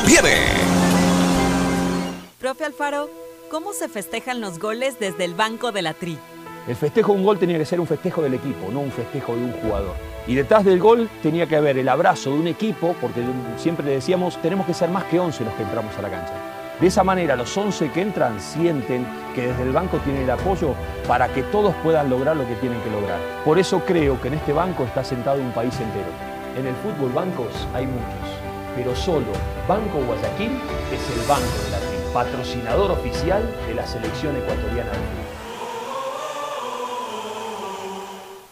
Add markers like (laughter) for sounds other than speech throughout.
conviene viene. Profe Alfaro, ¿cómo se festejan los goles desde el banco de la tri? El festejo de un gol tenía que ser un festejo del equipo, no un festejo de un jugador. Y detrás del gol tenía que haber el abrazo de un equipo, porque siempre le decíamos, tenemos que ser más que 11 los que entramos a la cancha. De esa manera los 11 que entran sienten que desde el banco tienen el apoyo para que todos puedan lograr lo que tienen que lograr. Por eso creo que en este banco está sentado un país entero. En el fútbol bancos hay muchos pero solo Banco Guayaquil es el banco de la patrocinador oficial de la selección ecuatoriana de fútbol.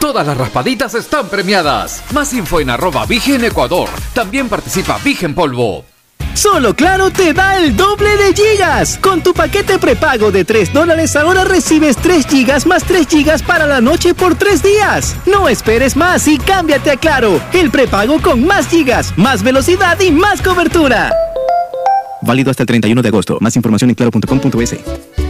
Todas las raspaditas están premiadas. Más info en arroba Vigen Ecuador. También participa Vigen Polvo. Solo Claro te da el doble de gigas. Con tu paquete prepago de 3 dólares ahora recibes 3 gigas más 3 gigas para la noche por 3 días. No esperes más y cámbiate a Claro. El prepago con más gigas, más velocidad y más cobertura. Válido hasta el 31 de agosto. Más información en claro.com.es.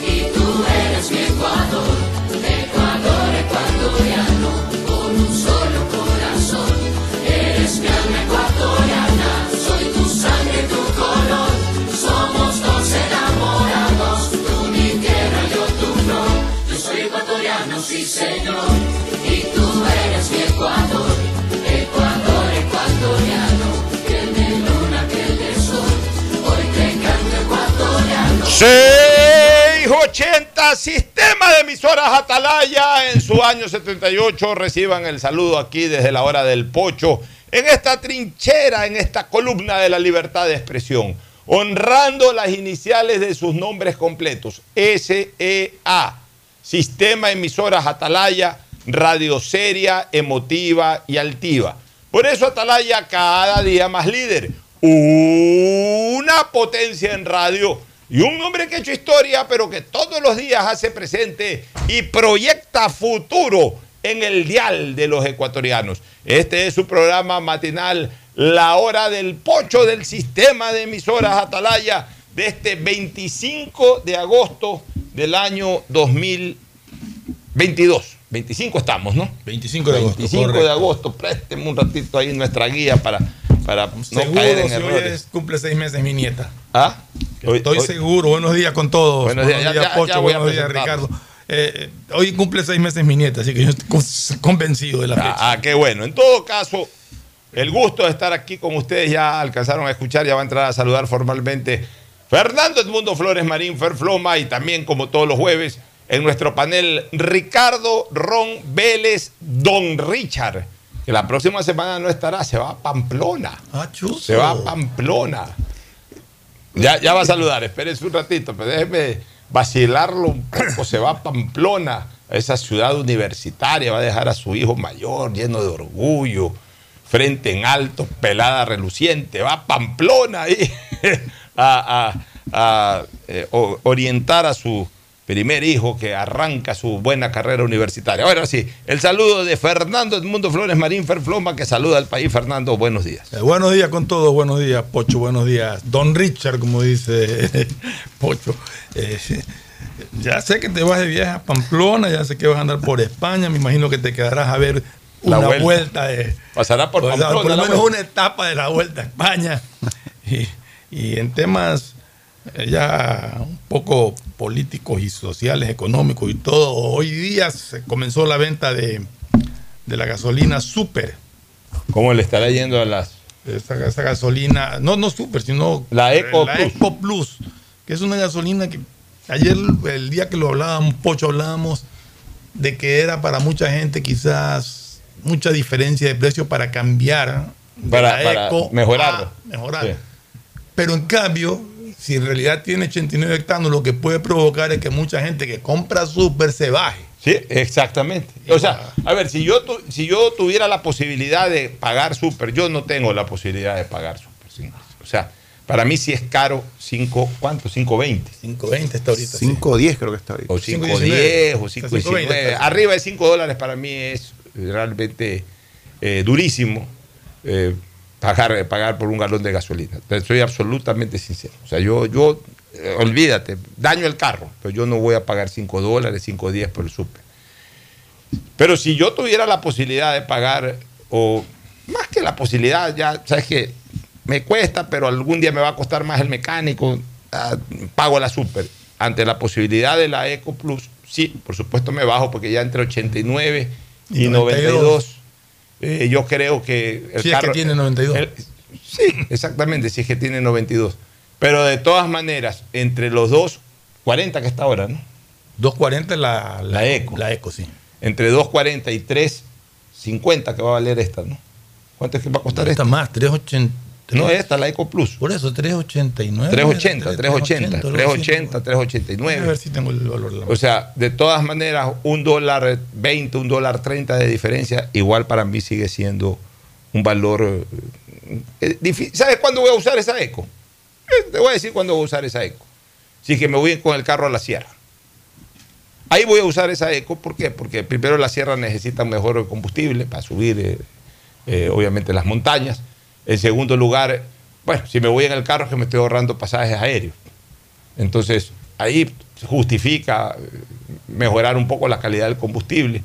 y tú eres mi Ecuador, Ecuador ecuatoriano, con un solo corazón. Eres mi alma ecuatoriana, soy tu sangre, tu color. Somos dos enamorados, tú mi tierra, yo tu flor. Yo soy ecuatoriano, sí señor, y tú eres mi Ecuador, Ecuador ecuatoriano. Que de luna, que de sol, hoy te canto ecuatoriano. 680 Sistema de emisoras Atalaya en su año 78 reciban el saludo aquí desde la hora del pocho en esta trinchera, en esta columna de la libertad de expresión, honrando las iniciales de sus nombres completos, SEA, Sistema de Emisoras Atalaya, radio seria, emotiva y altiva. Por eso Atalaya cada día más líder, una potencia en radio y un hombre que ha hecho historia, pero que todos los días hace presente y proyecta futuro en el dial de los ecuatorianos. Este es su programa matinal, La Hora del Pocho del Sistema de Emisoras Atalaya, de este 25 de agosto del año 2022. 25 estamos, ¿no? 25 de agosto. 25 de agosto. Présteme un ratito ahí nuestra guía para, para no Seguro, caer en si hoy es- cumple seis meses mi nieta. ¿Ah? Hoy- Estoy hoy- seguro. Buenos días con todos. Buenos días. Ya- Pocho. ya buenos días. Ricardo. Eh, eh, hoy cumple seis meses mi nieta, así que yo estoy con- convencido de la fecha. Ah, qué bueno. En todo caso, el gusto de estar aquí con ustedes ya alcanzaron a escuchar, ya va a entrar a saludar formalmente Fernando Edmundo Flores Marín Ferfloma y también como todos los jueves en nuestro panel Ricardo Ron Vélez Don Richard, que la próxima semana no estará, se va a Pamplona. Ah. Se va a Pamplona. Ya, ya va a saludar, espérese un ratito, pero déjeme vacilarlo un poco. Se va a Pamplona, a esa ciudad universitaria, va a dejar a su hijo mayor lleno de orgullo, frente en alto, pelada reluciente. Va a Pamplona ahí (laughs) a, a- a, eh, orientar a su primer hijo que arranca su buena carrera universitaria. Ahora sí, el saludo de Fernando Edmundo Flores Marín Ferfloma, que saluda al país. Fernando, buenos días. Eh, buenos días con todos, buenos días, Pocho, buenos días. Don Richard, como dice (laughs) Pocho. Eh, ya sé que te vas de viaje a Pamplona, ya sé que vas a andar por España, me imagino que te quedarás a ver La una vuelta. vuelta. de, Pasará por sea, Pamplona por lo menos una etapa de la vuelta a España. (laughs) Y, y en temas ya un poco políticos y sociales, económicos y todo, hoy día se comenzó la venta de, de la gasolina super. ¿Cómo le estará yendo a las esa, esa gasolina, no, no super, sino La Eco la Plus. Eco Plus, que es una gasolina que ayer, el día que lo hablábamos, Pocho, hablábamos de que era para mucha gente quizás mucha diferencia de precio para cambiar de Para- la para Eco mejorarlo. a mejorar. Sí. Pero en cambio, si en realidad tiene 89 hectáreas, lo que puede provocar es que mucha gente que compra super se baje. Sí, exactamente. O sea, a ver, si yo, tu- si yo tuviera la posibilidad de pagar súper, yo no tengo la posibilidad de pagar súper. sí. O sea, para mí sí es caro 5, ¿cuánto? 5.20. 5.20 está ahorita. 5.10 creo que está ahorita. O 5.10 o 5.19. 5.20. Arriba de 5 dólares para mí es realmente eh, durísimo eh, pagar, pagar por un galón de gasolina. Soy absolutamente sincero. O sea, yo, yo eh, olvídate, daño el carro, pero yo no voy a pagar 5 dólares, 5.10 por el súper. Pero si yo tuviera la posibilidad de pagar, o más que la posibilidad, ya sabes que me cuesta, pero algún día me va a costar más el mecánico, ah, pago la super. Ante la posibilidad de la Eco Plus, sí, por supuesto me bajo porque ya entre 89 y, Y 92, 92, eh, yo creo que el Si es que tiene 92. el- sí, exactamente, si es que tiene 92. Pero de todas maneras, entre los dos, 40 que está ahora, ¿no? 2.40 la, La Eco. La Eco, sí. Entre 2.40 y 3.50 que va a valer esta, ¿no? ¿Cuánto es que va a costar esta? Esta más, 3.80. No, esta, la Eco Plus. Por eso, 3.89. 380, 380, algo así. 380, A ver 389. si tengo el valor de la O sea, de todas maneras, un dólar 20, un dólar 30 de diferencia, igual para mí sigue siendo un valor eh, eh, ¿Sabes cuándo voy a usar esa eco? Eh, Te voy a decir cuándo voy a usar esa eco. Si es que me voy con el carro a la sierra. Ahí voy a usar esa eco, ¿por qué? Porque primero la sierra necesita mejor combustible para subir, eh, eh, obviamente, las montañas. En segundo lugar, bueno, si me voy en el carro es que me estoy ahorrando pasajes aéreos. Entonces, ahí justifica eh, mejorar un poco la calidad del combustible.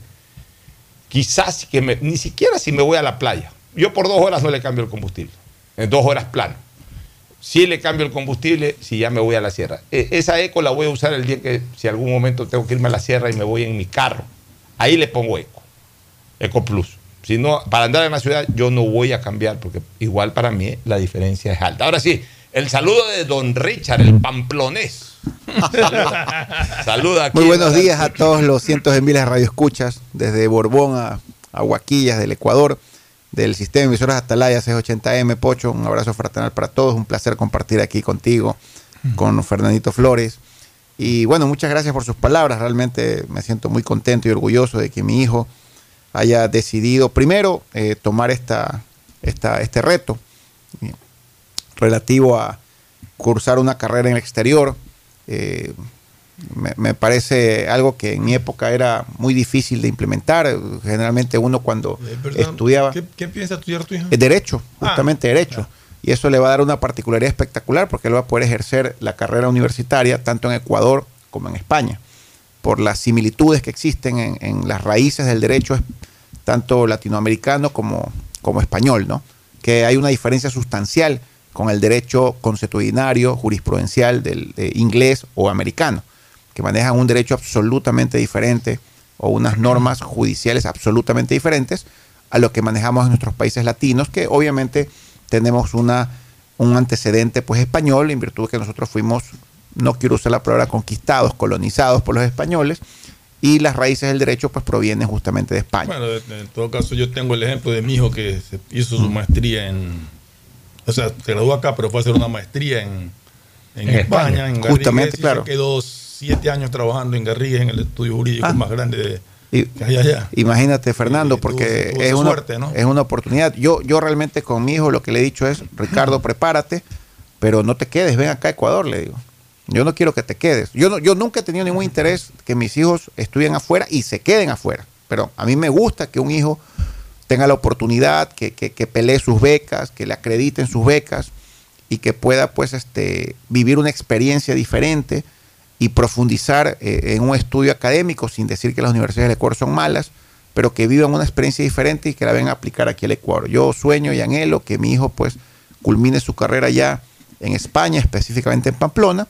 Quizás que me- ni siquiera si me voy a la playa. Yo por dos horas no le cambio el combustible. En dos horas plano. Sí le cambio el combustible si ya me voy a la sierra. E- esa eco la voy a usar el día que si algún momento tengo que irme a la sierra y me voy en mi carro. Ahí le pongo eco. Eco Plus. Si no, para andar en la ciudad yo no voy a cambiar porque igual para mí la diferencia es alta. Ahora sí, el saludo de don Richard, el pamplonés. (laughs) Saluda aquí. Muy buenos días a todos los cientos de miles de radioescuchas, desde Borbón a, a Huaquillas, del Ecuador, del sistema de emisoras Atalaya 680M, Pocho. Un abrazo fraternal para todos, un placer compartir aquí contigo, con Fernandito Flores. Y bueno, muchas gracias por sus palabras. Realmente me siento muy contento y orgulloso de que mi hijo haya decidido, primero, eh, tomar esta, esta, este reto eh, relativo a cursar una carrera en el exterior. Eh, me, me parece algo que en mi época era muy difícil de implementar. Generalmente uno cuando Eh, perdón, estudiaba ¿Qué, qué piensa estudiar tu derecho, Ah, justamente derecho. Y eso le va a dar una particularidad espectacular porque él va a poder ejercer la carrera universitaria tanto en Ecuador como en España, por las similitudes que existen en, en las raíces del derecho, tanto latinoamericano como, como español, ¿no? Que hay una diferencia sustancial con el derecho consuetudinario, jurisprudencial del de inglés o americano, que manejan un derecho absolutamente diferente o unas normas judiciales absolutamente diferentes a lo que manejamos en nuestros países latinos, que obviamente tenemos una, un antecedente pues español, en virtud de que nosotros fuimos, no quiero usar la palabra conquistados, colonizados por los españoles, y las raíces del derecho pues provienen justamente de España. Bueno, en todo caso yo tengo el ejemplo de mi hijo que hizo su maestría en... O sea, se graduó acá, pero fue a hacer una maestría en, en En España, España, en Garrigues, justamente, y claro. se quedó siete años trabajando en Garrigues, en el estudio jurídico Ah. más grande de, Y-. Imagínate, Fernando, porque tuvo es, una, suerte, ¿no? es una oportunidad. Yo, yo realmente con mi hijo lo que le he dicho es, Ricardo, prepárate, pero no te quedes, ven acá a Ecuador, le digo. Yo no quiero que te quedes. Yo, no, yo nunca he tenido ningún interés que mis hijos estudien afuera y se queden afuera. Pero a mí me gusta que un hijo tenga la oportunidad, que, que, que pelee sus becas, que le acrediten sus becas y que pueda pues este, vivir una experiencia diferente y profundizar eh, en un estudio académico, sin decir que las universidades del Ecuador son malas, pero que vivan una experiencia diferente y que la vengan a aplicar aquí al Ecuador. Yo sueño y anhelo que mi hijo pues culmine su carrera ya en España, específicamente en Pamplona,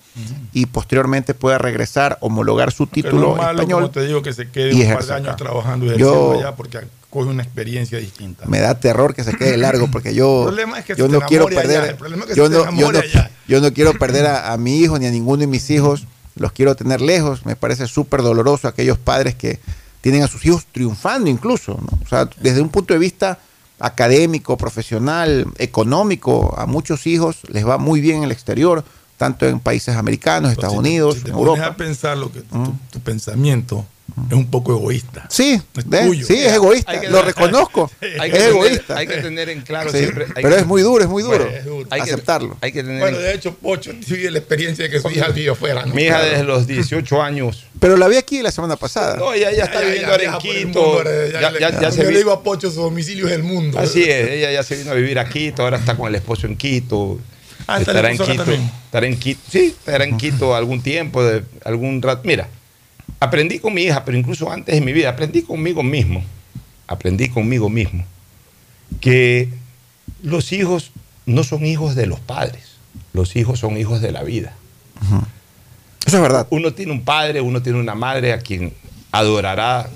y posteriormente pueda regresar, homologar su no título es malo, español. como te digo, que se quede y un par de años acá. trabajando y Yo- allá porque coge una experiencia distinta. Me da terror que se quede largo (clears throat) porque yo, El problema es que yo se no quiero perder, yo no, yo quiero (clears throat) perder a, a mi hijo ni a ninguno de mis hijos, los quiero tener lejos. Me parece súper doloroso aquellos padres que tienen a sus hijos triunfando incluso, ¿no? o sea, desde un punto de vista académico, profesional, económico, a muchos hijos les va muy bien en el exterior, tanto en países americanos, Estados Si Unidos, si te en pones Europa. a pensar lo que tu, tu pensamiento es un poco egoísta. Sí, Es sí, es egoísta, que- lo reconozco. Hay que es tener- egoísta. hay que tener en claro Sí, siempre. pero que- es muy duro, es muy duro, Bueno, es duro. Hay que- aceptarlo. Hay que tener Bueno, en- de hecho, Pocho vive la experiencia de que su hija vive afuera. ¿no? Mi hija desde los 18 años. Pero la vi aquí la semana pasada. No, ella ya está Ya, viviendo ya, ahora en viaja por el Quito. mundo, ahora ya- Ya, ya- ya- ya se Yo le digo a Pocho, su domicilio es el mundo. Así es, ella ya se vino a vivir a Quito, ahora está con el esposo en Quito. Ah, ¿está el estará en Quito. Estará en Quito. Sí, estará en Quito algún tiempo, de, algún rato. Mira, aprendí con mi hija, pero incluso antes de mi vida, aprendí conmigo mismo. Aprendí conmigo mismo que los hijos no son hijos de los padres, los hijos son hijos de la vida. Eso es verdad. Uno tiene un padre, uno tiene una madre a quien adorará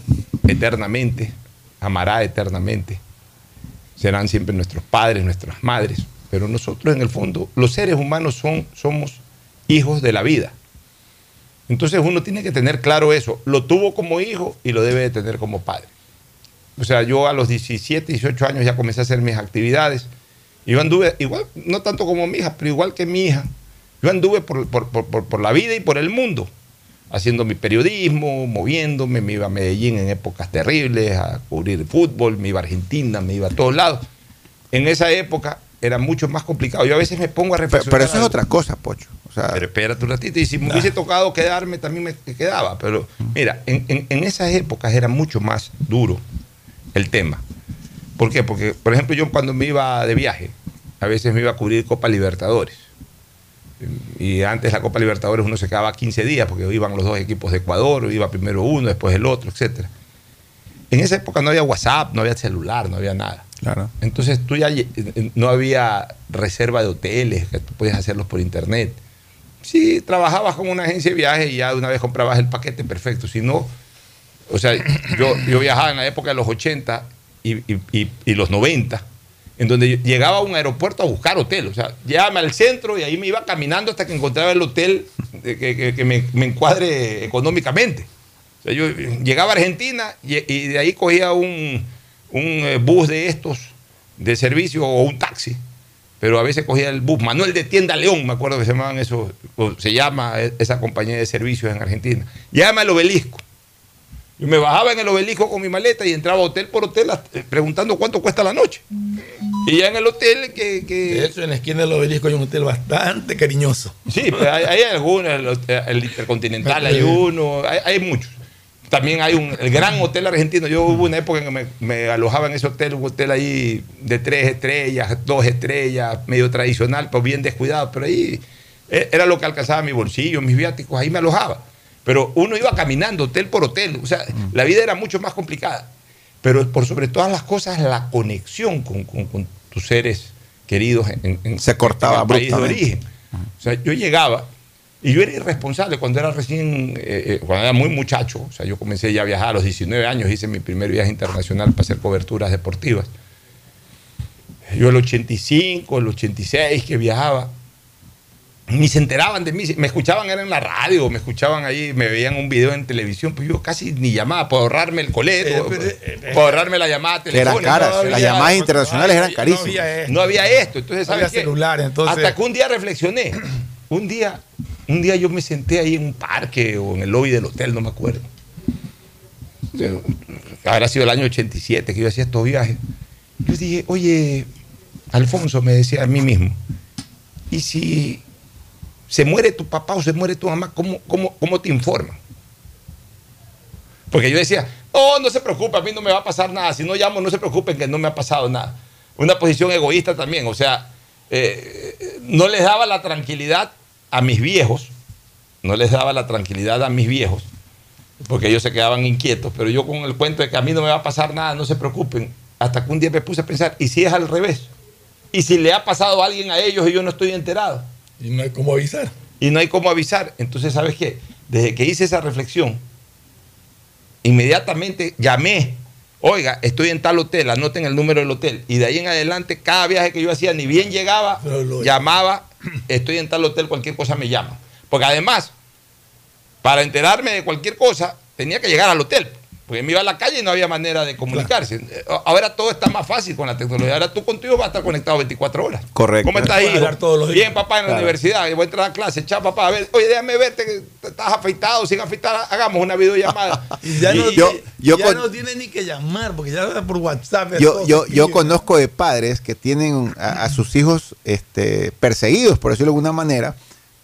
eternamente, amará eternamente. Serán siempre nuestros padres, nuestras madres. Pero nosotros en el fondo, los seres humanos son, somos hijos de la vida. Entonces uno tiene que tener claro eso. Lo tuvo como hijo y lo debe de tener como padre. O sea, yo a los 17, 18 años ya comencé a hacer mis actividades. Yo anduve, igual, no tanto como mi hija, pero igual que mi hija, yo anduve por, por- por- por- por la vida y por el mundo, haciendo mi periodismo, moviéndome, me iba a Medellín en épocas terribles, a cubrir fútbol, me iba a Argentina, me iba a todos lados. En esa época era mucho más complicado. Yo a veces me pongo a Pero, reflexionar. pero eso es otra cosa, Pocho. O sea, Pero espérate un ratito, y si me hubiese tocado quedarme, también me quedaba. Pero mira, en, en- en esas épocas era mucho más duro el tema. ¿Por qué? Porque, por ejemplo, yo cuando me iba de viaje, a veces me iba a cubrir Copa Libertadores. Y antes la Copa Libertadores uno se quedaba 15 días porque iban los dos equipos de Ecuador, iba primero uno, después el otro, etcétera. En esa época no había WhatsApp, no había celular, no había nada. Claro. Entonces tú ya lle- no había reserva de hoteles, que tú podías hacerlos por internet. Si trabajabas con una agencia de viaje y ya de una vez comprabas el paquete, perfecto. Si no, o sea, yo, yo viajaba en la época de los 80 y, y- los 90, en donde llegaba a un aeropuerto a buscar hotel. O sea, llegaba al centro y ahí me iba caminando hasta que encontraba el hotel eh, que, que- que me, me encuadre económicamente. O sea, yo llegaba a Argentina y, y de ahí cogía un, un, eh, bus de estos de servicio o un taxi. Pero a veces cogía el bus Manuel de Tienda León, me acuerdo que se llamaban eso, o se llama esa compañía de servicios en Argentina. Llama el obelisco. Yo me bajaba en el obelisco con mi maleta y entraba hotel por hotel eh, preguntando cuánto cuesta la noche. Y ya en el hotel que... De hecho, en la esquina del obelisco hay un hotel bastante cariñoso. Sí, pues hay, hay algunos, el, el Intercontinental (laughs) hay uno, hay, hay muchos. También hay un, el gran hotel argentino. Yo hubo una época en que me, me alojaba en ese hotel, un hotel ahí de tres estrellas, dos estrellas, medio tradicional, pues bien descuidado, pero ahí eh, era lo que alcanzaba mi bolsillo, mis viáticos, ahí me alojaba. Pero uno iba caminando hotel por hotel, o sea, la vida era mucho más complicada. Pero por sobre todas las cosas, la conexión con, con- con tus seres queridos en, en- Se cortaba en el país de origen. O sea, yo llegaba y yo era irresponsable cuando era recién, eh, eh, cuando era muy muchacho. O sea, yo comencé ya a viajar a los 19 años, hice mi primer viaje internacional para hacer coberturas deportivas. Yo el 85, el 86 que viajaba, ni se enteraban de mí, me escuchaban era en la radio, me escuchaban ahí, me veían un video en televisión, pues yo casi ni llamaba para ahorrarme el coleto, para ahorrarme la llamada Que eran telefónica. caras, No había- las llamadas internacionales eran no carísimas. había esto. No había esto, entonces No había ¿sabes qué? celular, entonces- Hasta que un día reflexioné. Un día, un día yo me senté ahí en un parque o en el lobby del hotel, no me acuerdo. Habrá sido el año 87 que yo hacía estos viajes. Yo dije, oye, Alfonso, me decía a mí mismo, ¿y si se muere tu papá o se muere tu mamá, cómo, cómo, cómo te informan? Porque yo decía, no, no se preocupe, a mí no me va a pasar nada. Si no llamo, no se preocupen que no me ha pasado nada. Una posición egoísta también, o sea, eh, no les daba la tranquilidad a mis viejos, no les daba la tranquilidad a mis viejos, porque ellos se quedaban inquietos, pero yo con el cuento de que a mí no me va a pasar nada, no se preocupen, hasta que un día me puse a pensar, ¿y si es al revés? ¿Y si le ha pasado a alguien a ellos y yo no estoy enterado? Y no hay cómo avisar. Y no hay cómo avisar. Entonces, ¿sabes qué? Desde que hice esa reflexión, inmediatamente llamé. Oiga, estoy en tal hotel, anoten el número del hotel. Y de ahí en adelante, cada viaje que yo hacía, ni bien llegaba, llamaba, estoy en tal hotel, cualquier cosa me llama. Porque además, para enterarme de cualquier cosa, tenía que llegar al hotel. Porque me iba a la calle y no había manera de comunicarse. Ahora todo está más fácil con la tecnología. Ahora tú contigo vas a estar conectado 24 horas. Correcto. ¿Cómo estás, todos los días. Bien, papá, en la universidad. Voy a entrar a clase. Chao, papá. A ver, oye, déjame verte que estás afeitado. Sin afeitar, hagamos una videollamada. (laughs) Y ya, no, yo- yo ya con- no tiene ni que llamar, porque ya por WhatsApp. Yo, yo, conozco de padres que tienen a, a sus hijos este, perseguidos, por decirlo de alguna manera,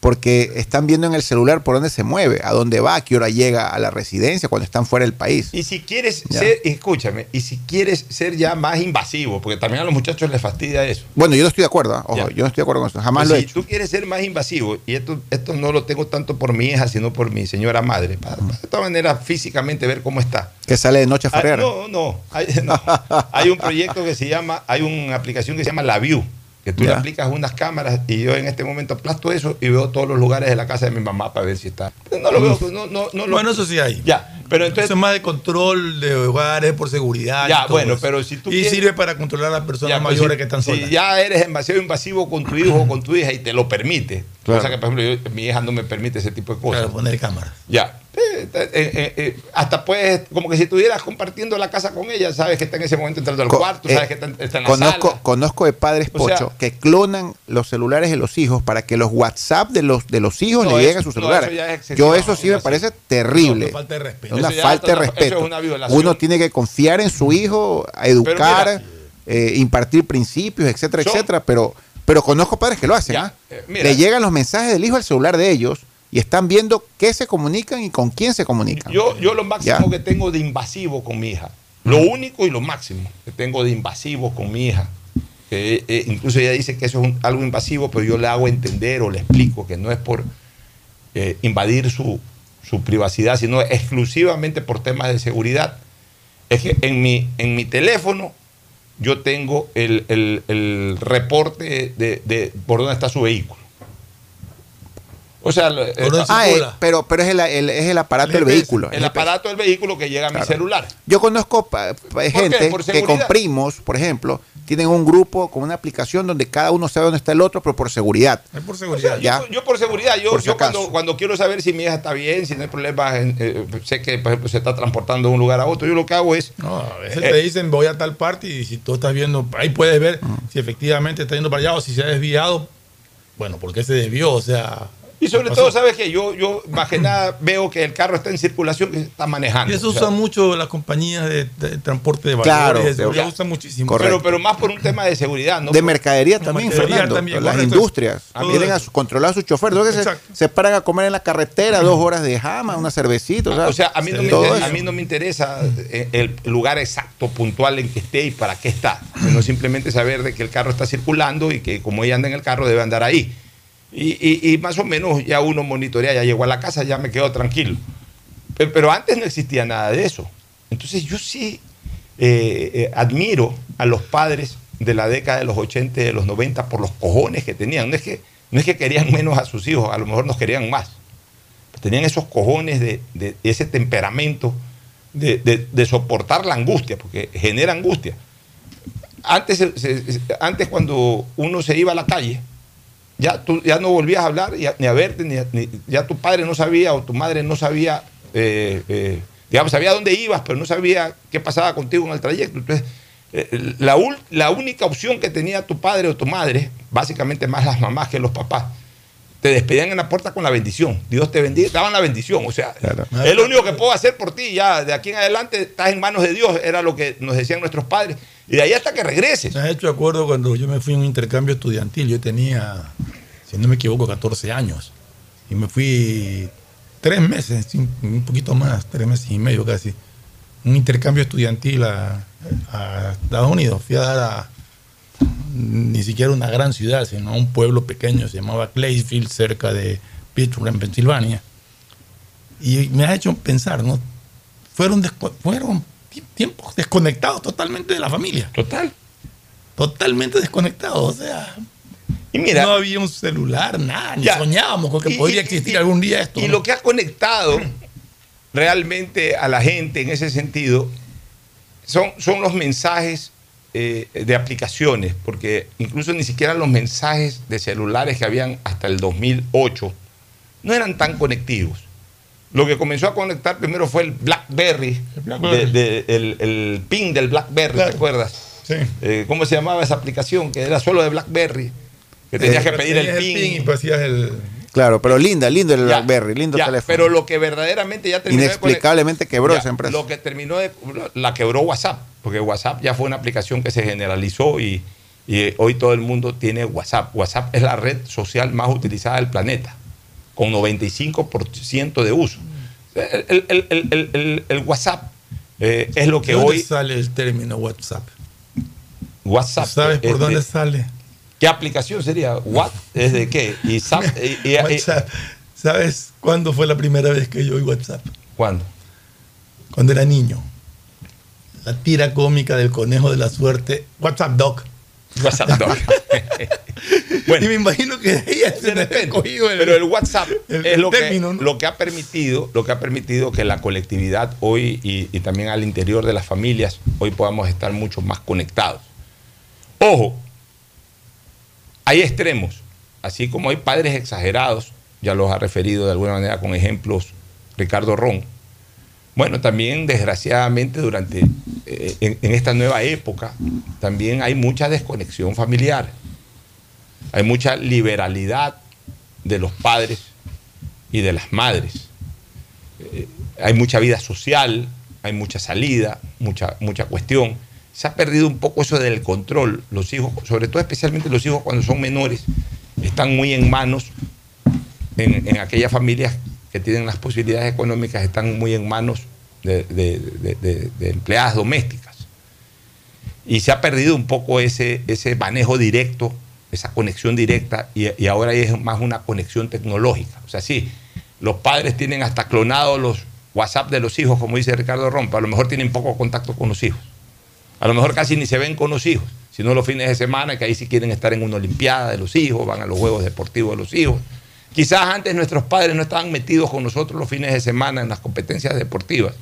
porque están viendo en el celular por dónde se mueve, a dónde va, a qué hora llega a la residencia cuando están fuera del país. Y si quieres Ya. ser, escúchame, y si quieres ser ya más invasivo, porque también a los muchachos les fastidia eso. Bueno, yo no estoy de acuerdo, ¿ah? ojo, yo no estoy de acuerdo con eso, jamás Pues lo he si hecho. tú quieres ser más invasivo, y esto, esto no lo tengo tanto por mi hija, sino por mi señora madre, para, para de todas maneras físicamente ver cómo está. Que sale de noche a Ah, no, no hay, no. (laughs) Hay un proyecto que se llama, hay una aplicación que se llama La View, que tú le aplicas unas cámaras y yo en este momento aplasto eso y veo todos los lugares de la casa de mi mamá para ver si está. No lo veo, no, no, no lo- Bueno, eso sí hay. Ya, pero entonces Eso es más de control de hogares por seguridad. y Ya, todo bueno, eso. pero si tú Y quieres- sirve para controlar a las personas Ya, mayores si- que están si solas. ya eres demasiado invasivo con tu hijo o con tu hija y te lo permite. Claro. Cosa que, por ejemplo, yo- mi hija no me permite ese tipo de cosas. Claro, poner cámaras. Ya. Eh, eh, eh, eh, hasta puedes, como que si estuvieras compartiendo la casa con ella, sabes que está en ese momento entrando al cuarto, eh, sabes que está, está en la Conozco, sala. conozco de padres O sea- pocho que clonan los celulares de los hijos para que los WhatsApp de los de los hijos No, le lleguen eso- a sus no, celulares. eso ya es Yo eso sí me parece terrible. No, falta de respeto. Es una Eso ya falta de es otra- eso respeto. es una violación. Uno tiene que confiar en su hijo, a educar. eh, impartir principios, etcétera, Son- etcétera, pero, pero conozco padres que lo hacen. ¿ah? eh, mira. Le llegan los mensajes del hijo al celular de ellos y están viendo qué se comunican y con quién se comunican. Yo, yo lo máximo Ya. que tengo de invasivo con mi hija, lo único y lo máximo que tengo de invasivo con mi hija, que eh, incluso ella dice que eso es un- algo invasivo, pero yo le hago entender o le explico que no es por eh, invadir su, su privacidad, sino exclusivamente por temas de seguridad, es que en mi, en mi teléfono yo tengo el, el- el reporte de, de por dónde está su vehículo. O sea, Ah, eh, pero, pero es el, el- es el aparato del vehículo. el aparato del vehículo que llega a mi celular. Yo conozco pa- pa- qué? gente ¿Por que con seguridad? primos, por ejemplo, tienen un grupo con una aplicación donde cada uno sabe dónde está el otro, pero por seguridad. Es por O sea, Ya. yo, yo por seguridad, yo, Por si yo cuando, cuando quiero saber si mi hija está bien, si no hay problemas, en- eh, sé que por ejemplo se está transportando de un lugar a otro, yo lo que hago es... No, a veces Eh, te dicen voy a tal parte y si tú estás viendo, ahí puedes ver Mm. si efectivamente está yendo para allá o si se ha desviado. Bueno, ¿por qué se desvió? O sea. Y sobre ¿qué todo? ¿sabes que Yo, yo más que nada veo que el carro está en circulación, que se está manejando. Y eso usan mucho las compañías de, de transporte de valores. Claro, ya. usan muchísimo. pero, pero más por un tema de seguridad, ¿no? de mercadería también, mercadería Fernando. también, las correcto. industrias tienen a su, controlar a sus choferes. Entonces se, se paran a comer en la carretera dos horas de jama, una cervecita. O sea, a mí, no me interesa, a mí no me interesa eh, el lugar exacto, puntual en que esté y para qué está, sino simplemente saber de que el carro está circulando y que como ella anda en el carro debe andar ahí. Y, más o menos ya uno monitorea, ya llegó a la casa, ya me quedo tranquilo. Pe- Pero, antes no existía nada de eso. Entonces yo sí eh, eh, admiro a los padres de la década de los 80 y de los 90 por los cojones que tenían. No es que, no es que querían menos a sus hijos, a lo mejor nos querían más tenían esos cojones de, ese temperamento de, soportar la angustia, porque genera angustia. Antes, se- antes cuando uno se iba a la calle, ya, tú, ya no volvías a hablar ni a verte, ni, ya tu padre no sabía o tu madre no sabía, eh, eh, digamos, sabía dónde ibas, pero no sabía qué pasaba contigo en el trayecto. Entonces, eh, la, la única opción que tenía tu padre o tu madre, básicamente más las mamás que los papás, te despedían en la puerta con la bendición. Dios te bendiga, daban la bendición. O sea, es lo único que puedo hacer por ti. Ya de aquí en adelante estás en manos de Dios, era lo que nos decían nuestros padres. Y de ahí hasta que regreses. Me has hecho acuerdo cuando yo me fui a un intercambio estudiantil. Yo tenía, si no me equivoco, 14 años. Y me fui tres meses, un poquito más, tres meses y medio casi. Un intercambio estudiantil a, a Estados Unidos. Fui a dar a ni siquiera una gran ciudad, sino a un pueblo pequeño, se llamaba Clayfield, cerca de Pittsburgh, en Pensilvania. Y me ha hecho pensar, ¿no? Fueron, fueron tiempos desconectados totalmente de la familia. Total. Totalmente desconectados. O sea, y mira, no había un celular, nada, ni Ya. soñábamos con que Y- podría existir y- algún día esto. Y ¿no? lo que ha conectado realmente a la gente en ese sentido son, son los mensajes eh, de aplicaciones, porque incluso ni siquiera los mensajes de celulares que habían hasta el 2008 no eran tan conectivos. Lo que comenzó a conectar primero fue el BlackBerry, BlackBerry. de- de- el, el ping del BlackBerry, Claro. ¿te acuerdas? Sí. Eh, ¿Cómo se llamaba esa aplicación? Que era solo de BlackBerry, que tenías Eh, que pedir el Tenías ping. y pues hacías el. Claro, pero linda, lindo el Ya, BlackBerry, lindo ya, teléfono. Pero lo que verdaderamente ya terminó de Inexplicablemente quebró Ya, esa empresa. Lo que terminó de. La quebró WhatsApp, porque WhatsApp ya fue una aplicación que se generalizó y, y, eh, hoy todo el mundo tiene WhatsApp. WhatsApp es la red social más utilizada del planeta, con 95% de uso. El, el- WhatsApp eh, es lo que ¿De dónde hoy. sale el término WhatsApp? WhatsApp. ¿Sabes por dónde de- sale? ¿Qué aplicación sería? ¿What? ¿Es de qué? Y, Zap- (laughs) y- y- WhatsApp. ¿Sabes cuándo fue la primera vez que yo oí WhatsApp? ¿Cuándo? Cuando era niño. La tira cómica del conejo de la suerte. WhatsApp Doc. WhatsApp Doc. (laughs) y me imagino que de ella se había cogido el, Pero el WhatsApp el- es el lo, término, que, ¿no? lo que ha permitido, lo que ha permitido que la colectividad hoy y, y también al interior de las familias hoy podamos estar mucho más conectados. Ojo, hay extremos, así como hay padres exagerados, ya los ha referido de alguna manera con ejemplos Ricardo Ron. Bueno, también desgraciadamente durante eh, en, esta nueva época también hay mucha desconexión familiar. Hay mucha liberalidad de los padres y de las madres. Eh, hay mucha vida social, hay mucha salida, mucha, mucha cuestión. se ha perdido un poco eso del control. Los hijos, sobre todo especialmente los hijos cuando son menores, están muy en manos, en, en aquellas familias que tienen las posibilidades económicas, están muy en manos de, empleadas domésticas. Y se ha perdido un poco ese, ese manejo directo, esa conexión directa, y, y ahora es más una conexión tecnológica. O sea, sí, los padres tienen hasta clonados los WhatsApp de los hijos, como dice Ricardo Rompa, a lo mejor tienen poco contacto con los hijos. A lo mejor casi ni se ven con los hijos, sino los fines de semana, que ahí sí quieren estar en una olimpiada de los hijos, van a los juegos deportivos de los hijos. Quizás antes nuestros padres no estaban metidos con nosotros los fines de semana en las competencias deportivas,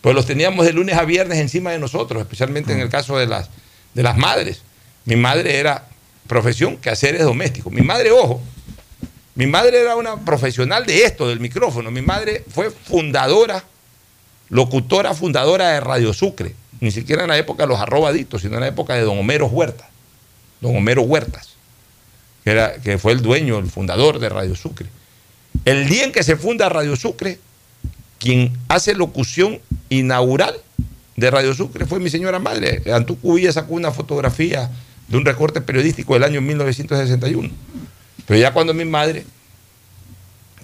pero los teníamos de lunes a viernes encima de nosotros, especialmente en el caso de las, de las madres. Mi madre era profesión quehaceres domésticos. Mi madre, ojo, mi madre era una profesional de esto, del micrófono. Mi madre fue fundadora, locutora fundadora de Radio Sucre. Ni siquiera en la época de los arrobaditos, sino en la época de don Homero Huerta. Don Homero Huertas, que, era, que fue el dueño, el fundador de Radio Sucre. El día en que se funda Radio Sucre, quien hace locución inaugural de Radio Sucre fue mi señora madre. Antú Cubilla sacó una fotografía de un recorte periodístico del año 1961. Pero ya cuando mi madre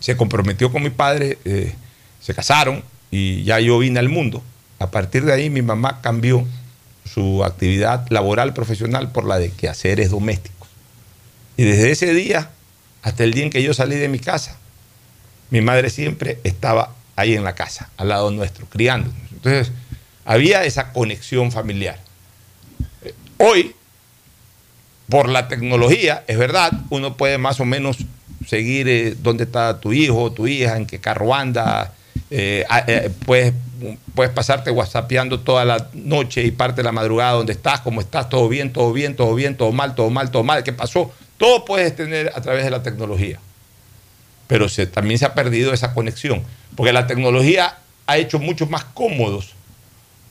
se comprometió con mi padre, eh, se casaron y ya yo vine al mundo. A partir de ahí mi mamá cambió su actividad laboral profesional por la de quehaceres domésticos. Y desde ese día hasta el día en que yo salí de mi casa, mi madre siempre estaba ahí en la casa, al lado nuestro, criándonos. Entonces, había esa conexión familiar. Hoy, por la tecnología, es verdad, uno puede más o menos seguir eh, dónde está tu hijo, tu hija, en qué carro anda, eh, eh, puedes, puedes pasarte whatsappeando toda la noche y parte de la madrugada donde estás, cómo estás, todo bien, todo bien, todo bien, todo mal, todo mal, todo mal, ¿qué pasó? Todo puedes tener a través de la tecnología. Pero también se ha perdido esa conexión, porque la tecnología ha hecho mucho más cómodos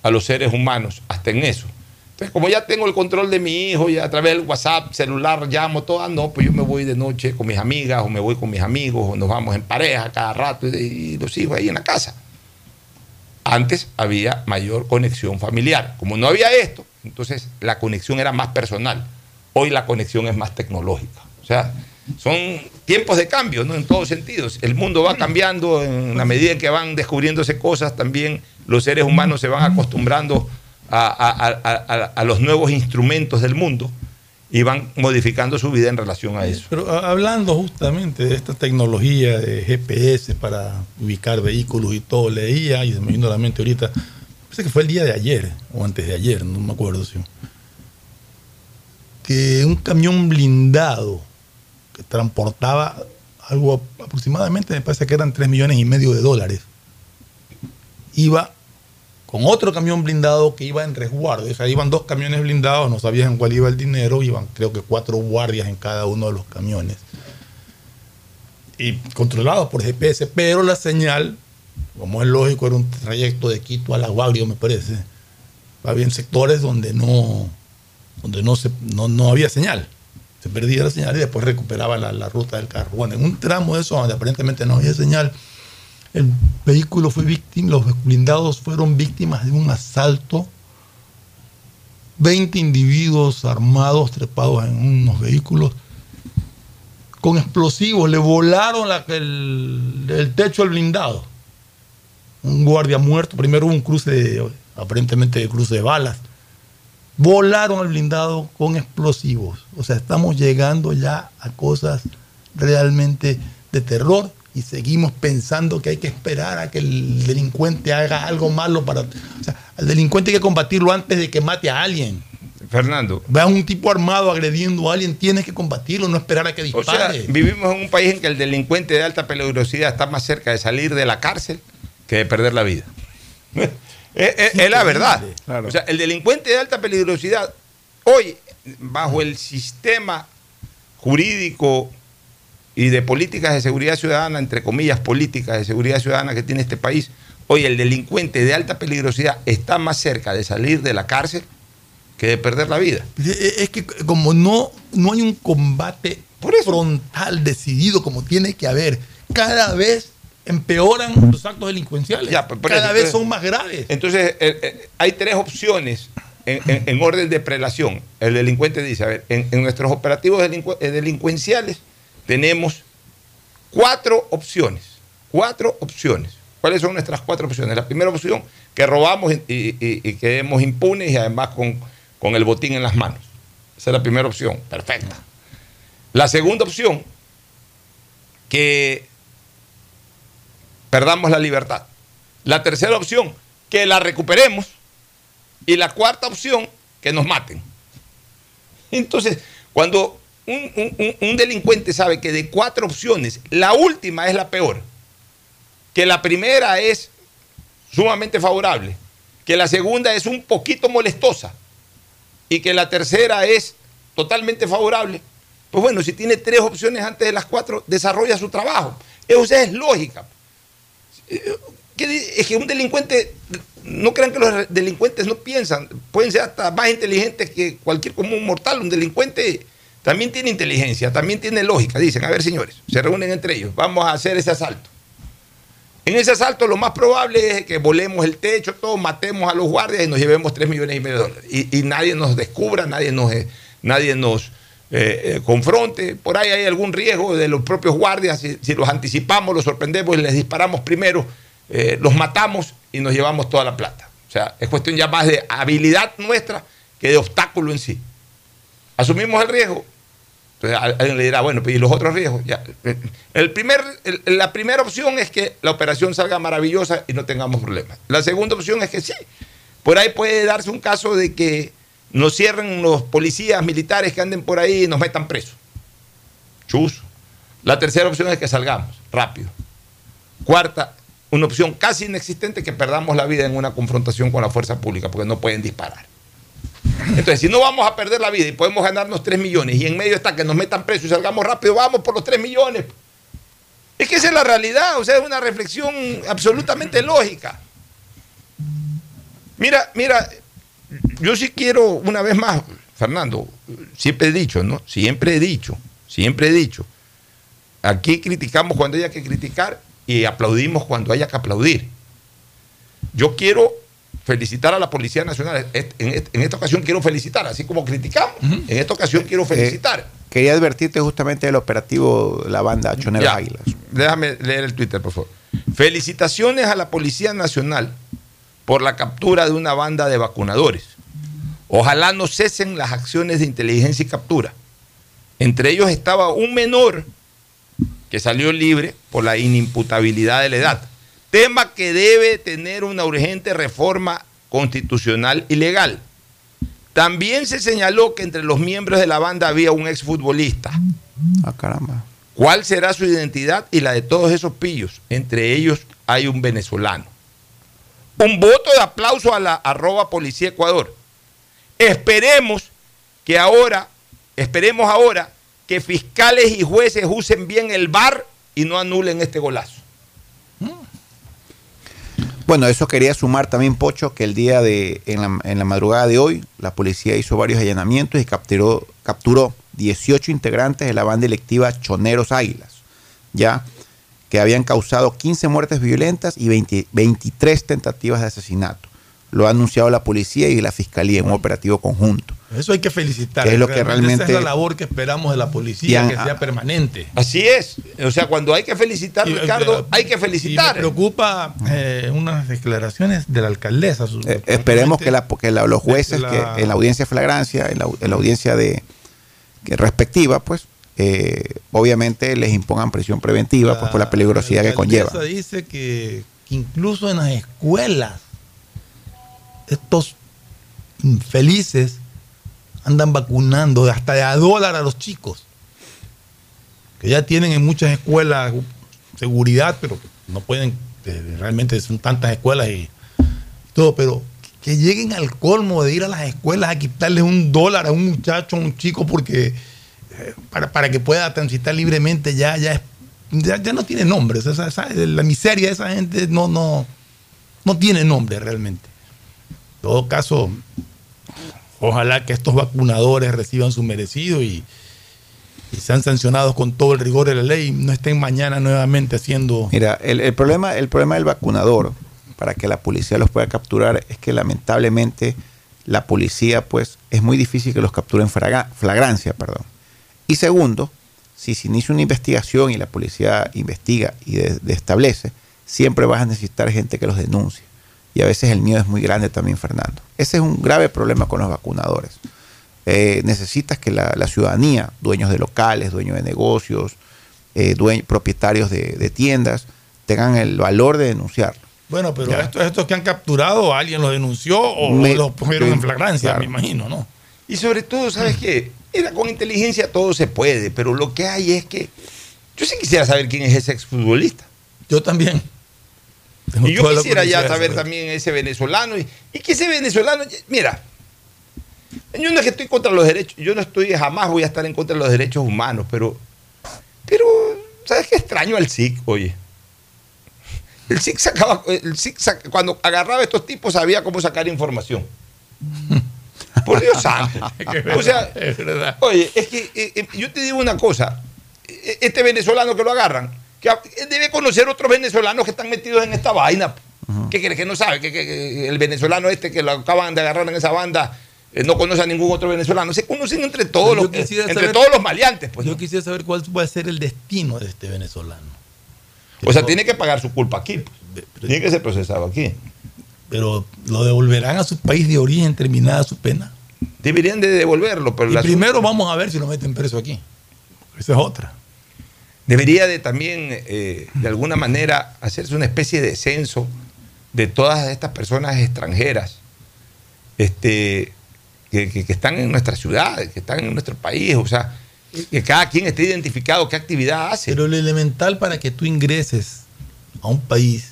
a los seres humanos, hasta en eso. Entonces, como ya tengo el control de mi hijo, y a través del WhatsApp, celular, llamo, todo, ah, no, pues yo me voy de noche con mis amigas, o me voy con mis amigos, o nos vamos en pareja cada rato, y, y los hijos ahí en la casa. Antes había mayor conexión familiar. Como no había esto, entonces la conexión era más personal. Hoy la conexión es más tecnológica. O sea, son tiempos de cambio, ¿no? En todos sentidos. El mundo va cambiando en la medida en que van descubriéndose cosas, también los seres humanos se van acostumbrando a, los nuevos instrumentos del mundo y van modificando su vida en relación a eso. Pero hablando justamente de esta tecnología de GPS para ubicar vehículos y todo, leía y se me vino a la mente ahorita, parece que fue el día de ayer o antes de ayer, no me acuerdo si. Que un camión blindado que transportaba algo aproximadamente, me parece que eran 3 millones y medio de dólares, iba con otro camión blindado que iba en resguardo. O sea, iban dos camiones blindados, no sabían en cuál iba el dinero, iban creo que cuatro guardias en cada uno de los camiones. Y controlados por GPS, pero la señal, como es lógico, era un trayecto de Quito a La Guagrio, me parece. Había sectores donde no, donde no, se, no, no había señal. Se perdía la señal y después recuperaba la, la ruta del carro. Bueno, en un tramo de eso donde aparentemente no había señal, el vehículo fue víctima, los blindados fueron víctimas de un asalto. 20 individuos armados trepados en unos vehículos con explosivos, le volaron la- el, techo al blindado. Un guardia muerto, primero hubo un cruce, de- aparentemente de cruce de balas. Volaron al blindado con explosivos. O sea, estamos llegando ya a cosas realmente de terror y seguimos pensando que hay que esperar a que el delincuente haga algo malo para... O sea, al delincuente hay que combatirlo antes de que mate a alguien. Fernando. Veas un tipo armado agrediendo a alguien, tienes que combatirlo, no esperar a que O sea, dispare. vivimos en un país en que el delincuente de alta peligrosidad está más cerca de salir de la cárcel que de perder la vida. Es, es- es la verdad. O sea, el delincuente de alta peligrosidad, hoy, bajo el sistema jurídico y de políticas de seguridad ciudadana, entre comillas, políticas de seguridad ciudadana que tiene este país, hoy el delincuente de alta peligrosidad está más cerca de salir de la cárcel que de perder la vida. Es que como no, no hay un combate frontal decidido como tiene que haber, cada vez empeoran los actos delincuenciales. Ya, por cada vez son más graves. Entonces, eh, eh, hay tres opciones en, en- en orden de prelación, el delincuente dice, a ver, en, en nuestros operativos delincu- eh, delincuenciales tenemos cuatro opciones, cuatro opciones. ¿Cuáles son nuestras cuatro opciones? La primera opción, que robamos y, y- y- y quedemos impunes y además con, con el botín en las manos. Esa es la primera opción, perfecta. La segunda opción, que perdamos la libertad. La tercera opción, que la recuperemos. Y la cuarta opción, que nos maten. Entonces, cuando un, delincuente sabe que de cuatro opciones, la última es la peor, que la primera es sumamente favorable, que la segunda es un poquito molestosa y que la tercera es totalmente favorable, pues bueno, si tiene tres opciones antes de las cuatro, desarrolla su trabajo. Eso es lógica. Eh, ¿qué di- Es que un delincuente, no crean que los delincuentes no piensan, pueden ser hasta más inteligentes que cualquier común mortal. Un delincuente también tiene inteligencia, también tiene lógica. Dicen, a ver señores, se reúnen entre ellos, vamos a hacer ese asalto. En ese asalto lo más probable es que volemos el techo, todos matemos a los guardias y nos llevemos 3 millones y medio de dólares. Y, y nadie nos descubra, nadie nos, eh, nadie nos eh, eh, confronte. Por ahí hay algún riesgo de los propios guardias. Si, los anticipamos, los sorprendemos y les disparamos primero, eh, los matamos y nos llevamos toda la plata. O sea, es cuestión ya más de habilidad nuestra que de obstáculo en sí. Asumimos el riesgo, entonces al- alguien le dirá, bueno, ¿y los otros riesgos? Ya. El primer, la primera opción es que la operación salga maravillosa y no tengamos problemas. La segunda opción es que sí. Por ahí puede darse un caso de que nos cierren los policías militares que anden por ahí y nos metan presos. Chuzo. La tercera opción es que salgamos rápido. Cuarta, una opción casi inexistente que perdamos la vida en una confrontación con la fuerza pública porque no pueden disparar. Entonces, si no vamos a perder la vida y podemos ganarnos 3 millones y en medio está que nos metan presos y salgamos rápido, vamos por los 3 millones. Es que esa es la realidad, o sea, es una reflexión absolutamente lógica. Mira, mira, yo sí quiero, una vez más, Fernando, siempre he dicho, ¿no? Siempre he dicho, siempre he dicho. Aquí criticamos cuando haya que criticar y aplaudimos cuando haya que aplaudir. Yo quiero felicitar a la Policía Nacional. En, esta ocasión quiero felicitar, así como criticamos. En esta ocasión quiero felicitar. Quería advertirte justamente del operativo la banda Choneros Águilas. Déjame leer el Twitter, por favor. Felicitaciones a la Policía Nacional por la captura de una banda de vacunadores. Ojalá no cesen las acciones de inteligencia y captura. Entre ellos estaba un menor que salió libre por la inimputabilidad de la edad. Tema que debe tener una urgente reforma constitucional y legal. También se señaló que entre los miembros de la banda había un exfutbolista. Ah, caramba. ¿Cuál será su identidad y la de todos esos pillos? Entre ellos hay un venezolano. Un voto de aplauso a la arroba policía Ecuador. Esperemos que ahora, esperemos ahora que fiscales y jueces usen bien el VAR y no anulen este golazo. Bueno, eso quería sumar también, Pocho, que el día de, en la, en la madrugada de hoy, la policía hizo varios allanamientos y capturó, capturó 18 integrantes de la banda electiva Choneros Águilas, ya que habían causado 15 muertes violentas y 20 23 tentativas de asesinato. Lo ha anunciado la policía y la fiscalía en un operativo conjunto. Eso hay que felicitar. Que es lo que realmente- Esa es la labor que esperamos de la policía, han- que sea permanente. Así es. O sea, cuando hay que felicitar, Y, Ricardo, eh, hay que Y me felicitar. preocupa eh, unas declaraciones de la alcaldesa. su- Eh, esperemos que, la, que la- los jueces la- que en la audiencia de flagrancia, en la, en la audiencia de que respectiva, pues eh, obviamente les impongan prisión preventiva pues, por la peligrosidad la que conlleva. dice que, que incluso en las escuelas estos infelices andan vacunando hasta de a dólar a los chicos. Que ya tienen en muchas escuelas seguridad, pero no pueden, eh, realmente son tantas escuelas y todo, pero que lleguen al colmo de ir a las escuelas a quitarles un dólar a un muchacho, a un chico, porque para, para que pueda transitar libremente ya, ya, ya, ya no tiene nombre. Esa- esa- la miseria de esa gente no, no, no tiene nombre realmente. En todo caso, ojalá que estos vacunadores reciban su merecido y, y sean sancionados con todo el rigor de la ley no estén mañana nuevamente haciendo... Mira, el, el problema, el problema del vacunador, para que la policía los pueda capturar, es que lamentablemente la policía pues es muy difícil que los capturen flagrancia, perdón. Y segundo, si se inicia una investigación y la policía investiga y de- de establece, siempre vas a necesitar gente que los denuncie. Y a veces el miedo es muy grande también, Fernando. Ese es un grave problema con los vacunadores. Eh, necesitas que la, la ciudadanía, dueños de locales, dueños de negocios, eh, propietarios de, de tiendas, tengan el valor de denunciarlo. Bueno, pero estos, estos que han capturado, alguien los denunció o Me- los pusieron en flagrancia, claro. me imagino, ¿no? Y sobre todo, ¿sabes qué? Mira, con inteligencia todo se puede, pero lo que hay es que yo sí quisiera saber quién es ese exfutbolista. Yo también. Tengo Y yo quisiera ya saber saber. también ese venezolano. Y, y que ese venezolano, mira, yo no es que estoy contra los derechos, yo no estoy, jamás voy a estar en contra de los derechos humanos, pero, pero, ¿sabes qué extraño al SIC, oye? El SIC sacaba, el SIC sac- cuando agarraba a estos tipos sabía cómo sacar información. (laughs) Por Dios santo. (laughs) O sea, es verdad. Oye, es que eh, eh, yo te digo una cosa. Eh, Este venezolano que lo agarran, que debe conocer otros venezolanos que están metidos en esta vaina. ¿Qué crees que no sabe? Que, que- que el venezolano este que lo acaban de agarrar en esa banda eh, no conoce a ningún otro venezolano. Se conocen entre todos, los, entre todos los maleantes. Pues, Yo ¿no? quisiera saber cuál va a ser el destino de este venezolano. O sea, tiene que pagar su culpa aquí. pues. Tiene que ser procesado aquí. Pero lo devolverán a su país de origen terminada su pena. Deberían de devolverlo, pero Y la- primero vamos a ver si lo meten preso aquí. Esa es otra. Debería de también, eh, de alguna manera, hacerse una especie de censo de todas estas personas extranjeras este, que, que- que están en nuestra ciudad, que están en nuestro país, o sea, que cada quien esté identificado qué actividad hace. Pero lo elemental para que tú ingreses a un país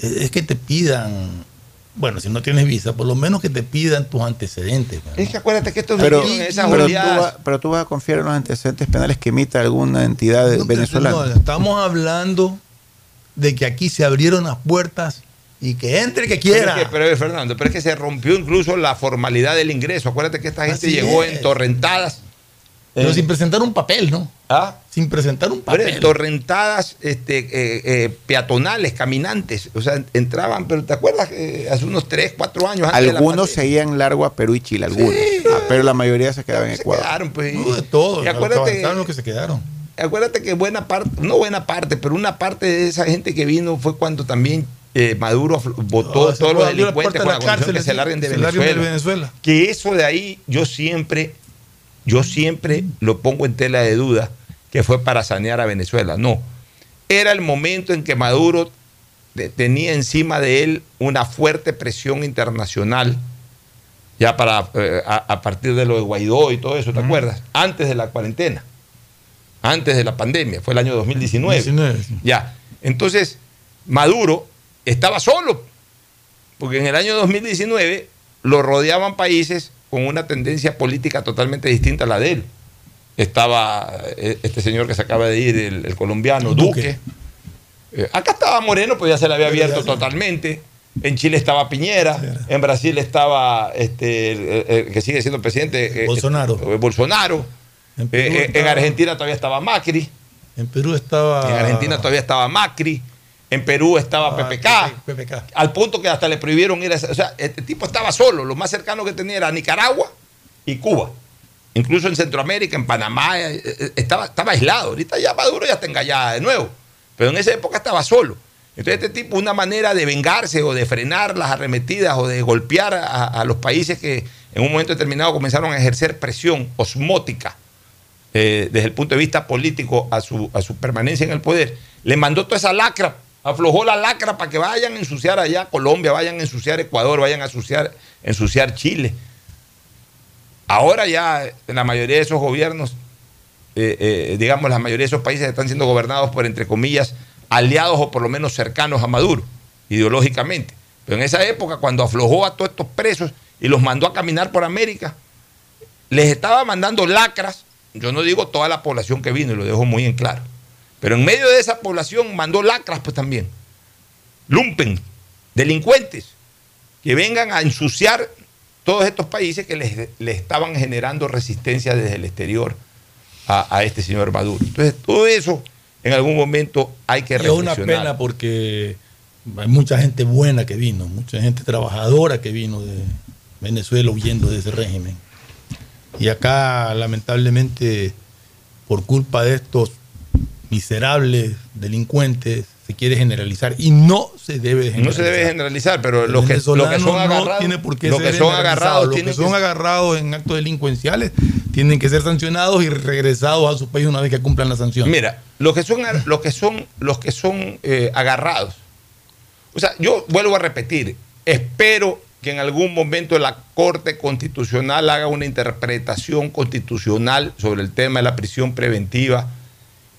es es que te pidan, bueno, si no tienes visa, por lo menos que te pidan tus antecedentes. ¿no? Es que acuérdate que estos Pero, esas pero, tú va- pero tú vas a confiar en los antecedentes penales que emita alguna entidad No, venezolana. no, estamos hablando de que aquí se abrieron las puertas y que entre que Pero quiera. es que, pero, eh, Fernando, pero es que se rompió incluso la formalidad del ingreso. Acuérdate que esta gente Así llegó es. entorrentadas. Pero Eh, sin presentar un papel, ¿no? ¿Ah? Sin presentar un Pero papel. entorrentadas este, eh, eh, peatonales, caminantes. O sea, entraban, pero ¿te acuerdas que hace unos 3, 4 años antes Algunos seguían largo a Perú y Chile, algunos. Ah, pero la mayoría se quedaban en se Ecuador. quedaron, pues. No, de todo. Y acuérdate, los que se quedaron. acuérdate que buena parte, no buena parte, pero una parte de esa gente que vino fue cuando también eh, Maduro votó No, se todos los delincuentes con de la la condición que cárcel, se larguen de se. Venezuela. Que eso de ahí yo siempre, yo siempre lo pongo en tela de duda que fue para sanear a Venezuela. No. Era el momento en que Maduro te- tenía encima de él una fuerte presión internacional, ya para eh, a, a partir de lo de Guaidó y todo eso, ¿te acuerdas? Antes de la cuarentena, antes de la pandemia, fue el año 2019. 19, sí. Ya. Entonces, Maduro estaba solo, porque en el año 2019 lo rodeaban países con una tendencia política totalmente distinta a la de él. Estaba eh, este señor que se acaba de ir, el, el colombiano, Duque. Duque. Eh, acá estaba Moreno, pues ya se le había abierto totalmente. En Chile estaba Piñera, en Brasil estaba este, el, el- el que sigue siendo presidente, eh, Bolsonaro. eh, Bolsonaro. En Eh, en Argentina todavía estaba Macri. En Perú estaba. En Argentina todavía estaba Macri. En Perú estaba Ah, PPK. PPK. Al punto que hasta le prohibieron ir a O sea, este tipo estaba solo. Lo más cercano que tenía era Nicaragua y Cuba. Incluso en Centroamérica, en Panamá, eh, eh, estaba, estaba aislado. Ahorita ya Maduro ya está engallada de nuevo. Pero en esa época estaba solo. Entonces, este tipo, una manera de vengarse o de frenar las arremetidas o de golpear a, a los países que en un momento determinado comenzaron a ejercer presión osmótica eh, desde el punto de vista político a su, a su permanencia en el poder, le mandó toda esa lacra, aflojó la lacra para que vayan a ensuciar allá Colombia, vayan a ensuciar Ecuador, vayan a ensuciar, ensuciar Chile. Ahora ya la mayoría de esos gobiernos, eh, eh, digamos, la mayoría de esos países están siendo gobernados por, entre comillas, aliados o por lo menos cercanos a Maduro, ideológicamente. Pero en esa época, cuando aflojó a todos estos presos y los mandó a caminar por América, les estaba mandando lacras, yo no digo toda la población que vino, y lo dejo muy en claro, pero en medio de esa población mandó lacras pues también, lumpen, delincuentes, que vengan a ensuciar todos estos países que les, les estaban generando resistencia desde el exterior a, a este señor Maduro. Entonces, todo eso en algún momento hay que Y es una reflexionar. pena porque hay mucha gente buena que vino, mucha gente trabajadora que vino de Venezuela huyendo de ese régimen. Y acá, lamentablemente, por culpa de estos miserables delincuentes, se quiere generalizar y no se debe No generalizar. se debe generalizar, pero los que, los que son no agarrados, tiene por qué los que son agarrados Los que son que- agarrados en actos delincuenciales tienen que ser sancionados y regresados a su país una vez que cumplan la sanción. Mira, los que son, los que son, los que son eh, agarrados. O sea, yo vuelvo a repetir, espero que en algún momento la Corte Constitucional haga una interpretación constitucional sobre el tema de la prisión preventiva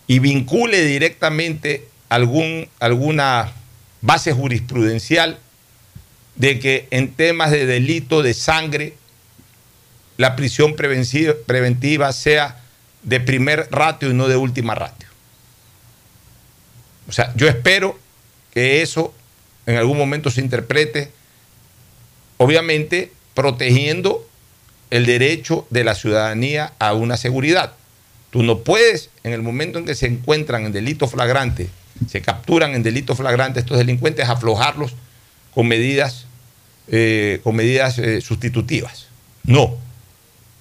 y vincule directamente algún, alguna base jurisprudencial de que en temas de delito de sangre la prisión preventiva sea de primer ratio y no de última ratio. O sea, yo espero que eso en algún momento se interprete, obviamente protegiendo el derecho de la ciudadanía a una seguridad. Tú no puedes, en el momento en que se encuentran en delito flagrante, se capturan en delito flagrante estos delincuentes, aflojarlos con medidas, eh, con medidas eh, sustitutivas. No.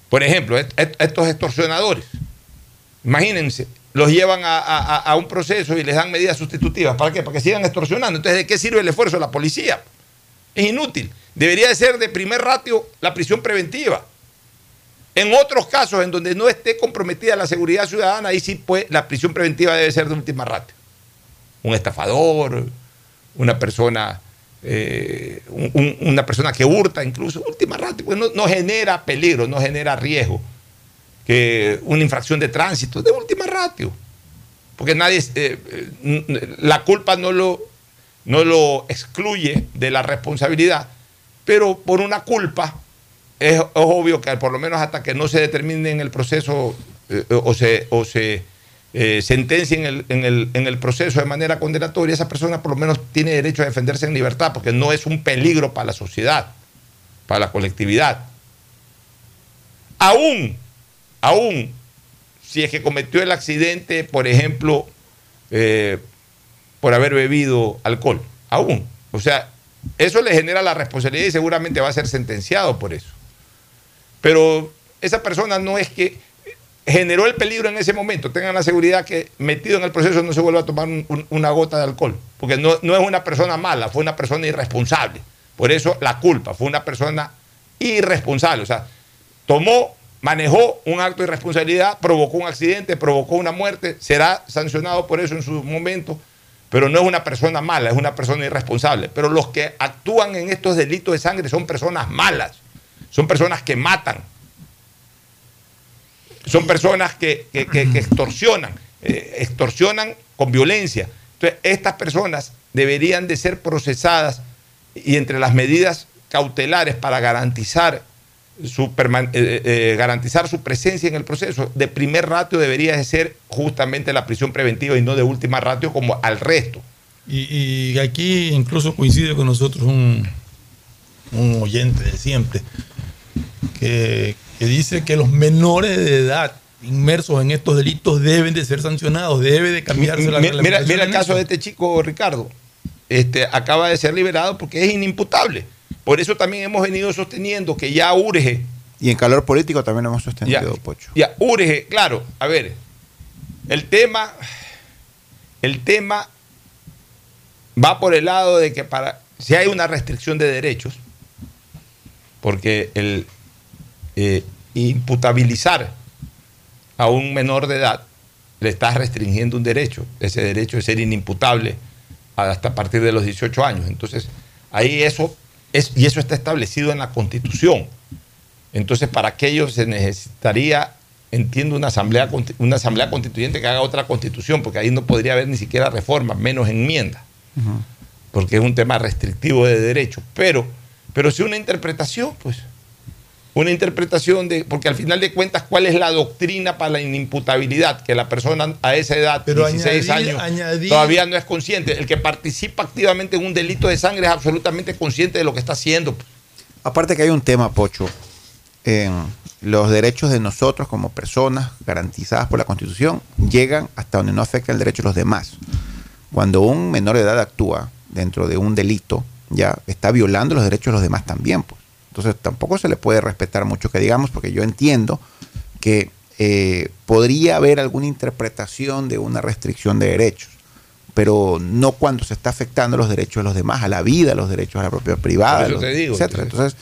Por ejemplo, est- est- estos extorsionadores, imagínense, los llevan a, a- a un proceso y les dan medidas sustitutivas. ¿Para qué? Para que sigan extorsionando. Entonces, ¿de qué sirve el esfuerzo de la policía? Es inútil. Debería de ser de primer ratio la prisión preventiva. En otros casos en donde no esté comprometida la seguridad ciudadana, ahí sí pues la prisión preventiva debe ser de última ratio. Un estafador, una persona, eh, un- un- una persona que hurta incluso, última ratio, pues no, no genera peligro, no genera riesgo. Que una infracción de tránsito, de última ratio. Porque nadie, eh, eh, la culpa no lo, no lo excluye de la responsabilidad, pero por una culpa es, obvio que por lo menos hasta que no se determine en el proceso eh, o se, o se eh, en el, en, el, en el proceso de manera condenatoria, esa persona por lo menos tiene derecho a defenderse en libertad, porque no es un peligro para la sociedad, para la colectividad. Aún, aún, si es que cometió el accidente, por ejemplo, eh, por haber bebido alcohol, aún. O sea, eso le genera la responsabilidad y seguramente va a ser sentenciado por eso. Pero esa persona no es que generó el peligro en ese momento. Tengan la seguridad que metido en el proceso no se vuelva a tomar un- un- una gota de alcohol. Porque no, no es una persona mala, fue una persona irresponsable. Por eso la culpa, fue una persona irresponsable. O sea, tomó, manejó un acto de irresponsabilidad, provocó un accidente, provocó una muerte, será sancionado por eso en su momento, pero no es una persona mala, es una persona irresponsable. Pero los que actúan en estos delitos de sangre son personas malas, son personas que matan, son personas que, que- extorsionan, eh, extorsionan con violencia. Entonces, estas personas deberían de ser procesadas y entre las medidas cautelares para garantizar su, eh, eh, garantizar su presencia en el proceso, de primer ratio debería de ser justamente la prisión preventiva y no de última ratio como al resto. Y, y aquí incluso coincide con nosotros un, un oyente de siempre que, que dice que los menores de edad inmersos en estos delitos deben de ser sancionados, debe de cambiarse la Mira, mira, el caso de este chico Ricardo. Este, acaba de ser liberado porque es inimputable. Por eso también hemos venido sosteniendo que ya urge, Y en calor político también lo hemos ya, sostenido, Pocho. ya urge, claro, a ver, el tema, el tema va por el lado de que para, si hay una restricción de derechos, porque el eh, imputabilizar a un menor de edad le estás restringiendo un derecho, ese derecho de ser inimputable hasta a partir de los 18 años. Entonces, ahí eso es, y eso está establecido en la Constitución. Entonces, para aquello se necesitaría, entiendo, una asamblea, una asamblea constituyente que haga otra constitución, porque ahí no podría haber ni siquiera reforma, menos enmienda, porque es un tema restrictivo de derechos. Pero, pero si una interpretación, pues, una interpretación de, porque al final de cuentas, ¿cuál es la doctrina para la inimputabilidad? Que la persona a esa edad, Pero 16 añadir- años, añadir- todavía no es consciente. El que participa activamente en un delito de sangre es absolutamente consciente de lo que está haciendo. Aparte que hay un tema, Pocho, en los derechos de nosotros como personas garantizadas por la Constitución llegan hasta donde no afecta el derecho de los demás. Cuando un menor de edad actúa, dentro de un delito, ya está violando los derechos de los demás también. Pues. Entonces tampoco se le puede respetar mucho que digamos, porque yo entiendo que eh, podría haber alguna interpretación de una restricción de derechos, pero no cuando se está afectando los derechos de los demás, a la vida, los derechos a la propiedad privada, los- digo, etcétera. entonces-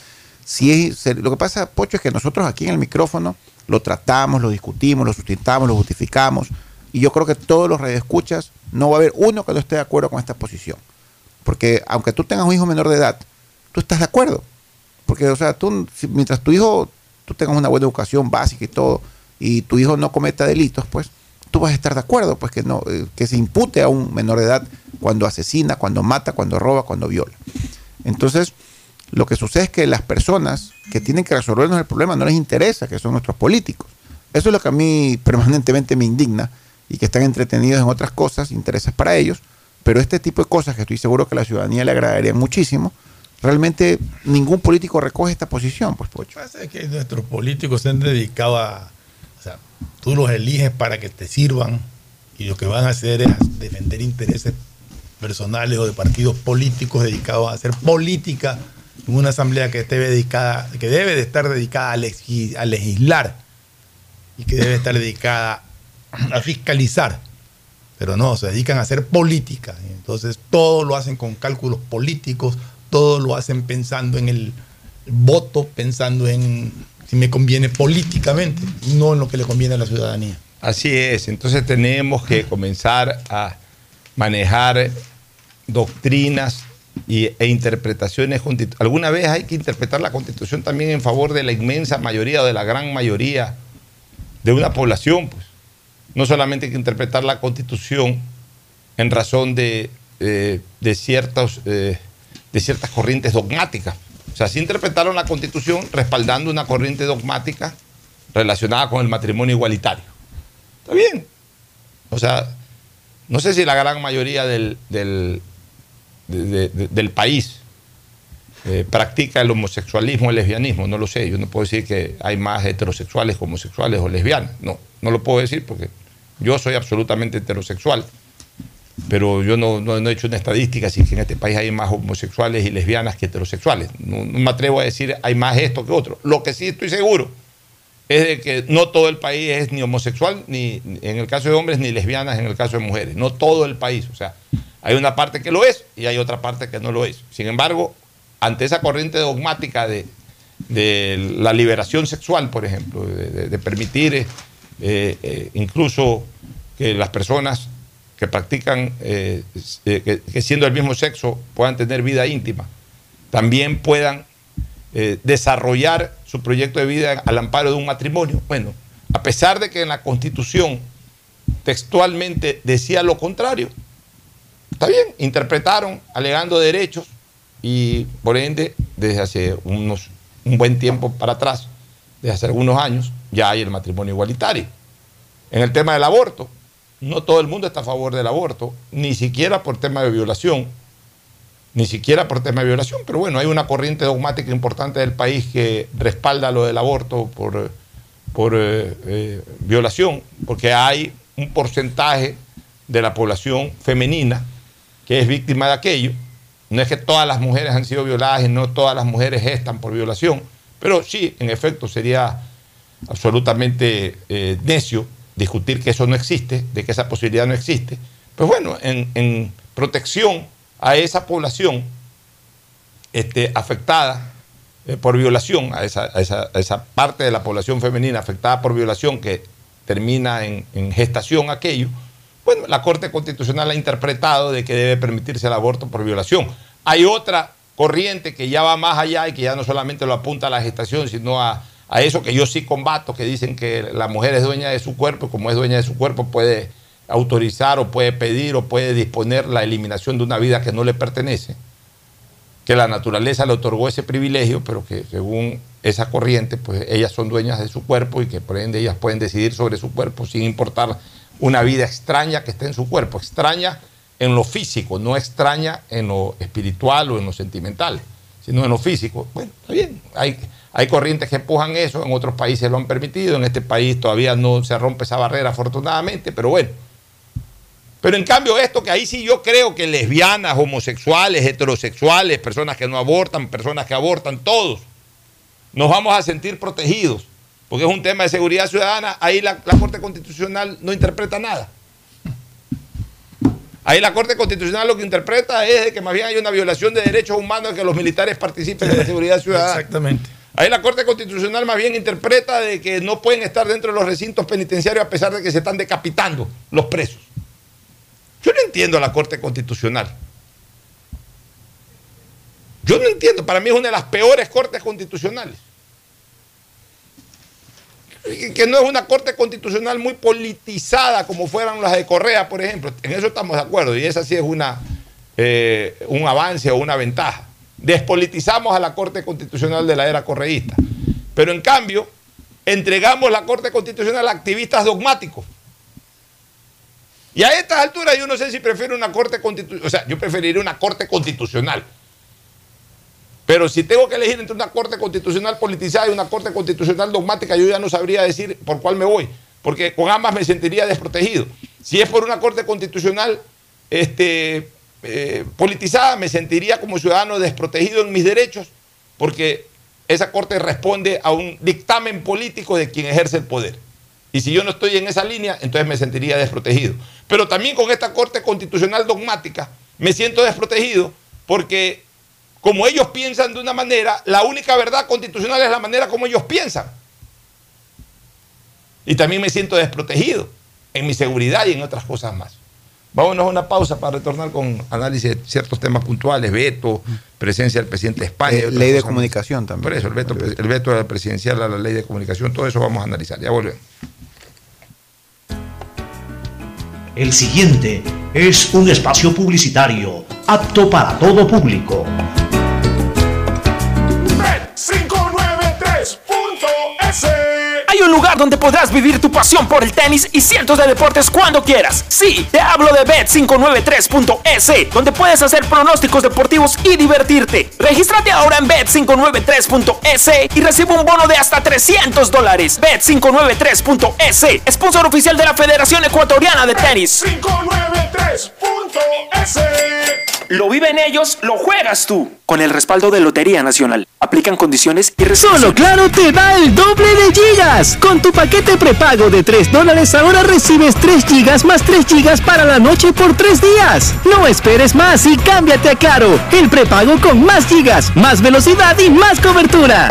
si es- se- lo que pasa, Pocho, es que nosotros aquí en el micrófono lo tratamos, lo discutimos, lo sustentamos, lo justificamos, y yo creo que todos los radioescuchas no va a haber uno que no esté de acuerdo con esta posición. Porque aunque tú tengas un hijo menor de edad, tú estás de acuerdo. Porque, o sea, tú, mientras tu hijo, tú tengas una buena educación básica y todo, y tu hijo no cometa delitos, pues tú vas a estar de acuerdo, pues que no, eh, que se impute a un menor de edad cuando asesina, cuando mata, cuando roba, cuando viola. Entonces, lo que sucede es que las personas que tienen que resolvernos el problema no les interesa, que son nuestros políticos. Eso es lo que a mí (laughs) permanentemente me indigna y que están entretenidos en otras cosas, intereses para ellos, pero este tipo de cosas que estoy seguro que a la ciudadanía le agradarían muchísimo, realmente ningún político recoge esta posición, pues Pocho. pasa que nuestros políticos se han dedicado a. O sea, tú los eliges para que te sirvan y lo que van a hacer es defender intereses personales o de partidos políticos dedicados a hacer política en una asamblea que esté dedicada, que debe de estar dedicada a legislar y que debe estar dedicada a fiscalizar. Pero no, se dedican a hacer política. Entonces todo lo hacen con cálculos políticos, todo lo hacen pensando en el voto, pensando en si me conviene políticamente, no en lo que le conviene a la ciudadanía. Así es, entonces tenemos que comenzar a manejar doctrinas y- e interpretaciones. Alguna vez hay que interpretar la constitución también en favor de la inmensa mayoría o de la gran mayoría de una población. Pues. No solamente hay que interpretar la constitución en razón de, eh, de, eh, de ciertas corrientes dogmáticas. O sea, sí interpretaron la constitución respaldando una corriente dogmática relacionada con el matrimonio igualitario. Está bien. O sea, no sé si la gran mayoría del, del, de- de- de- del país eh, practica el homosexualismo o el lesbianismo, no lo sé. Yo no puedo decir que hay más heterosexuales homosexuales o lesbianas. No, no lo puedo decir porque yo soy absolutamente heterosexual. Pero yo no, he hecho una estadística si en este país hay más homosexuales y lesbianas que heterosexuales. No, me atrevo a decir hay más esto que otro. Lo que sí estoy seguro es de que no todo el país es ni homosexual, ni en el caso de hombres, ni lesbianas en el caso de mujeres. No todo el país. O sea, hay una parte que lo es y hay otra parte que no lo es. Sin embargo, ante esa corriente dogmática de, la liberación sexual, por ejemplo, de, permitir eh, eh, incluso que las personas que practican, eh, que, que siendo del mismo sexo, puedan tener vida íntima, también puedan desarrollar su proyecto de vida al amparo de un matrimonio. Bueno, a pesar de que en la Constitución textualmente decía lo contrario, está bien, interpretaron alegando derechos y por ende desde hace unos, un buen tiempo para atrás, desde hace algunos años, ya hay el matrimonio igualitario. En el tema del aborto, no todo el mundo está a favor del aborto, ni siquiera por tema de violación, ni siquiera por tema de violación, pero bueno, hay una corriente dogmática importante del país que respalda lo del aborto por, por eh, eh, violación, porque hay un porcentaje de la población femenina que es víctima de aquello. No es que todas las mujeres han sido violadas y no todas las mujeres gestan por violación, pero sí, en efecto, sería absolutamente eh, necio discutir que eso no existe, de que esa posibilidad no existe. Pues bueno, en, protección a esa población este, afectada eh, por violación, a esa, esa- esa parte de la población femenina afectada por violación que termina en, en gestación aquello, bueno, la Corte Constitucional ha interpretado de que debe permitirse el aborto por violación. Hay otra corriente que ya va más allá y que ya no solamente lo apunta a la gestación, sino a, a eso que yo sí combato, que dicen que la mujer es dueña de su cuerpo y como es dueña de su cuerpo puede autorizar o puede pedir o puede disponer la eliminación de una vida que no le pertenece, que la naturaleza le otorgó ese privilegio, pero que según esa corriente, pues ellas son dueñas de su cuerpo y que por ende ellas pueden decidir sobre su cuerpo sin importar una vida extraña que esté en su cuerpo, extraña en lo físico, no extraña en lo espiritual o en lo sentimental, sino en lo físico. Bueno, está bien, hay, hay corrientes que empujan eso, en otros países lo han permitido, en este país todavía no se rompe esa barrera afortunadamente, pero bueno, Pero en cambio esto que ahí sí yo creo que lesbianas, homosexuales, heterosexuales, personas que no abortan, personas que abortan, todos, nos vamos a sentir protegidos, porque es un tema de seguridad ciudadana, ahí la, la Corte Constitucional no interpreta nada. Ahí la Corte Constitucional lo que interpreta es de que más bien hay una violación de derechos humanos que los militares participen en la (laughs) seguridad ciudadana. Exactamente. Ahí la Corte Constitucional más bien interpreta de que no pueden estar dentro de los recintos penitenciarios a pesar de que se están decapitando los presos. Yo no entiendo a la Corte Constitucional. Yo no entiendo, para mí es una de las peores cortes constitucionales. Que no es una corte constitucional muy politizada como fueran las de Correa, por ejemplo. En eso estamos de acuerdo y esa sí es una, eh, un avance o una ventaja. Despolitizamos a la Corte Constitucional de la era correísta. Pero en cambio, entregamos la Corte Constitucional a activistas dogmáticos. Y a estas alturas yo no sé si prefiero una Corte Constitucional, o sea, yo preferiría una Corte Constitucional. Pero si tengo que elegir entre una Corte Constitucional politizada y una Corte Constitucional dogmática, yo ya no sabría decir por cuál me voy, porque con ambas me sentiría desprotegido. Si es por una Corte Constitucional este, eh, politizada, me sentiría como ciudadano desprotegido en mis derechos, porque esa Corte responde a un dictamen político de quien ejerce el poder. Y si yo no estoy en esa línea, entonces me sentiría desprotegido. Pero también con esta Corte Constitucional dogmática me siento desprotegido porque como ellos piensan de una manera, la única verdad constitucional es la manera como ellos piensan. Y también me siento desprotegido en mi seguridad y en otras cosas más. Vámonos a una pausa para retornar con análisis de ciertos temas puntuales, veto, presencia del presidente de España. Eh, ley de comunicación también. Por eso, el veto, el veto de la presidencial a la ley de comunicación, todo eso vamos a analizar. Ya volvemos. El siguiente es un espacio publicitario apto para todo público. Un lugar donde podrás vivir tu pasión por el tenis y cientos de deportes cuando quieras. Sí, te hablo de bet593.es, donde puedes hacer pronósticos deportivos y divertirte. Regístrate ahora en bet593.es y recibe un bono de hasta 300 dólares. Bet593.es, sponsor oficial de la Federación Ecuatoriana de Tenis. 593.es Lo viven ellos, lo juegas tú. Con el respaldo de Lotería Nacional. Aplican condiciones y Solo Claro te da el doble de gigas. Con tu paquete prepago de 3 dólares ahora recibes 3 gigas más 3 gigas para la noche por 3 días. No esperes más y cámbiate a Claro. El prepago con más gigas, más velocidad y más cobertura.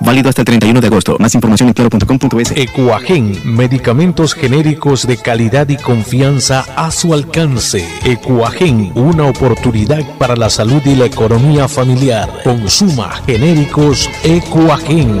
Válido hasta el 31 de agosto. Más información en claro.com.es. Ecuagen, medicamentos genéricos de calidad y confianza a su alcance. Ecuagen, una oportunidad para la salud y la economía familiar. Consuma genéricos Ecuagen.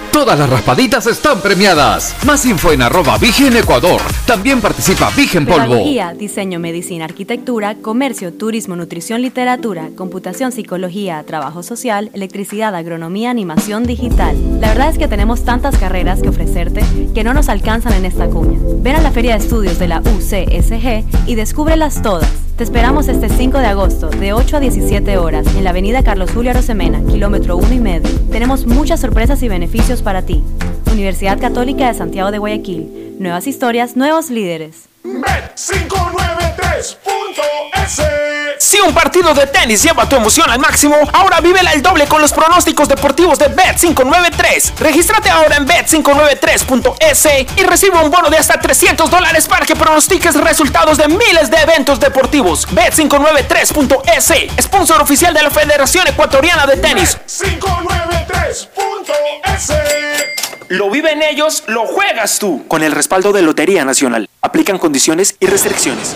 Todas las raspaditas están premiadas. Más info en arroba Vigen Ecuador. También participa Vigen Polvo. Pedagogía, diseño, medicina, arquitectura, comercio, turismo, nutrición, literatura, computación, psicología, trabajo social, electricidad, agronomía, animación digital. La verdad es que tenemos tantas carreras que ofrecerte que no nos alcanzan en esta cuña. Ven a la Feria de Estudios de la UCSG y descúbrelas todas. Te esperamos este 5 de agosto de 8 a 17 horas en la avenida Carlos Julio Arosemena, kilómetro 1 y medio. Tenemos muchas sorpresas y beneficios para ti. Universidad Católica de Santiago de Guayaquil. Nuevas historias, nuevos líderes. Bet593.es Si un partido de tenis lleva tu emoción al máximo, ahora vívela el doble con los pronósticos deportivos de Bet593. Regístrate ahora en Bet593.es y recibe un bono de hasta 300 dólares para que pronostiques resultados de miles de eventos deportivos. Bet593.es, sponsor oficial de la Federación Ecuatoriana de Tenis. 593.es Lo viven ellos, lo juegas tú. Con el respaldo de Lotería Nacional. Aplican condiciones y restricciones.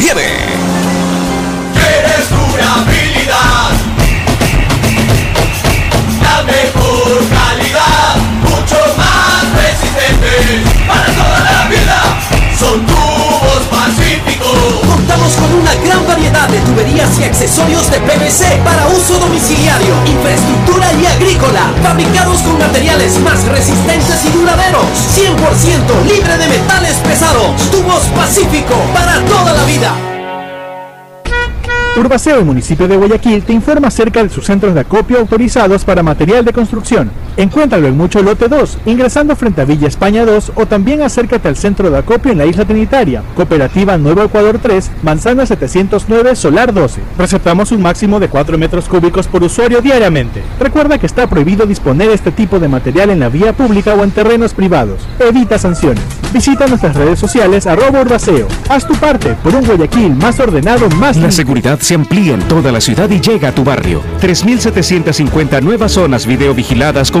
Eres durabilidad, la mejor calidad, mucho más resistente para toda la vida. Son tubos pacíficos. Contamos con una gran variedad de tuberías y accesorios de PVC para uso domiciliario, infraestructura y agrícola, fabricados con materiales más resistentes y duraderos, 100% libre de metales pesados. Tubos Pacífico para toda la vida. Urbaceo, municipio de Guayaquil, te informa acerca de sus centros de acopio autorizados para material de construcción. Encuéntralo en Mucho Lote 2, ingresando frente a Villa España 2 o también acércate al centro de acopio en la isla Trinitaria, Cooperativa Nuevo Ecuador 3, Manzana 709, Solar 12. Receptamos un máximo de 4 metros cúbicos por usuario diariamente. Recuerda que está prohibido disponer este tipo de material en la vía pública o en terrenos privados. Evita sanciones. Visita nuestras redes sociales arroba Urbaceo. Haz tu parte por un Guayaquil más ordenado, más La limpio. seguridad se amplía en toda la ciudad y llega a tu barrio. 3.750 nuevas zonas videovigiladas con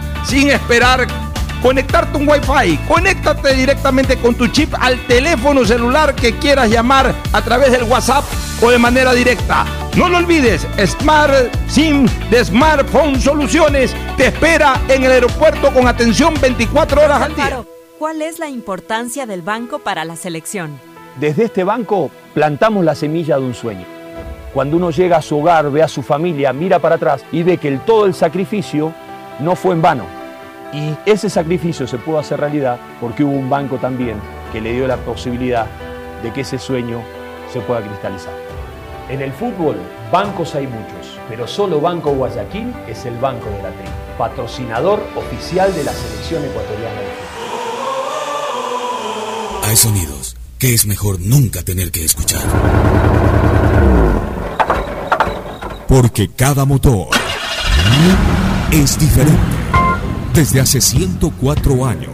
sin esperar conectarte un Wi-Fi. Conéctate directamente con tu chip al teléfono celular que quieras llamar a través del WhatsApp o de manera directa. No lo olvides, Smart SIM de Smartphone Soluciones te espera en el aeropuerto con atención 24 horas al día. ¿cuál es la importancia del banco para la selección? Desde este banco plantamos la semilla de un sueño. Cuando uno llega a su hogar, ve a su familia, mira para atrás y ve que el, todo el sacrificio no fue en vano. Y ese sacrificio se pudo hacer realidad porque hubo un banco también que le dio la posibilidad de que ese sueño se pueda cristalizar. En el fútbol, bancos hay muchos, pero solo Banco Guayaquil es el banco de la tri, patrocinador oficial de la selección ecuatoriana de fútbol. Hay sonidos que es mejor nunca tener que escuchar. Porque cada motor es diferente. Desde hace 104 años,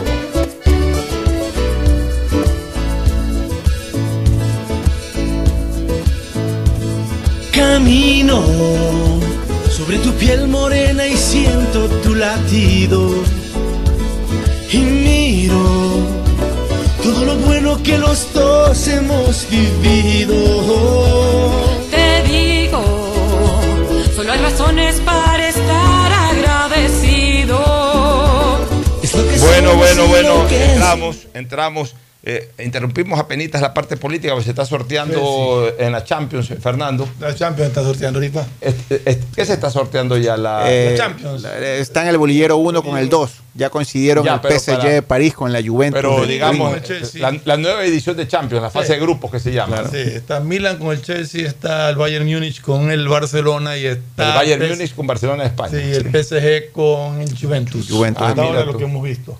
Camino sobre tu piel morena y siento tu latido. Y miro todo lo bueno que los dos hemos vivido. Te digo, solo hay razones para estar agradecido. Bueno, bueno, bueno, es. entramos, entramos. Eh, interrumpimos apenas la parte política, porque se está sorteando en la Champions, Fernando. La Champions está sorteando ahorita. Este- este- ¿Qué se está sorteando ya? La, Eh, la Champions. la- está en el bolillero 1 con el 2. Ya coincidieron Ya, el PSG para- de París con la Juventus. Pero digamos, la, la nueva edición de Champions, la fase Sí. de grupos que se llama. ¿no? Sí, está Milan con el Chelsea, está el Bayern Múnich con el Barcelona y está El Bayern Múnich con Barcelona de España. Sí, el PSG con el Juventus. Juventus, Hasta ah, ahora mira lo que hemos visto.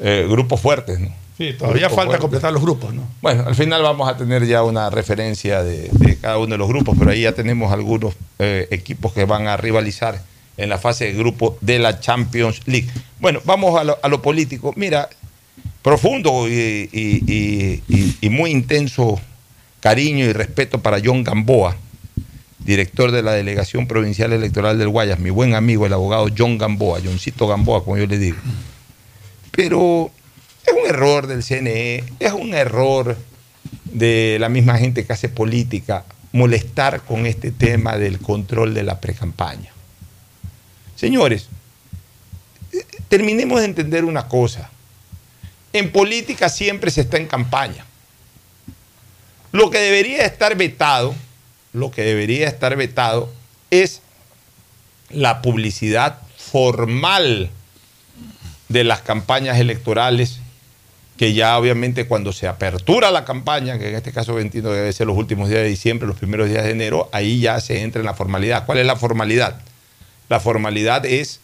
Eh, grupos fuertes, ¿no? Sí, todavía falta completar los grupos, ¿no? Bueno, al final vamos a tener ya una referencia de, de cada uno de los grupos, pero ahí ya tenemos algunos eh, equipos que van a rivalizar en la fase de grupo de la Champions League. Bueno, vamos a lo, a lo político. Mira, profundo y, y- y- y- y muy intenso cariño y respeto para John Gamboa, director de la Delegación Provincial Electoral del Guayas, mi buen amigo, el abogado John Gamboa, Johncito Gamboa, como yo le digo. Pero es un error del CNE, es un error de la misma gente que hace política molestar con este tema del control de la precampaña. Señores, terminemos de entender una cosa. En política siempre se está en campaña. Lo que debería estar vetado, lo que debería estar vetado es la publicidad formal de las campañas electorales, que ya obviamente cuando se apertura la campaña, que en este caso 21 debe ser los últimos días de diciembre, los primeros días de enero, ahí ya se entra en la formalidad. ¿Cuál es la formalidad? La formalidad es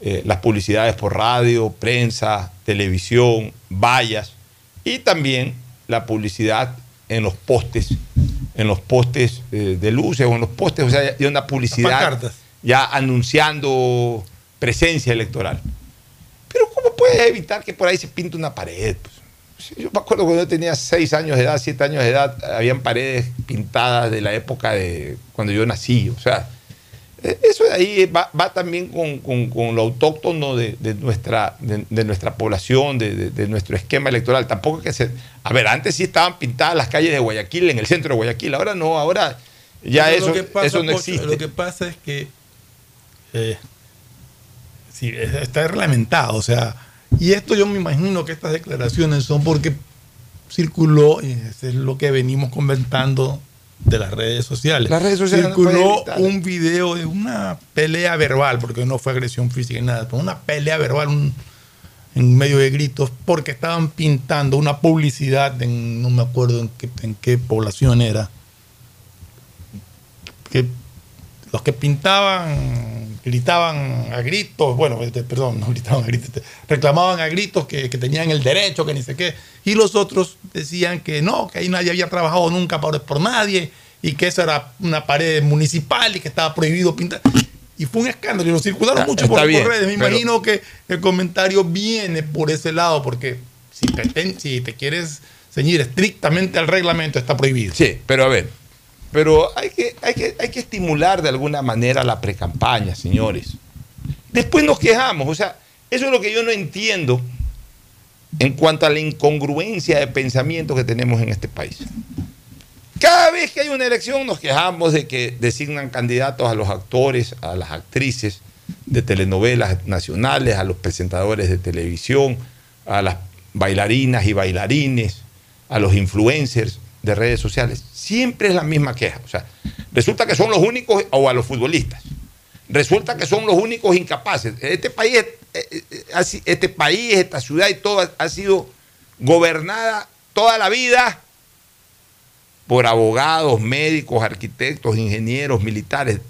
eh, las publicidades por radio, prensa, televisión, vallas y también la publicidad en los postes, en los postes eh, de luces o en los postes, o sea, ya una publicidad ya anunciando presencia electoral. Pero ¿cómo puedes evitar que por ahí se pinte una pared? Pues, yo me acuerdo cuando yo tenía 6 años de edad, 7 años de edad, habían paredes pintadas de la época de cuando yo nací. O sea, eh, eso de ahí va, va también con, con- con lo autóctono de, de nuestra, de, de nuestra población, de, nuestro esquema electoral. Tampoco que se... A ver, antes sí estaban pintadas las calles de Guayaquil, en el centro de Guayaquil. Ahora no, ahora ya Pero eso, pasa, eso no existe. Lo que pasa es que eh, sí, es- está reglamentado, o sea, y esto yo me imagino que estas declaraciones son porque circuló, y eso es lo que venimos comentando de las redes sociales. Las redes sociales no pueden circuló un video de una pelea verbal, porque no fue agresión física ni nada, pero una pelea verbal un- en medio de gritos, porque estaban pintando una publicidad en, no me acuerdo en qué, en qué población era, que los que pintaban gritaban a gritos, bueno, este, perdón, no gritaban a gritos, este, reclamaban a gritos que, que tenían el derecho, que ni sé qué, y los otros decían que no, que ahí nadie había trabajado nunca por, por nadie, y que esa era una pared municipal y que estaba prohibido pintar. Y fue un escándalo, y lo circularon Está- mucho por, está por bien, redes. Me pero- imagino que el comentario viene por ese lado, porque si te, si te quieres ceñir estrictamente al reglamento, está prohibido. Sí, pero a ver, pero hay que, hay que, hay que estimular de alguna manera la precampaña, señores. Después nos quejamos, o sea, eso es lo que yo no entiendo en cuanto a la incongruencia de pensamiento que tenemos en este país. Cada vez que hay una elección nos quejamos de que designan candidatos a los actores, a las actrices de telenovelas nacionales, a los presentadores de televisión, a las bailarinas y bailarines, a los influencers de redes sociales. Siempre es la misma queja. O sea, resulta que son los únicos, o a los futbolistas, resulta que son los únicos incapaces. Este país, eh, eh, este país, esta ciudad y todo ha- sido gobernada toda la vida por abogados, médicos, arquitectos, ingenieros, militares,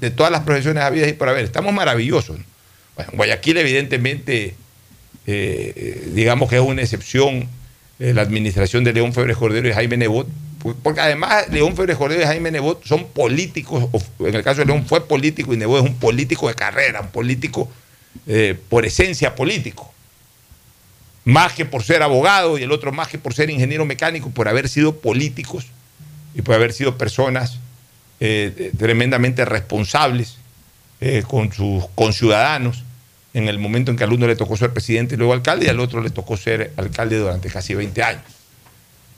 de todas las profesiones habidas y por haber. Estamos maravillosos. ¿no? Bueno, Guayaquil, evidentemente, eh, digamos que es una excepción la administración de León Febres Cordero y Jaime Nebot, pu- porque además León Febres Cordero y Jaime Nebot son políticos, en el caso de León fue político y Nebot es un político de carrera, un político eh, por esencia político más que por ser abogado y el otro más que por ser ingeniero mecánico, por haber sido políticos y por haber sido personas eh, tremendamente responsables eh, con sus conciudadanos en el momento en que al uno le tocó ser presidente y luego alcalde y al otro le tocó ser alcalde durante casi 20 años.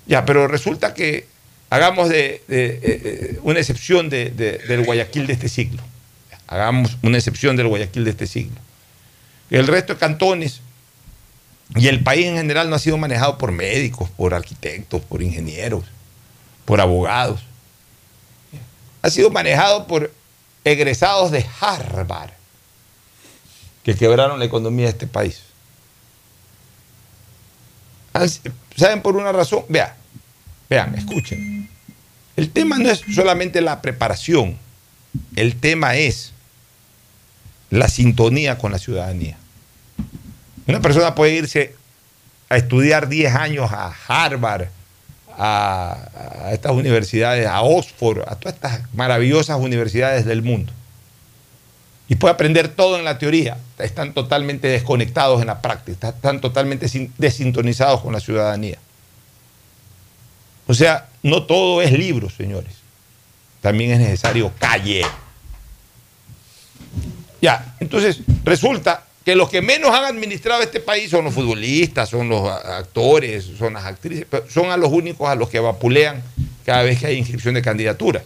Ya, pero resulta que hagamos de, eh, eh, una excepción de- de- del Guayaquil de este siglo. Hagamos una excepción del Guayaquil de este siglo. El resto de cantones y el país en general no ha sido manejado por médicos, por arquitectos, por ingenieros, por abogados. Ha sido manejado por egresados de Harvard que quebraron la economía de este país. ¿Saben por una razón? Vean, vean, escuchen. El tema no es solamente la preparación, el tema es la sintonía con la ciudadanía. Una persona puede irse a estudiar 10 años a Harvard, a, a estas universidades, a Oxford, a todas estas maravillosas universidades del mundo. Y puede aprender todo en la teoría. Están totalmente desconectados en la práctica, están totalmente sin- desintonizados con la ciudadanía. O sea, no todo es libros, señores. También es necesario calle. Ya, entonces resulta que los que menos han administrado este país son los futbolistas, son los actores, son las actrices, pero son a los únicos a los que vapulean cada vez que hay inscripción de candidatura.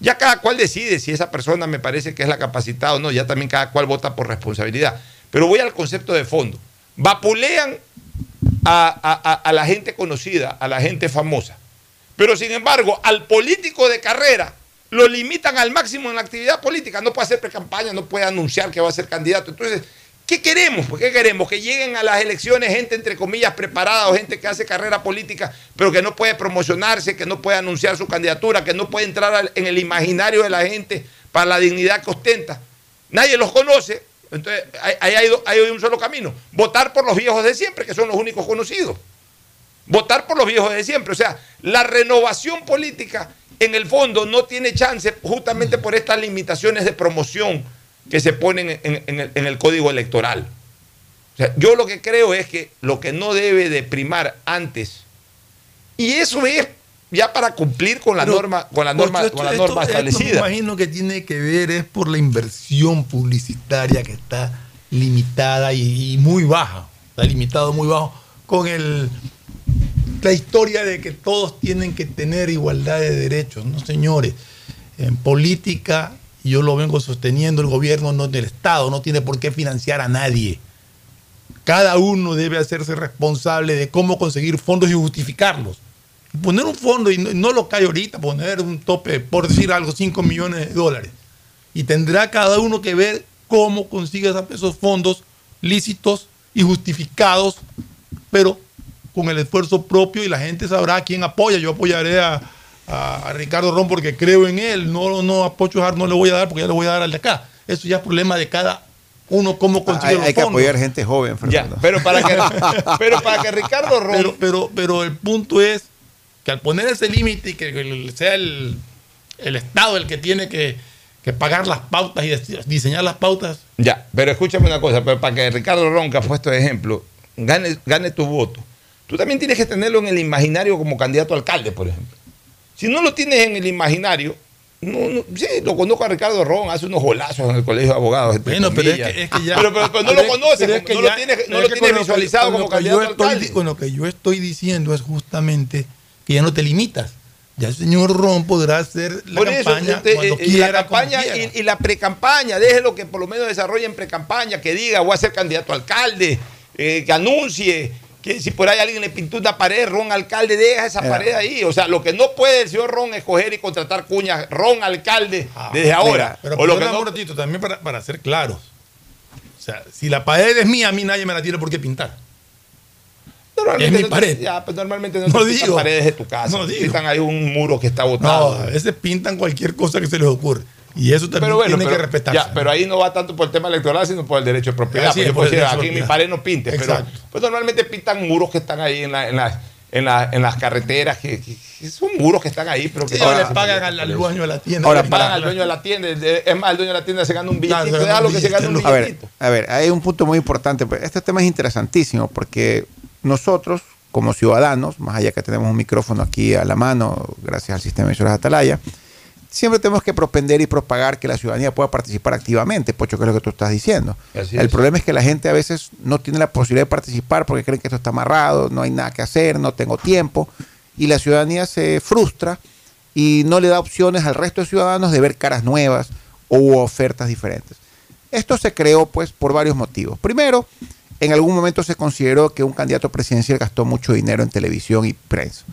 Ya cada cual decide si esa persona me parece que es la capacitada o no, ya también cada cual vota por responsabilidad. Pero voy al concepto de fondo. Vapulean a, a- a- la gente conocida, a la gente famosa. Pero sin embargo, al político de carrera lo limitan al máximo en la actividad política. No puede hacer pre-campaña, no puede anunciar que va a ser candidato. Entonces, ¿qué queremos? ¿Qué queremos? Que lleguen a las elecciones gente, entre comillas, preparada o gente que hace carrera política, pero que no puede promocionarse, que no puede anunciar su candidatura, que no puede entrar en el imaginario de la gente para la dignidad que ostenta. Nadie los conoce. Entonces, ahí hay, hay un solo camino. Votar por los viejos de siempre, que son los únicos conocidos votar por los viejos de siempre. O sea, la renovación política en el fondo no tiene chance justamente por estas limitaciones de promoción que se ponen en, en el, en el código electoral. O sea, yo lo que creo es que lo que no debe de primar antes, y eso es ya para cumplir con la Pero, norma, con la norma, Porcho, con la esto- norma esto establecida. me imagino que tiene que ver es por la inversión publicitaria que está limitada y, y muy baja. Está limitado muy bajo con el la historia de que todos tienen que tener igualdad de derechos. No, señores. En política, y yo lo vengo sosteniendo, el gobierno no del Estado no tiene por qué financiar a nadie. Cada uno debe hacerse responsable de cómo conseguir fondos y justificarlos. Poner un fondo, y no, no lo cae ahorita, poner un tope, por decir algo, 5 millones de dólares. Y tendrá cada uno que ver cómo consigue esos fondos lícitos y justificados, pero con el esfuerzo propio y la gente sabrá a quién apoya. Yo apoyaré a, a- a Ricardo Ron porque creo en él. No, no a Pocho Hart no le voy a dar porque ya le voy a dar al de acá. Eso ya es problema de cada uno cómo consigue Hay, los hay que fondos. apoyar gente joven, Fernando. pero para que, (laughs) pero para que Ricardo Ron Pero, pero, pero el punto es que al poner ese límite y que el- sea el, el Estado el que tiene que, que pagar las pautas y diseñar las pautas, Ya, pero escúchame una cosa, pero para que Ricardo Ronca, puesto de ejemplo, gane, gane tu voto, tú también tienes que tenerlo en el imaginario como candidato a alcalde, por ejemplo. Si no lo tienes en el imaginario, no, no- sí, lo conozco a Ricardo Ron, hace unos golazos en el colegio de abogados. Bueno, pero es que, es que ya. Pero, pero- pero no lo es- conoces, es que no ya- lo tienes, no lo con visualizado con lo como candidato a estoy Con lo que yo estoy diciendo es justamente que ya no te limitas. Ya el señor Ron podrá hacer la Por campaña cuando eh, eh, quiera. la campaña como quiera. y, y la precampaña, déjelo que por lo menos desarrolle en precampaña, que diga voy a ser candidato a alcalde, eh, que anuncie, que si por ahí alguien le pintó una pared, Ron alcalde, deja esa pared ahí. O sea, lo que no puede el señor Ron es coger y contratar cuñas, Ron alcalde, desde ahora. Pero o lo que no- un ratito, también para, para ser claros. O sea, si la pared es mía, a mí nadie me la tiene por qué pintar. normalmente es mi no te- pared. ya, pues normalmente no, No te pintan digo. paredes de tu casa. No digo. pintan ahí un muro que está No, botado. a veces pintan cualquier cosa que se les ocurre. Y eso también pero bueno, tiene pero, que respetarse. ya, pero ahí no va tanto por el tema electoral, sino por el derecho de propiedad. Así Porque es, yo puedo aquí en mi pared no pintes, pero pues normalmente pintan muros que están ahí en, la- en, la- en, la- en las carreteras, que, que- que son muros que están ahí, pero que Sí, ahora le pagan al, al dueño de la tienda. Ahora Le pagan al dueño de la tienda. Es más, el dueño de la tienda se gana un billetito, Claro, se gana déjalo un que se gane un billetito. A ver, a ver, hay un punto muy importante. pues, Este tema es interesantísimo porque nosotros, como ciudadanos, más allá que tenemos un micrófono aquí a la mano, gracias al sistema de emisoras Atalaya, siempre tenemos que propender y propagar que la ciudadanía pueda participar activamente, Pocho, que es lo que tú estás diciendo. Así el es. problema es que la gente a veces no tiene la posibilidad de participar porque creen que esto está amarrado, no hay nada que hacer, no tengo tiempo, y la ciudadanía se frustra y no le da opciones al resto de ciudadanos de ver caras nuevas o ofertas diferentes. Esto se creó pues por varios motivos. Primero, en algún momento se consideró que un candidato presidencial gastó mucho dinero en televisión y prensa.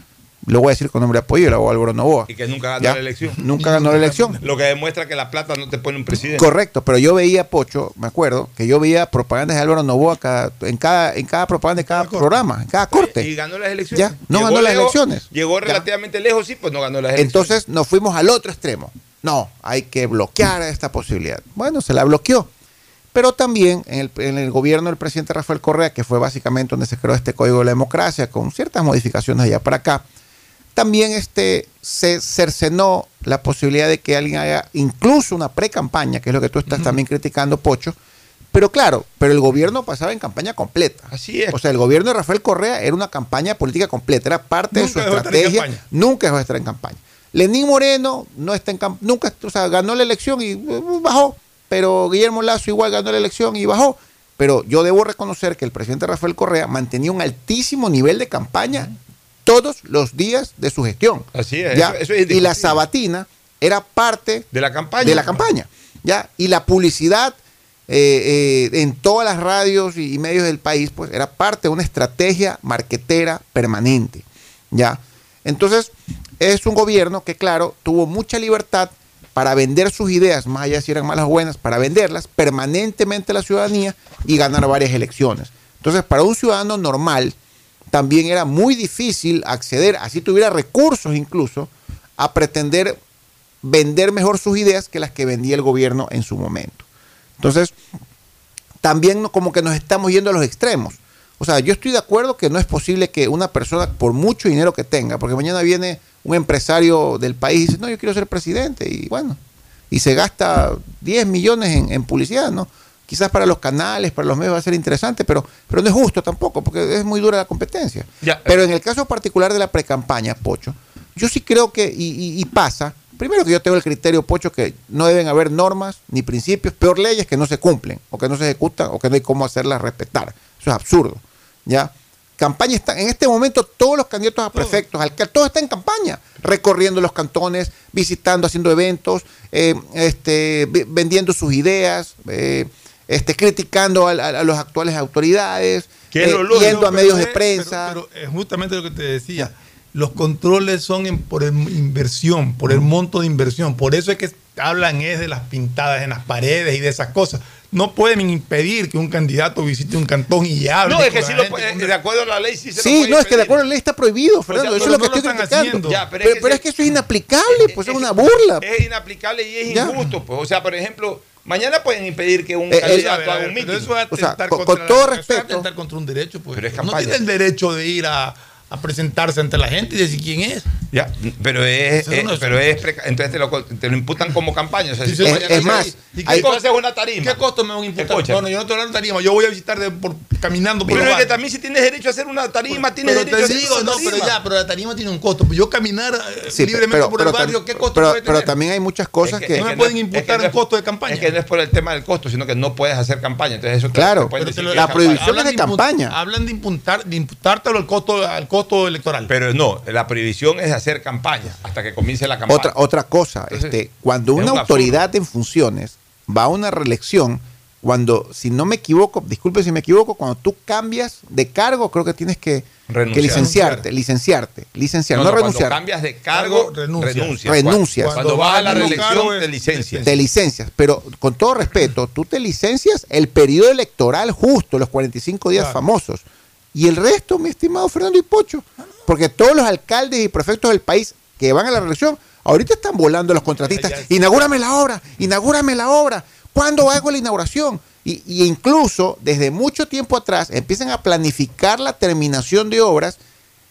Lo voy a decir con nombre de apoyo, el abogado Álvaro Novoa. Y que nunca ganó ¿Ya? la elección. Nunca ganó la elección. Lo que demuestra que la plata no te pone un presidente. Correcto, pero yo veía, Pocho, me acuerdo, que yo veía propagandas de Álvaro Novoa cada- en, cada, en cada propaganda, en cada programa, en cada corte. Y ganó las elecciones. Ya, no Llegó ganó las lejos, elecciones. Llegó Ya. relativamente lejos, sí, pues no ganó las elecciones. Entonces nos fuimos al otro extremo. No, hay que bloquear esta posibilidad. Bueno, se la bloqueó. Pero también en el, en el gobierno del presidente Rafael Correa, que fue básicamente donde se creó este Código de la Democracia, con ciertas modificaciones allá para acá, también este, se cercenó la posibilidad de que alguien haga incluso una pre-campaña, que es lo que tú estás también criticando, Pocho. Pero claro, pero el gobierno pasaba en campaña completa. Así es. O sea, el gobierno de Rafael Correa era una campaña política completa, era parte Nunca de su estrategia. campaña. Nunca dejó de estar en campaña. Lenín Moreno no está en cam- nunca, o sea, ganó la elección y uh, bajó, pero Guillermo Lazo igual ganó la elección y bajó. Pero yo debo reconocer que el presidente Rafael Correa mantenía un altísimo nivel de campaña todos los días de su gestión. Así es, ¿ya? eso- eso es y la sabatina era parte de la campaña. de la campaña. ¿ya? Y la publicidad eh, eh, en todas las radios y, y medios del país, pues era parte de una estrategia marquetera permanente. ¿ya? Entonces, es un gobierno que, claro, tuvo mucha libertad para vender sus ideas, más allá si eran malas o buenas, para venderlas permanentemente a la ciudadanía y ganar varias elecciones. Entonces, para un ciudadano normal, también era muy difícil acceder, así tuviera recursos incluso, a pretender vender mejor sus ideas que las que vendía el gobierno en su momento. Entonces, también como que nos estamos yendo a los extremos. O sea, yo estoy de acuerdo que no es posible que una persona, por mucho dinero que tenga, porque mañana viene un empresario del país y dice, no, yo quiero ser presidente, y bueno, y se gasta 10 millones en, en publicidad, ¿no? Quizás para los canales, para los medios va a ser interesante, pero, pero no es justo tampoco, porque es muy dura la competencia. Pero en el caso particular de la precampaña, Pocho, yo sí creo que, y, y- y pasa, primero que yo tengo el criterio, Pocho, que no deben haber normas ni principios, peor leyes que no se cumplen, o que no se ejecutan, o que no hay cómo hacerlas respetar. Eso es absurdo. ¿Ya? Campaña está, en este momento todos los candidatos a prefectos, alcaldes, todos están en campaña, recorriendo los cantones, visitando, haciendo eventos, eh, este, ve- vendiendo sus ideas, eh, este, criticando a, a- a las actuales autoridades, Que es eh, lo lógico, yendo a medios de es- prensa. Pero, pero es justamente lo que te decía. Los controles son en- por el- inversión, por el monto de inversión. Por eso es que hablan es de las pintadas en las paredes y de esas cosas. No pueden impedir que un candidato visite un cantón y hable. No, es que sí lo puede- de acuerdo a la ley sí se lo Sí, puede no, es que de acuerdo a la ley está prohido, Fernando. sea, eso es pero lo que no lo estoy están criticando. haciendo. Ya, pero pero, es que pero se- es que eso es inaplicable, pues es una burla. Es inaplicable y es Ya. injusto. Pues. O sea, por ejemplo, mañana pueden impedir que un Eh, candidato a haga un mitin. eso es O sea, con- contra con todo la- eso es respeto. atentar contra un derecho, pues. Pero es no tiene el derecho de ir a, a presentarse ante la gente y decir quién es. Ya, pero es, es- no es- pero es entonces te lo, te lo imputan como campaña. O sea, si Es- mañana es más, ¿y qué tú haces una tarima? ¿Qué costo me van a imputar? Escucha. No, no, yo no te hablo de tarima. Yo voy a visitar de- por, caminando por Pero es que también si tienes derecho a hacer una tarima, tienes Pero derecho a hacer una no, tarima. pero ya, pero la tarima tiene un costo. Pues yo caminar eh, Sí, libremente pero- por pero el barrio, ¿qué costo pero- puede pero tener? también hay muchas cosas Es que, es No me pueden es- imputar es que no un es- costo de campaña. Es que no es por el tema del costo, sino que no puedes hacer campaña. Entonces eso Claro, te pero te la es campaña. prohibición Hablan de campaña. Hablan de, impuntar, de imputártelo al costo, al costo electoral. Pero no, la prohibición es hacer campaña hasta que comience la campaña. Otra, otra cosa, este, cuando es una un autoridad en funciones va a una reelección, cuando, si no me equivoco, disculpe si me equivoco, cuando tú cambias de cargo, creo que tienes que, Renunciar. que licenciarte, licenciarte, licenciar, no, No, no, cuando renunciar. cambias de cargo, renuncias. renuncias. Renuncias. Cuando, cuando vas a la Cuando reelección, te licencias. Te licencias, pero con todo respeto, tú te licencias el periodo electoral justo, los 45 días Claro. famosos. Y el resto, mi estimado Fernando y Pocho, porque todos los alcaldes y prefectos del país que van a la reelección, ahorita están volando los contratistas. Inaugúrame la obra, inaugúrame la obra. ¿Cuándo hago la inauguración? Y, y incluso desde mucho tiempo atrás empiezan a planificar la terminación de obras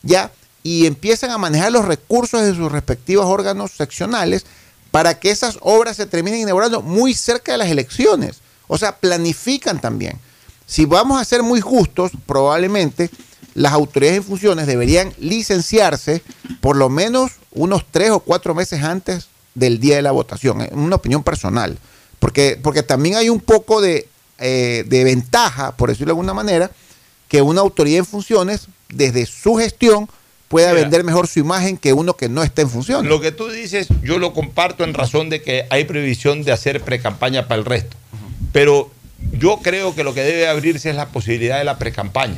ya y empiezan a manejar los recursos de sus respectivos órganos seccionales para que esas obras se terminen inaugurando muy cerca de las elecciones. O sea, planifican también. Si vamos a ser muy justos, probablemente las autoridades en funciones deberían licenciarse por lo menos unos tres o cuatro meses antes del día de la votación, es una opinión personal, porque, porque también hay un poco de, eh, de ventaja, por decirlo de alguna manera, que una autoridad en funciones, desde su gestión, pueda Mira. vender mejor su imagen que uno que no está en funciones. Lo que tú dices, yo lo comparto en razón de que hay previsión de hacer pre-campaña para el resto. Pero yo creo que lo que debe abrirse es la posibilidad de la pre-campaña.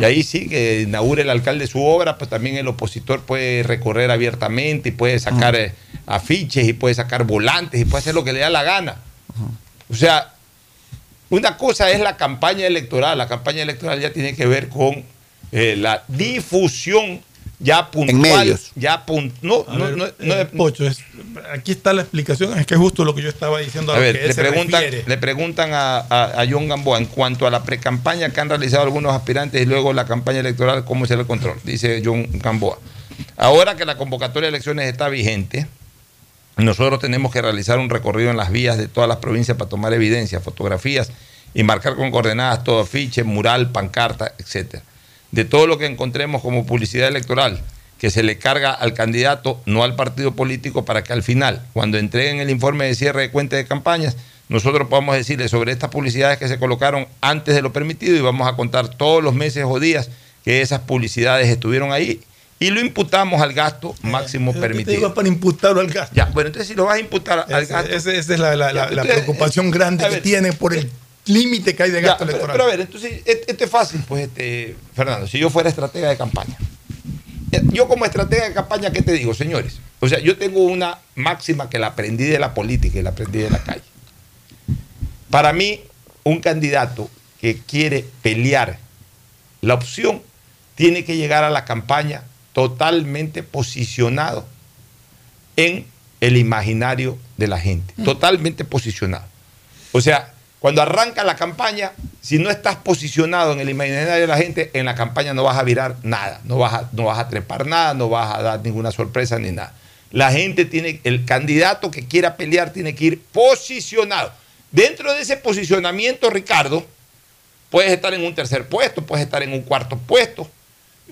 Y ahí sí que inaugure el alcalde su obra, pues también el opositor puede recorrer abiertamente y puede sacar eh, afiches y puede sacar volantes y puede hacer lo que le da la gana. O sea, una cosa es la campaña electoral. La campaña electoral ya tiene que ver con eh, la difusión ya puntual. medios. Ya pun- no, no, ver, no, eh, no- Pocho, es- aquí está la explicación, es que es justo lo que yo estaba diciendo a, A ver, que le preguntan, le preguntan a, a- a John Gamboa en cuanto a la precampaña que han realizado algunos aspirantes y luego la campaña electoral, ¿cómo será el control? Dice John Gamboa. Ahora que la convocatoria de elecciones está vigente, nosotros tenemos que realizar un recorrido en las vías de todas las provincias para tomar evidencias, fotografías y marcar con coordenadas todo afiche, mural, pancarta, etcétera. De todo lo que encontremos como publicidad electoral que se le carga al candidato, no al partido político, para que al final, cuando entreguen el informe de cierre de cuenta de campañas, nosotros podamos decirle sobre estas publicidades que se colocaron antes de lo permitido y vamos a contar todos los meses o días que esas publicidades estuvieron ahí y lo imputamos al gasto máximo Yo te digo permitido. para imputarlo al gasto. Ya, bueno, entonces si lo vas a imputar al gasto. esa es la, la- la- Ya, la entonces, preocupación grande que tiene por el límite que hay de gasto pero, electoral. pero a ver, entonces, esto es fácil, pues, este, Fernando, si yo fuera estratega de campaña. Yo como estratega de campaña, ¿qué te digo, señores? O sea, yo tengo una máxima que la aprendí de la política y la aprendí de la calle. Para mí, un candidato que quiere pelear la opción tiene que llegar a la campaña totalmente posicionado en el imaginario de la gente, totalmente posicionado. O sea, cuando arranca la campaña, si no estás posicionado en el imaginario de la gente, en la campaña no vas a virar nada, no vas a, no vas a trepar nada, no vas a dar ninguna sorpresa ni nada. La gente tiene, el candidato que quiera pelear tiene que ir posicionado. Dentro de ese posicionamiento, Ricardo, puedes estar en un tercer puesto, puedes estar en un cuarto puesto.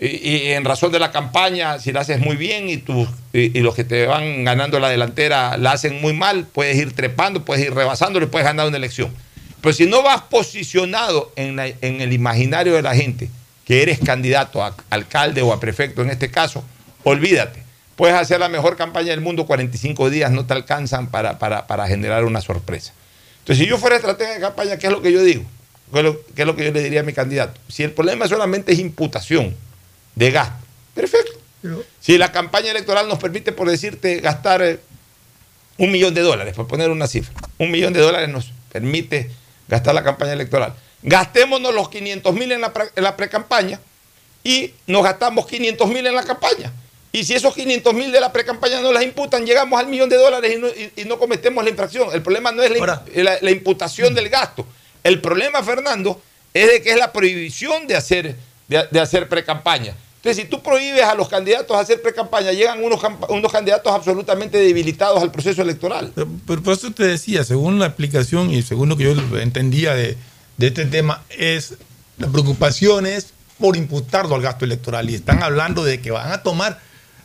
Y, en razón de la campaña, si la haces muy bien y, tus- y, los que te van ganando la delantera la hacen muy mal, puedes ir trepando, puedes ir rebasándole, puedes ganar una elección. Pero si no vas posicionado en, la- en el imaginario de la gente que eres candidato a alcalde o a prefecto en este caso, olvídate. Puedes hacer la mejor campaña del mundo, 45 días no te alcanzan para, para- para generar una sorpresa. Entonces, si yo fuera estratega de campaña, ¿qué es lo que yo digo? ¿Qué es lo, qué es lo que yo le diría a mi candidato? Si el problema solamente es imputación de gasto, perfecto. Si la campaña electoral nos permite, por decirte, gastar eh, un millón de dólares, por poner una cifra, un millón de dólares nos permite gastar la campaña electoral. Gastémonos los 500 mil en la, en la pre-campaña y nos gastamos 500 mil en la campaña. Y si esos 500 mil de la pre-campaña no las imputan, llegamos al millón de dólares y no, y- y no cometemos la infracción. El problema no es la, la- la imputación del gasto. El problema, Fernando, es de que es la prohibición de hacer, de, de hacer pre-campaña. Entonces, si tú prohíbes a los candidatos a hacer pre-campaña, llegan unos, unos candidatos absolutamente debilitados al proceso electoral. Pero, pero por eso te decía, según la explicación y según lo que yo entendía de, de este tema, es la preocupación es por imputarlo al gasto electoral. Y están hablando de que van a tomar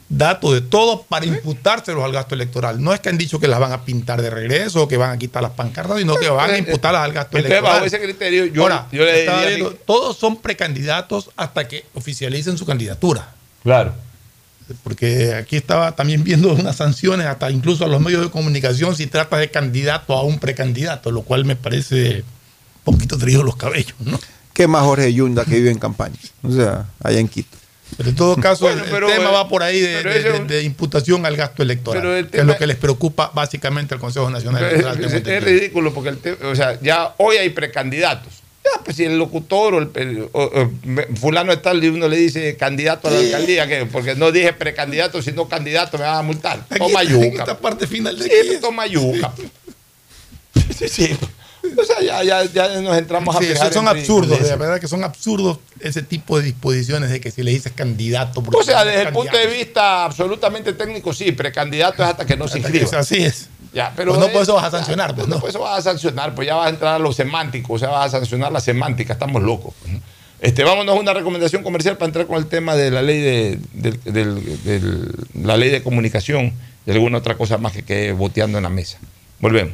datos de todo para imputárselos al gasto electoral. No es que han dicho que las van a pintar de regreso o que van a quitar las pancartas, sino que van a imputarlas al gasto Entonces, electoral. bajo ese criterio, yo, Ahora, yo le diría... viendo, todos son precandidatos hasta que oficialicen su candidatura. Claro. Porque aquí estaba también viendo unas sanciones hasta incluso a los medios de comunicación si trata de candidato a un precandidato, lo cual me parece un poquito trío los cabellos, ¿no? ¿Qué más Jorge Yunda que vive en campaña? O sea, allá en Quito. Pero en todo caso, Bueno, el, tema eh, va por ahí de, pero de- ese- de- de imputación al gasto electoral, Pero el que es lo que les preocupa básicamente al Consejo Nacional Electoral. es, es ridículo porque el te- o sea, ya hoy hay precandidatos. Ya, pues si el locutor o el, o- o fulano está y uno le dice candidato a la alcaldía, que porque no dije precandidato, sino candidato me van a multar. Toma Aquí, en yuca. esta parte final de Sí, aquí pues, toma yuca. Sí, sí. O sea, ya, ya, ya nos entramos a Sí, fijar esos son absurdos, de verdad que son absurdos ese tipo de disposiciones de que si le dices candidato. O sea, desde el punto de vista absolutamente técnico, sí, precandidato es hasta que no se inscriba. Así es. Ya, pero Pues no por es- eso vas a sancionar, pues, no, no. por eso vas a sancionar, pues ya vas a entrar a lo semántico, o sea, vas a sancionar la semántica, estamos locos. Este, vámonos a una recomendación comercial para entrar con el tema de la ley de, del- del- la ley de comunicación y alguna otra cosa más que quede boteando en la mesa. Volvemos.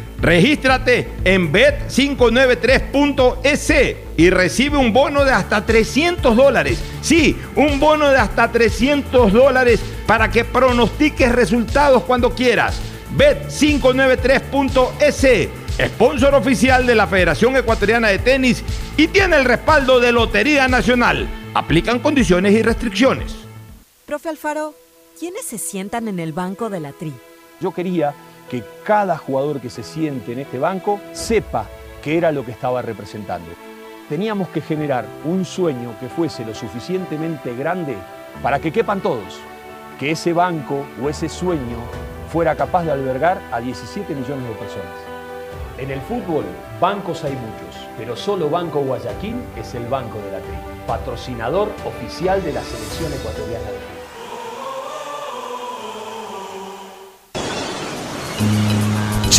Regístrate en bet593.es y recibe un bono de hasta 300 dólares. Sí, un bono de hasta 300 dólares para que pronostiques resultados cuando quieras. Bet593.es, sponsor oficial de la Federación Ecuatoriana de Tenis y tiene el respaldo de Lotería Nacional. Aplican condiciones y restricciones. Profe Alfaro, ¿quiénes se sientan en el banco de la tri? Yo quería que cada jugador que se siente en este banco sepa qué era lo que estaba representando. Teníamos que generar un sueño que fuese lo suficientemente grande para que quepan todos, que ese banco o ese sueño fuera capaz de albergar a 17 millones de personas. En el fútbol, bancos hay muchos, pero solo Banco Guayaquil es el banco de la tri, patrocinador oficial de la selección ecuatoriana de fútbol.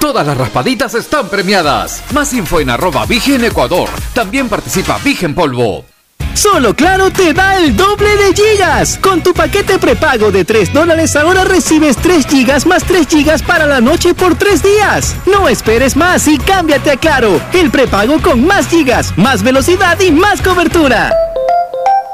Todas las raspaditas están premiadas. Más info en arroba Vigen Ecuador. También participa Vigen Polvo. Solo Claro te da el doble de gigas. Con tu paquete prepago de 3 dólares ahora recibes 3 gigas más 3 gigas para la noche por 3 días. No esperes más y cámbiate a Claro. El prepago con más gigas, más velocidad y más cobertura.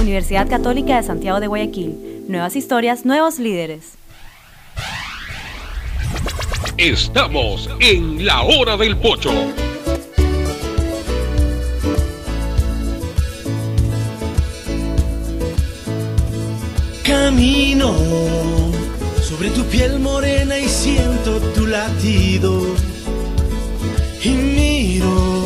Universidad Católica de Santiago de Guayaquil. Nuevas historias, nuevos líderes. Estamos en la hora del pocho. Camino sobre tu piel morena y siento tu latido. Y miro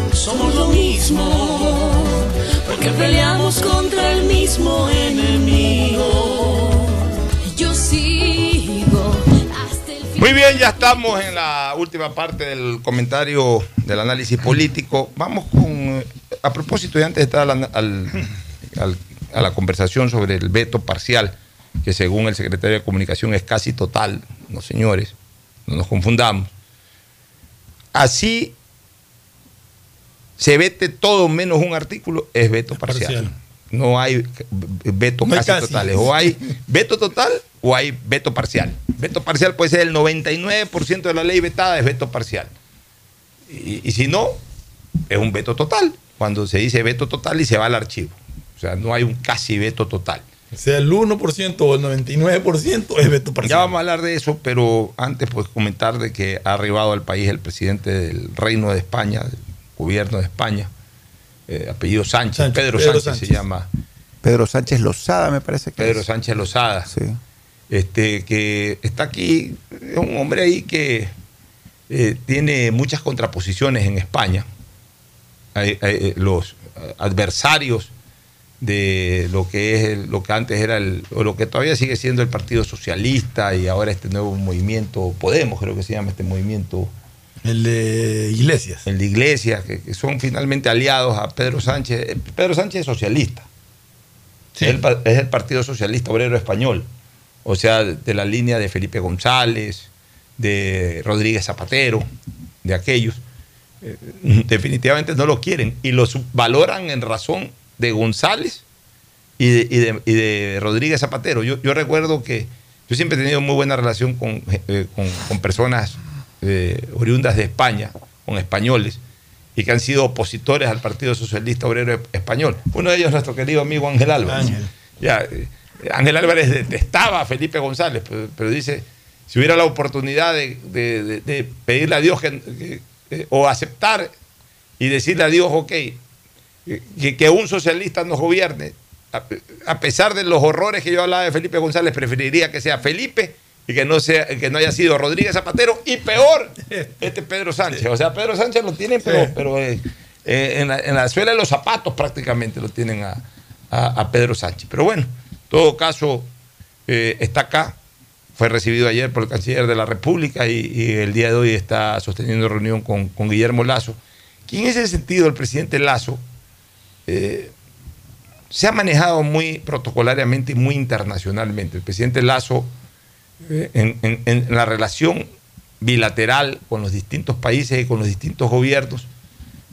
somos lo mismo, porque peleamos contra el mismo enemigo. Yo sigo hasta el Muy bien, ya estamos en la última parte del comentario del análisis político. Vamos con, eh, a propósito, y antes de estar a la conversación sobre el veto parcial, que según el secretario de Comunicación es casi total, no señores, no nos confundamos. Así se vete todo menos un artículo, es veto parcial. parcial. No hay veto No casi, casi. totales. O hay veto total o hay veto parcial. Veto parcial puede ser el 99% de la ley vetada, es veto parcial. Y, y si no, es un veto total. Cuando se dice veto total y se va al archivo. O sea, no hay un casi veto total. Sea el 1% o el 99% es veto parcial. Ya vamos a hablar de eso, pero antes pues comentar de que ha arribado al país el presidente del Reino de España, gobierno de España, eh, apellido Sánchez, Sánchez, Pedro, Pedro Sánchez, Sánchez. se llama. Pedro Sánchez Lozada, me parece que Pedro es. Sánchez Lozada. Sí. Este, que está aquí, es un hombre ahí que eh, tiene muchas contraposiciones en España. Hay- hay, los eh, adversarios de lo que es el- lo que antes era el, o lo que todavía sigue siendo el Partido Socialista y ahora este nuevo movimiento, Podemos creo que se llama este movimiento. El de Iglesias. El de Iglesias, que, que son finalmente aliados a Pedro Sánchez. Eh, Pedro Sánchez es socialista. Es, el, pa- es el Partido Socialista Obrero Español. O sea, de la línea de Felipe González, de Rodríguez Zapatero, de aquellos. Eh, definitivamente no lo quieren y lo subvaloran en razón de González y de, y de- y de Rodríguez Zapatero. Yo, yo recuerdo que yo siempre he tenido muy buena relación con, eh, con- con personas eh, oriundas de España, con españoles, y que han sido opositores al Partido Socialista Obrero Español. Uno de ellos es nuestro querido amigo Ángel Álvarez. Ángel. Ya, eh, Ángel Álvarez detestaba a Felipe González, pero, pero dice, si hubiera la oportunidad de, de- de- de pedirle a Dios que, que- que- o aceptar y decirle a Dios, ok, que, que un socialista nos gobierne, a, a pesar de los horrores que yo hablaba de Felipe González, preferiría que sea Felipe y que no sea que no haya sido Rodríguez Zapatero y peor (laughs) este Pedro Sánchez. O sea, Pedro Sánchez lo tienen, pero, pero eh, eh, en, la, en la suela de los zapatos prácticamente lo tienen a, a- a Pedro Sánchez. Pero bueno, en todo caso, eh, está acá. Fue recibido ayer por el canciller de la República y, y el día de hoy está sosteniendo reunión con, con Guillermo Lazo. Que en ese sentido, el presidente Lazo se ha manejado muy protocolariamente y muy internacionalmente. El presidente Lazo, en, en- en la relación bilateral con los distintos países y con los distintos gobiernos,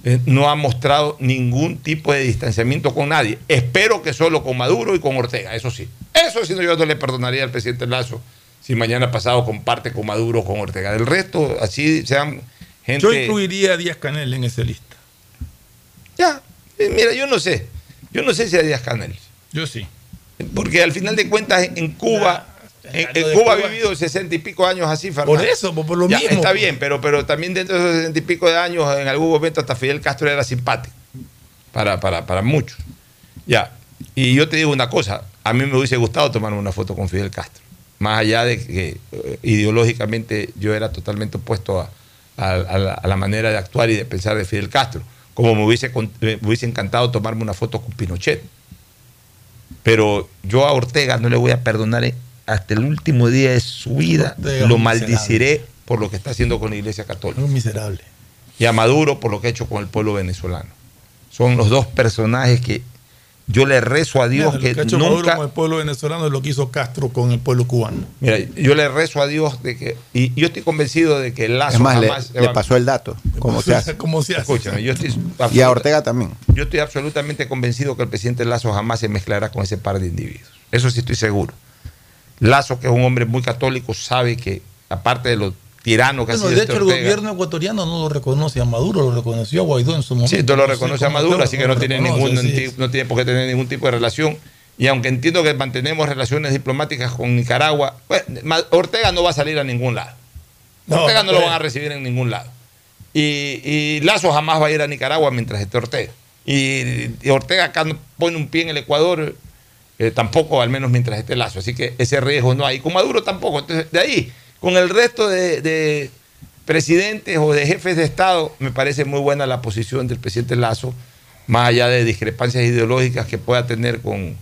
eh, no ha mostrado ningún tipo de distanciamiento con nadie. Espero que solo con Maduro y con Ortega, eso sí. Eso sí, no, yo no le perdonaría al presidente Lazo si mañana pasado comparte con Maduro o con Ortega. Del resto, así sean gente... Yo incluiría a Díaz Canel en esa lista. Ya, eh, mira, yo no sé. Yo no sé si a Díaz Canel. Yo sí. Porque al final de cuentas en Cuba, en, en de Cuba ha vivido sesenta y pico años así, Fernando. Por eso, por, por lo Ya, mismo. Está bien, pero, pero también dentro de esos sesenta y pico de años, en algún momento hasta Fidel Castro era simpático. Para, para, para muchos. Ya. Y yo te digo una cosa, a mí me hubiese gustado tomarme una foto con Fidel Castro. Más allá de que eh, ideológicamente yo era totalmente opuesto a, a- a la, a la manera de actuar y de pensar de Fidel Castro. Como me hubiese, me hubiese encantado tomarme una foto con Pinochet. Pero yo a Ortega no le voy a perdonar eh, hasta el último día de su vida. Lo maldiciré por lo que está haciendo con la Iglesia Católica. Un miserable. Y a Maduro por lo que ha hecho con el pueblo venezolano. Son los dos personajes que yo le rezo a Dios Mira, que lo que ha hecho Maduro nunca... con el pueblo venezolano es lo que hizo Castro con el pueblo cubano. Mira, yo le rezo a Dios de que... Y yo estoy convencido de que el lazo le, jamás... le pasó el dato, cómo se hace. ¿Cómo se hace? Escúchame, yo estoy... Y a Ortega también. Yo estoy absolutamente convencido que el presidente Lazo jamás se mezclará con ese par de individuos. Eso sí estoy seguro. Lazo, que es un hombre muy católico, sabe que, aparte de lo tirano que Bueno, ha sido de este hecho, el gobierno ecuatoriano no lo reconoce a Maduro, lo reconoció a Guaidó en su momento. Sí, lo No sé reconoce a Maduro, así que lo no tiene, ningún, no tiene por qué tener ningún tipo de relación. Y aunque entiendo que mantenemos relaciones diplomáticas con Nicaragua, Ma- Ortega no va a salir a ningún lado. No, Ortega no lo pues. van a recibir en ningún lado. Y, y Lazo jamás va a ir a Nicaragua mientras esté Ortega. Y, y Ortega acá pone un pie en el Ecuador, eh, tampoco, al menos mientras esté Lazo. Así que ese riesgo no hay. Con Maduro tampoco. Entonces, de ahí, con el resto de, de presidentes o de jefes de Estado, me parece muy buena la posición del presidente Lazo, más allá de discrepancias ideológicas que pueda tener con,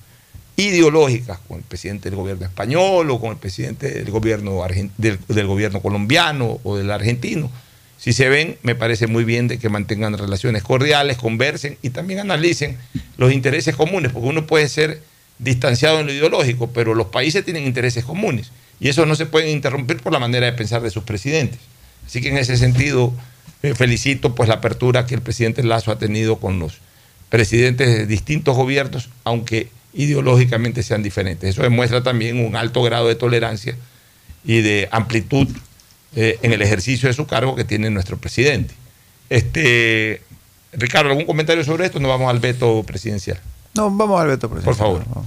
ideológicas con el presidente del gobierno español o con el presidente del gobierno, del gobierno colombiano o del argentino. Si se ven, me parece muy bien de que mantengan relaciones cordiales, conversen y también analicen los intereses comunes, porque uno puede ser distanciado en lo ideológico, pero los países tienen intereses comunes y eso no se puede interrumpir por la manera de pensar de sus presidentes. Así que en ese sentido eh, felicito pues la apertura que el presidente Lazo ha tenido con los presidentes de distintos gobiernos, aunque ideológicamente sean diferentes. Eso demuestra también un alto grado de tolerancia y de amplitud eh, en el ejercicio de su cargo que tiene nuestro presidente. Este, Ricardo, ¿algún comentario sobre esto? No vamos al veto presidencial. No, vamos al veto presidencial. Por favor.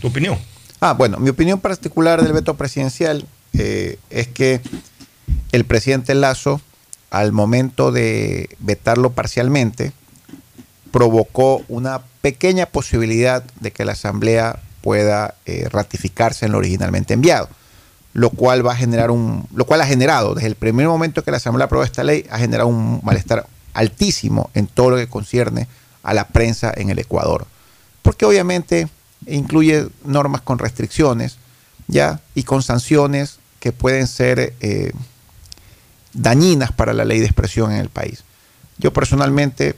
¿Tu opinión? Ah, bueno, mi opinión particular del veto presidencial eh, es que el presidente Lazo, al momento de vetarlo parcialmente, provocó una pequeña posibilidad de que la Asamblea pueda eh, ratificarse en lo originalmente enviado, lo cual va a generar un, lo cual ha generado desde el primer momento que la Asamblea aprobó esta ley ha generado un malestar altísimo en todo lo que concierne a la prensa en el Ecuador, porque obviamente incluye normas con restricciones, ya y con sanciones que pueden ser eh, dañinas para la ley de expresión en el país. Yo personalmente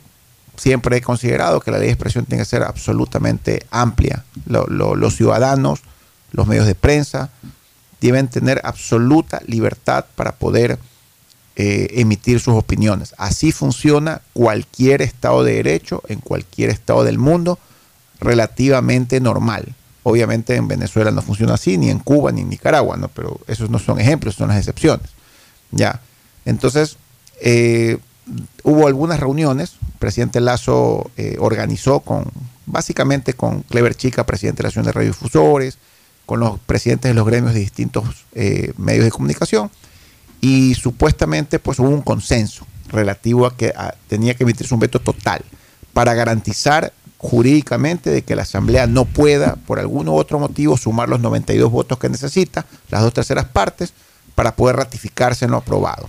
siempre he considerado que la ley de expresión tiene que ser absolutamente amplia. Lo- lo- los ciudadanos, los medios de prensa, deben tener absoluta libertad para poder eh, emitir sus opiniones. Así funciona cualquier Estado de Derecho en cualquier Estado del mundo relativamente normal. Obviamente en Venezuela no funciona así, ni en Cuba, ni en Nicaragua, ¿no? pero esos no son ejemplos, son las excepciones. Ya. Entonces, eh, hubo algunas reuniones, el presidente Lazo eh, organizó con, básicamente con Clever Chica, presidente de la Asociación de Radiodifusores, con los presidentes de los gremios de distintos medios de comunicación, y supuestamente pues hubo un consenso relativo a que tenía que emitirse un veto total para garantizar jurídicamente de que la Asamblea no pueda, por algún u otro motivo, sumar los 92 votos que necesita, las dos terceras partes, para poder ratificarse en lo aprobado.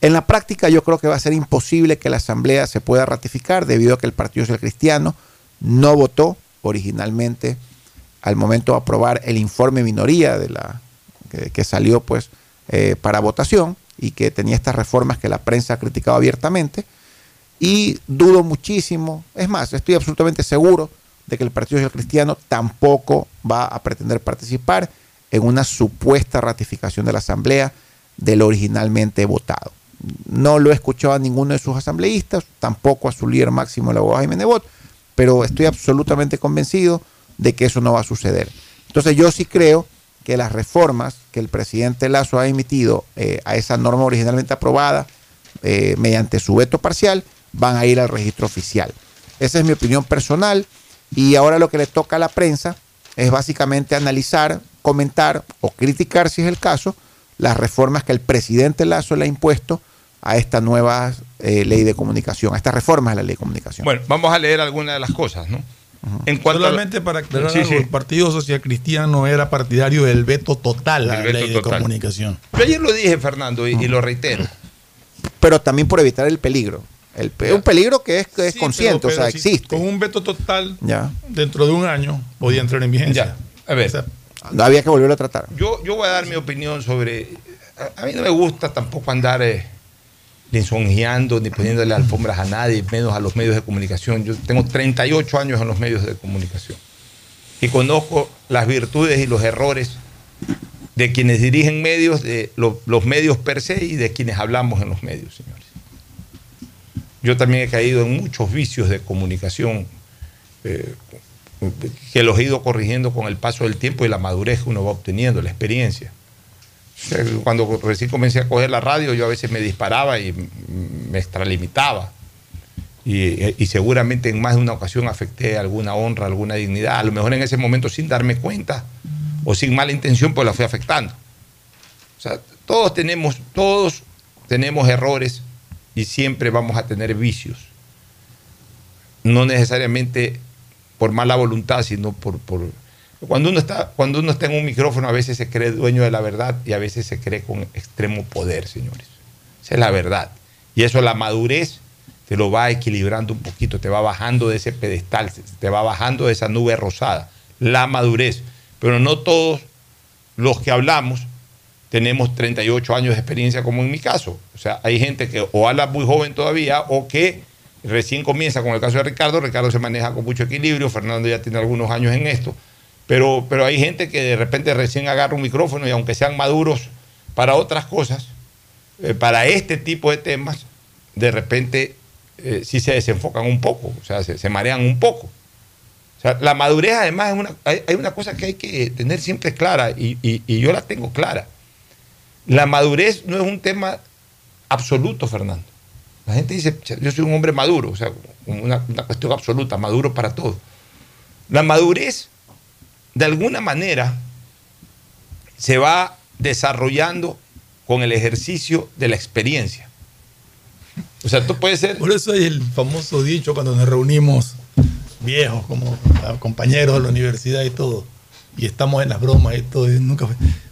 En la práctica yo creo que va a ser imposible que la Asamblea se pueda ratificar debido a que el Partido Social Cristiano no votó originalmente al momento de aprobar el informe minoría de la, que, que salió pues eh, para votación y que tenía estas reformas que la prensa ha criticado abiertamente. Y dudo muchísimo, es más, estoy absolutamente seguro de que el Partido Social Cristiano tampoco va a pretender participar en una supuesta ratificación de la Asamblea de lo originalmente votado. No lo he escuchado a ninguno de sus asambleístas, tampoco a su líder máximo, el abogado Jaime Nebot, pero estoy absolutamente convencido de que eso no va a suceder. Entonces yo sí creo que las reformas que el presidente Lazo ha emitido eh, a esa norma originalmente aprobada eh, mediante su veto parcial van a ir al registro oficial. Esa es mi opinión personal y ahora lo que le toca a la prensa es básicamente analizar, comentar o criticar, si es el caso, las reformas que el presidente Lazo le ha impuesto a esta nueva eh, ley de comunicación, a estas reformas de la ley de comunicación. Bueno, vamos a leer algunas de las cosas, ¿no? En cuanto a- Solamente para aclarar Sí, algo, sí. el Partido Social Cristiano era partidario del veto total a la veto ley de comunicación. Yo ayer lo dije, Fernando, y, y lo reitero. Pero también por evitar el peligro. El pe- un peligro que es, que es Sí, consciente, pero- o sea, si existe. Con un veto total, Ya. dentro de un año, podía entrar en vigencia. A ver, No había que volverlo a tratar. yo, yo voy a dar mi opinión sobre. A, a mí no me gusta tampoco andar eh, lisonjeando ni poniéndole alfombras a nadie, menos a los medios de comunicación. Yo tengo 38 años en los medios de comunicación y conozco las virtudes y los errores de quienes dirigen medios, de lo- los medios per se y de quienes hablamos en los medios, señores. Yo también he caído en muchos vicios de comunicación eh, que los he ido corrigiendo con el paso del tiempo y la madurez que uno va obteniendo, la experiencia. Sea, Cuando recién comencé a coger la radio, yo a veces me disparaba y me extralimitaba. Y, y seguramente en más de una ocasión afecté alguna honra, alguna dignidad. A lo mejor en ese momento sin darme cuenta o sin mala intención, pues la fui afectando. O sea, todos tenemos, todos tenemos errores y siempre vamos a tener vicios. No necesariamente por mala voluntad, sino por- cuando uno está, cuando uno está en un micrófono, a veces se cree dueño de la verdad y a veces se cree con extremo poder, señores. Esa es la verdad. Y eso la madurez te lo va equilibrando un poquito, te va bajando de ese pedestal, te va bajando de esa nube rosada, la madurez. Pero no todos los que hablamos tenemos 38 años de experiencia como en mi caso. O sea, hay gente que o habla muy joven todavía o que recién comienza, con el caso de Ricardo, Ricardo se maneja con mucho equilibrio, Fernando ya tiene algunos años en esto, pero, pero hay gente que de repente recién agarra un micrófono y aunque sean maduros para otras cosas, eh, para este tipo de temas, de repente eh, sí se desenfocan un poco, o sea, se, marean un poco. O sea, la madurez además es una, hay, hay una cosa que hay que tener siempre clara y, y- y yo la tengo clara. La madurez no es un tema absoluto, Fernando. La gente dice, yo soy un hombre maduro, o sea, una, una cuestión absoluta, maduro para todo. La madurez, de alguna manera, se va desarrollando con el ejercicio de la experiencia. O sea, tú puedes ser... Por eso hay el famoso dicho cuando nos reunimos viejos, como compañeros de la universidad y todo, y estamos en las bromas y todo, y nunca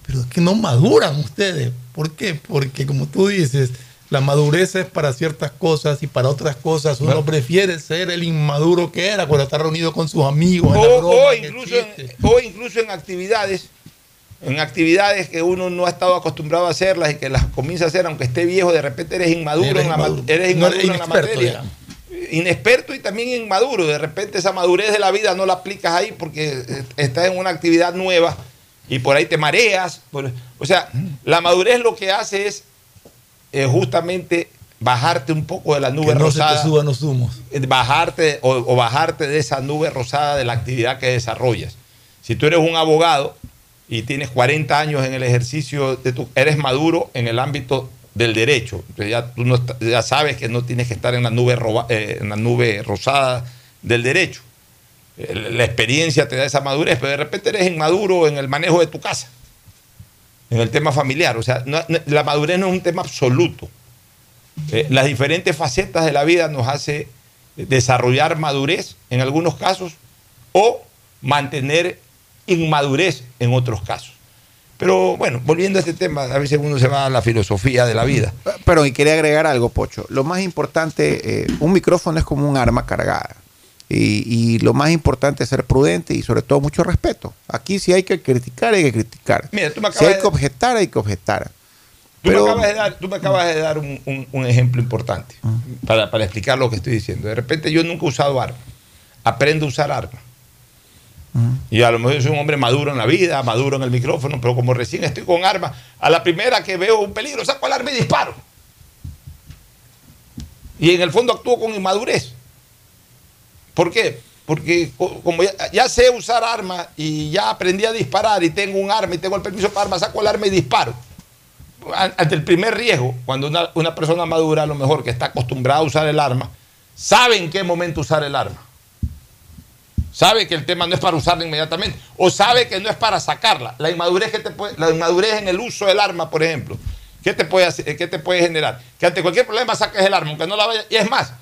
Pero es que no maduran ustedes. ¿Por qué? Porque como tú dices, la madurez es para ciertas cosas y para otras cosas uno prefiere ser el inmaduro que era cuando está reunido con sus amigos. en la O, broma, o en incluso en, o incluso en actividades, en actividades que uno no ha estado acostumbrado a hacerlas y que las comienza a hacer, aunque esté viejo, de repente eres inmaduro, Eres en, la, inmaduro. eres No inmaduro en la inexperto, materia. Inexperto y también inmaduro. De repente esa madurez de la vida no la aplicas ahí porque estás en una actividad nueva y por ahí te mareas. o sea, la madurez lo que hace es eh, justamente bajarte un poco de la nube Que no se rosada te suban los humos. eh, bajarte o, o bajarte de esa nube rosada de la actividad que desarrollas. Si tú eres un abogado y tienes 40 años en el ejercicio de tu, eres maduro en el ámbito del derecho. Entonces ya tú no ya sabes que no tienes que estar en la nube roba- eh, en la nube rosada del derecho. La experiencia te da esa madurez, pero de repente eres inmaduro en el manejo de tu casa, en el tema familiar. O sea, la madurez no es un tema absoluto. Eh, las diferentes facetas de la vida nos hace desarrollar madurez en algunos casos o mantener inmadurez en otros casos. Pero bueno, volviendo a este tema, a veces uno se va a la filosofía de la vida. Pero y quería agregar algo, Pocho. Lo más importante, eh, un micrófono es como un arma cargada. Y, y lo más importante es ser prudente y sobre todo mucho respeto. Aquí si hay que criticar, hay que criticar. Mira, tú me si hay de- que objetar, hay que objetar. Tú, Pero- me acabas de dar, tú me acabas de dar un, un- un ejemplo importante para, para explicar lo que estoy diciendo. De repente yo nunca he usado arma. Aprendo a usar arma. Y a lo mejor soy un hombre maduro en la vida, maduro en el micrófono, pero como recién estoy con arma, a la primera que veo un peligro, saco el arma y disparo. Y en el fondo actúo con inmadurez. ¿Por qué? Porque co- como ya, sé usar arma y ya aprendí a disparar y tengo un arma y tengo el permiso para arma, saco el arma y disparo. An- Ante el primer riesgo, cuando una, una persona madura, a lo mejor que está acostumbrada a usar el arma, sabe en qué momento usar el arma. Sabe que el tema no es para usarla inmediatamente. O sabe que no es para sacarla. La inmadurez, que te la en el uso del arma, por ejemplo, ¿qué te, puede hacer- qué te puede generar? Que ante cualquier problema saques el arma, aunque no la vaya. Y es más,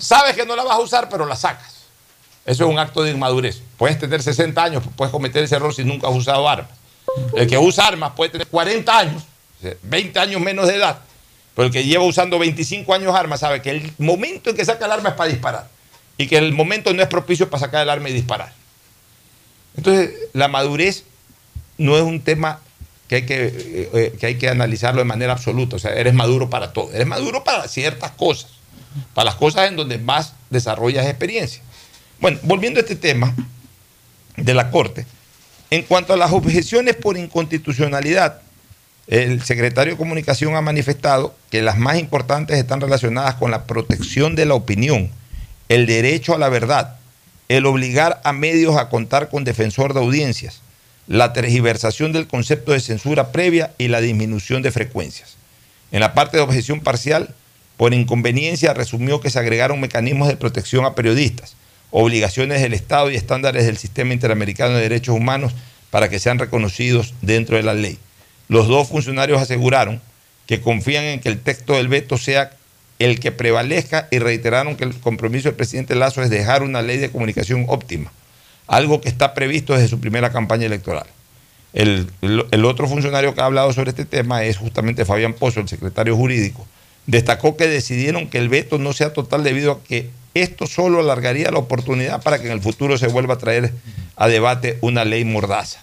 sabes que no la vas a usar, pero la sacas. Eso es un acto de inmadurez. Puedes tener 60 años, puedes cometer ese error si nunca has usado armas. El que usa armas puede tener 40 años, o sea, 20 años menos de edad, pero el que lleva usando 25 años armas sabe que el momento en que saca el arma es para disparar y que el momento no es propicio para sacar el arma y disparar. Entonces, la madurez no es un tema que hay que, eh, eh, que hay que analizarlo de manera absoluta. O sea, eres maduro para todo. Eres maduro para ciertas cosas, para las cosas en donde más desarrollas experiencia. Bueno, volviendo a este tema de la Corte, en cuanto a las objeciones por inconstitucionalidad, el secretario de Comunicación ha manifestado que las más importantes están relacionadas con la protección de la opinión, el derecho a la verdad, el obligar a medios a contar con defensor de audiencias, la tergiversación del concepto de censura previa y la disminución de frecuencias. En la parte de objeción parcial, por inconveniencia, resumió que se agregaron mecanismos de protección a periodistas, obligaciones del Estado y estándares del Sistema Interamericano de Derechos Humanos para que sean reconocidos dentro de la ley. Los dos funcionarios aseguraron que confían en que el texto del veto sea el que prevalezca y reiteraron que el compromiso del presidente Lazo es dejar una ley de comunicación óptima, algo que está previsto desde su primera campaña electoral. El, otro funcionario que ha hablado sobre este tema es justamente Fabián Pozo, el secretario jurídico, Destacó que decidieron que el veto no sea total debido a que esto solo alargaría la oportunidad para que en el futuro se vuelva a traer a debate una ley mordaza.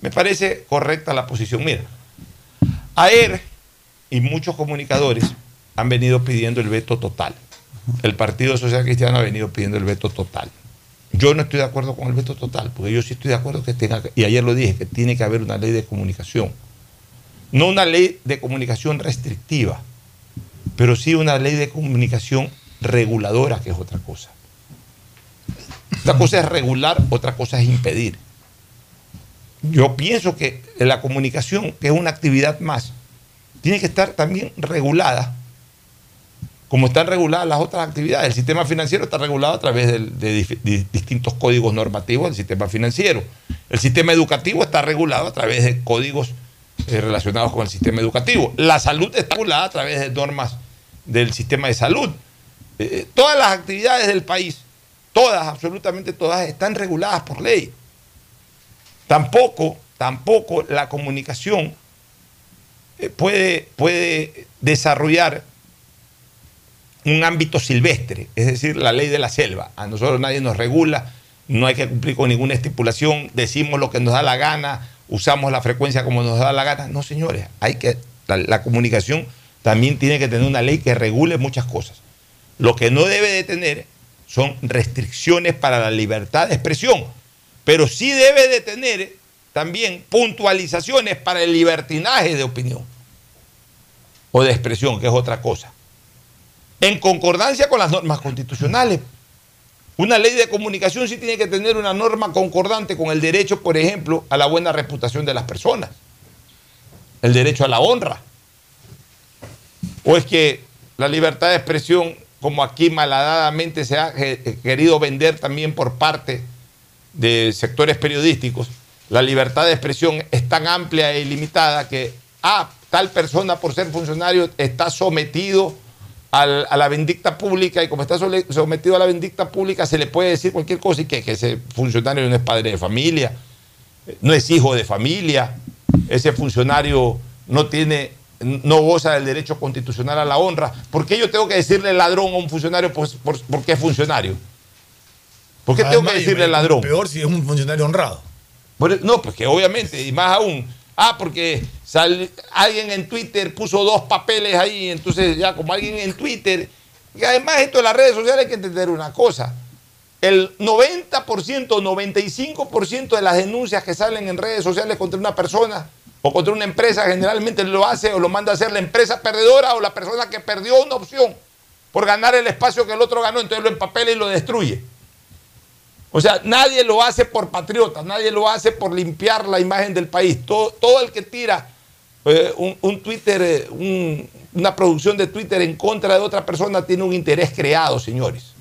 Me parece correcta la posición. Mira, AER y muchos comunicadores han venido pidiendo el veto total. El Partido Social Cristiano ha venido pidiendo el veto total. Yo no estoy de acuerdo con el veto total, porque yo sí estoy de acuerdo que tenga, y ayer lo dije, que tiene que haber una ley de comunicación. No una ley de comunicación restrictiva, pero sí una ley de comunicación reguladora, que es otra cosa. Una cosa es regular, otra cosa es impedir. Yo pienso que la comunicación, que es una actividad más, tiene que estar también regulada, como están reguladas las otras actividades. El sistema financiero está regulado a través de, distintos códigos normativos del sistema financiero. El sistema educativo está regulado a través de códigos eh, relacionados con el sistema educativo. La salud está regulada a través de normas del sistema de salud. Eh, todas las actividades del país, todas, absolutamente todas, están reguladas por ley. Tampoco, tampoco la comunicación eh, puede, puede desarrollar un ámbito silvestre, es decir, la ley de la selva. A nosotros nadie nos regula, no hay que cumplir con ninguna estipulación, decimos lo que nos da la gana, usamos la frecuencia como nos da la gana. No, señores, hay que la comunicación también tiene que tener una ley que regule muchas cosas. Lo que no debe de tener son restricciones para la libertad de expresión, pero sí debe de tener también puntualizaciones para el libertinaje de opinión o de expresión, que es otra cosa. En concordancia con las normas constitucionales. Una ley de comunicación sí tiene que tener una norma concordante con el derecho, por ejemplo, a la buena reputación de las personas, el derecho a la honra. O es que la libertad de expresión, como aquí malhadadamente se ha eh, querido vender también por parte de sectores periodísticos, la libertad de expresión es tan amplia e ilimitada que, ah, tal persona por ser funcionario está sometido a la vindicta pública y como está sometido a la vindicta pública se le puede decir cualquier cosa y que, que ese funcionario no es padre de familia, no es hijo de familia, ese funcionario no tiene, no goza del derecho constitucional a la honra. ¿Por qué yo tengo que decirle ladrón a un funcionario por, por- porque es funcionario? ¿Por qué tengo que decirle ladrón? Peor si es un funcionario honrado. Por- no, pues que obviamente, y más aún, ah, porque sal- alguien en Twitter puso dos papeles ahí, entonces ya como alguien en Twitter, y además esto de las redes sociales hay que entender una cosa, el 90%, 95% de las denuncias que salen en redes sociales contra una persona o contra una empresa generalmente lo hace o lo manda a hacer la empresa perdedora o la persona que perdió una opción por ganar el espacio que el otro ganó, entonces lo empapela y lo destruye. O sea, nadie lo hace por patriotas, nadie lo hace por limpiar la imagen del país. Todo, todo el que tira eh, un, Twitter, eh, un- una producción de Twitter en contra de otra persona tiene un interés creado, señores.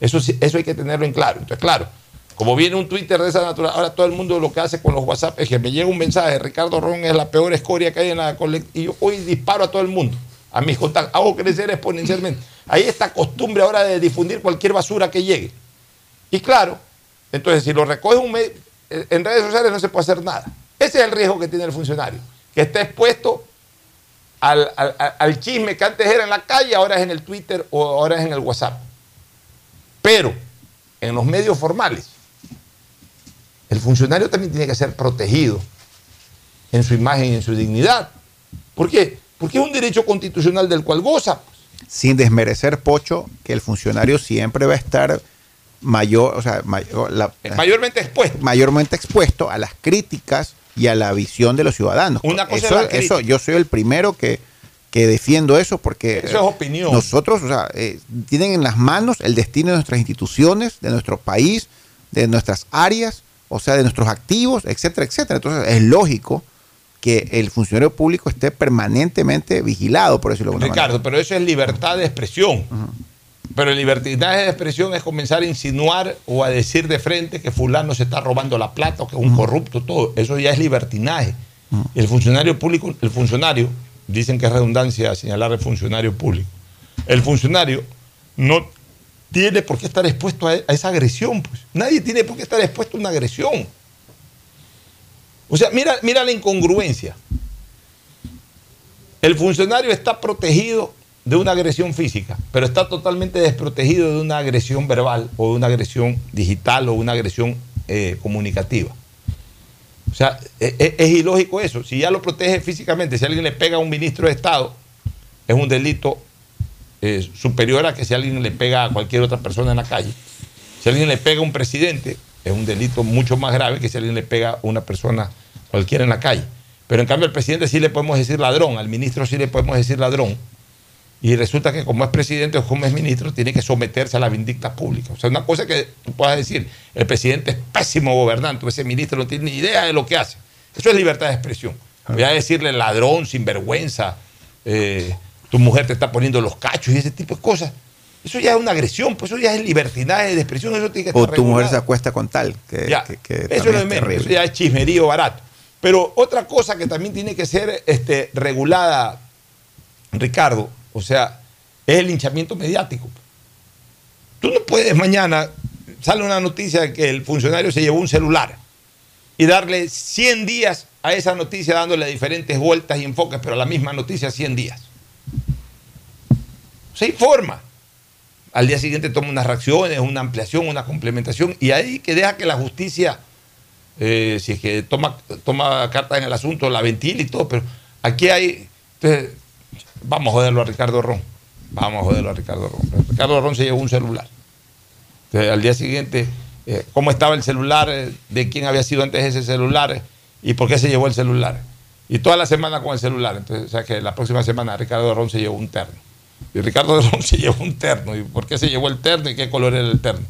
Eso, eso hay que tenerlo en claro. Entonces, claro, como viene un Twitter de esa naturaleza, ahora todo el mundo lo que hace con los WhatsApp es que me llega un mensaje, Ricardo Ron es la peor escoria que hay en la colectiva, y yo hoy disparo a todo el mundo, a mis contactos, hago crecer exponencialmente. Hay esta costumbre ahora de difundir cualquier basura que llegue. Y claro, entonces si lo recoge un en redes sociales no se puede hacer nada. Ese es el riesgo que tiene el funcionario, que está expuesto al- al chisme que antes era en la calle, ahora es en el Twitter o ahora es en el WhatsApp. Pero en los medios formales, el funcionario también tiene que ser protegido en su imagen y en su dignidad. ¿Por qué? Porque es un derecho constitucional del cual goza. Sin desmerecer, Pocho, que el funcionario siempre va a estar mayor, o sea, mayor- la- Mayormente expuesto. mayormente expuesto a las críticas y a la visión de los ciudadanos. Una cosa eso, es eso, yo soy el primero que, que defiendo eso porque Eso es opinión. nosotros, o sea, eh, tienen en las manos el destino de nuestras instituciones, de nuestro país, de nuestras áreas, o sea, de nuestros activos, etcétera, etcétera. Entonces es lógico que el funcionario público esté permanentemente vigilado, por decirlo de alguna manera. Ricardo, pero eso es libertad de expresión. Pero el libertinaje de expresión es comenzar a insinuar o a decir de frente que fulano se está robando la plata o que es un corrupto, todo. Eso ya es libertinaje. El funcionario público, el funcionario, dicen que es redundancia señalar el funcionario público. El funcionario no tiene por qué estar expuesto a, esa agresión. Pues. Nadie tiene por qué estar expuesto a una agresión. O sea, mira, mira la incongruencia. El funcionario está protegido de una agresión física, pero está totalmente desprotegido de una agresión verbal o de una agresión digital o una agresión eh, comunicativa. O sea, e- e- es, ilógico eso. Si ya lo protege físicamente, si alguien le pega a un ministro de Estado, es un delito eh, superior a que si alguien le pega a cualquier otra persona en la calle. Si alguien le pega a un presidente, es un delito mucho más grave que si alguien le pega a una persona cualquiera en la calle. Pero en cambio al presidente sí le podemos decir ladrón, al ministro sí le podemos decir ladrón. Y resulta que como es presidente o como es ministro, tiene que someterse a la vindicta pública. O sea, una cosa que tú puedas decir, el presidente es pésimo gobernante, ese ministro no tiene ni idea de lo que hace. Eso es libertad de expresión. Voy a decirle ladrón, sinvergüenza, eh, tu mujer te está poniendo los cachos y ese tipo de cosas. Eso ya es una agresión, pues eso ya es libertinaje de expresión, eso tiene que O estar tu mujer se acuesta con tal. Que, Ya, que- que eso es menos, eso ya es chismerío barato. Pero otra cosa que también tiene que ser este, regulada, Ricardo, o sea, es el linchamiento mediático. Tú no puedes mañana, sale una noticia de que el funcionario se llevó un celular y darle 100 días a esa noticia dándole diferentes vueltas y enfoques, pero la misma noticia 100 días. Se informa. Al día siguiente toma unas reacciones, una ampliación, una complementación, y ahí que deja que la justicia, eh, si es que toma, toma carta en el asunto, la ventila y todo, pero aquí hay. entonces, vamos a joderlo a Ricardo Ron. Vamos a joderlo a Ricardo Ron. Ricardo Ron se llevó un celular. Entonces, al día siguiente, eh, ¿cómo estaba el celular? eh, ¿De quién había sido antes ese celular? ¿Y por qué se llevó el celular? Y toda la semana con el celular. Entonces, o sea que la próxima semana Ricardo Ron se llevó un terno. Y Ricardo Ron (laughs) se llevó un terno. ¿Y por qué se llevó el terno y qué color era el terno?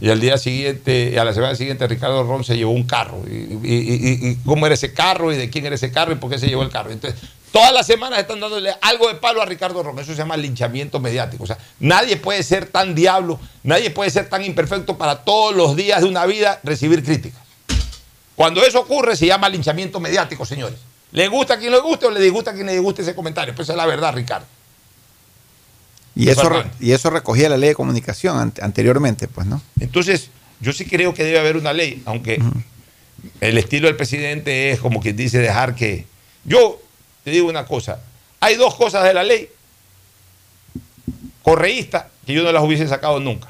Y al día siguiente, a la semana siguiente, Ricardo Ron se llevó un carro. Y, cómo era ese carro? ¿Y de quién era ese carro? ¿Y por qué se llevó el carro? Entonces, todas las semanas están dándole algo de palo a Ricardo Ron. Eso se llama linchamiento mediático. O sea, nadie puede ser tan diablo, nadie puede ser tan imperfecto para todos los días de una vida recibir críticas. Cuando eso ocurre, se llama linchamiento mediático, señores. ¿Le gusta a quien le guste o le disgusta a quien le disguste ese comentario? Pues es la verdad, Ricardo. Y eso, y eso recogía la ley de comunicación ante- anteriormente, pues, ¿no? Entonces, yo sí creo que debe haber una ley, aunque el estilo del presidente es como quien dice dejar que... Yo te digo una cosa, hay dos cosas de la ley correísta que yo no las hubiese sacado nunca.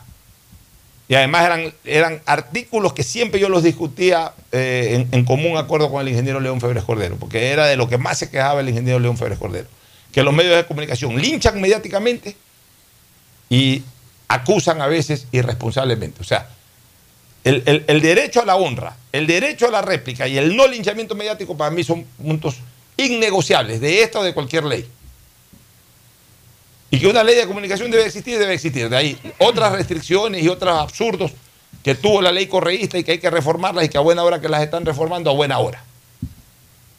Y además eran, eran artículos que siempre yo los discutía eh, en, en común acuerdo con el ingeniero León Febres Cordero, porque era de lo que más se quejaba el ingeniero León Febres Cordero, que los medios de comunicación linchan mediáticamente y acusan a veces irresponsablemente. O sea, el, el- derecho a la honra, el derecho a la réplica y el no linchamiento mediático para mí son puntos innegociables de esta o de cualquier ley. Y que una ley de comunicación debe existir, debe existir. De ahí otras restricciones y otros absurdos que tuvo la ley correísta y que hay que reformarlas y que a buena hora que las están reformando, a buena hora.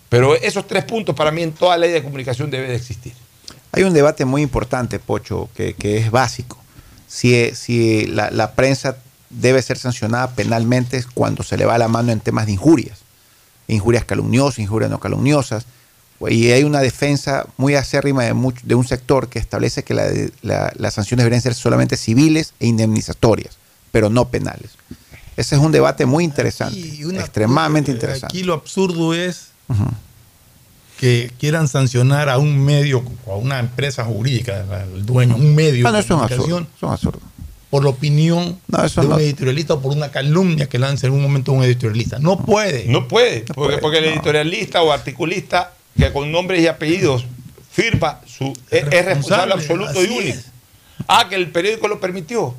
Pero esos tres puntos para mí en toda ley de comunicación debe de existir. Hay un debate muy importante, Pocho, que, que es básico. Si, si la, la prensa debe ser sancionada penalmente cuando se le va la mano en temas de injurias. Injurias calumniosas, injurias no calumniosas. Y hay una defensa muy acérrima de, much- de un sector que establece que la- la- las sanciones deberían ser solamente civiles e indemnizatorias, pero no penales. Ese es un debate muy interesante, extremadamente interesante. Aquí lo absurdo es. Que quieran sancionar a un medio, o a una empresa jurídica, al dueño, un medio Ah, no, de comunicación, por la opinión de un no. editorialista o por una calumnia que lanza en un momento un editorialista. No puede. No puede, porque, porque el editorialista o articulista que con nombres y apellidos firma su es, es responsable absoluto y único. Ah, que el periódico lo permitió.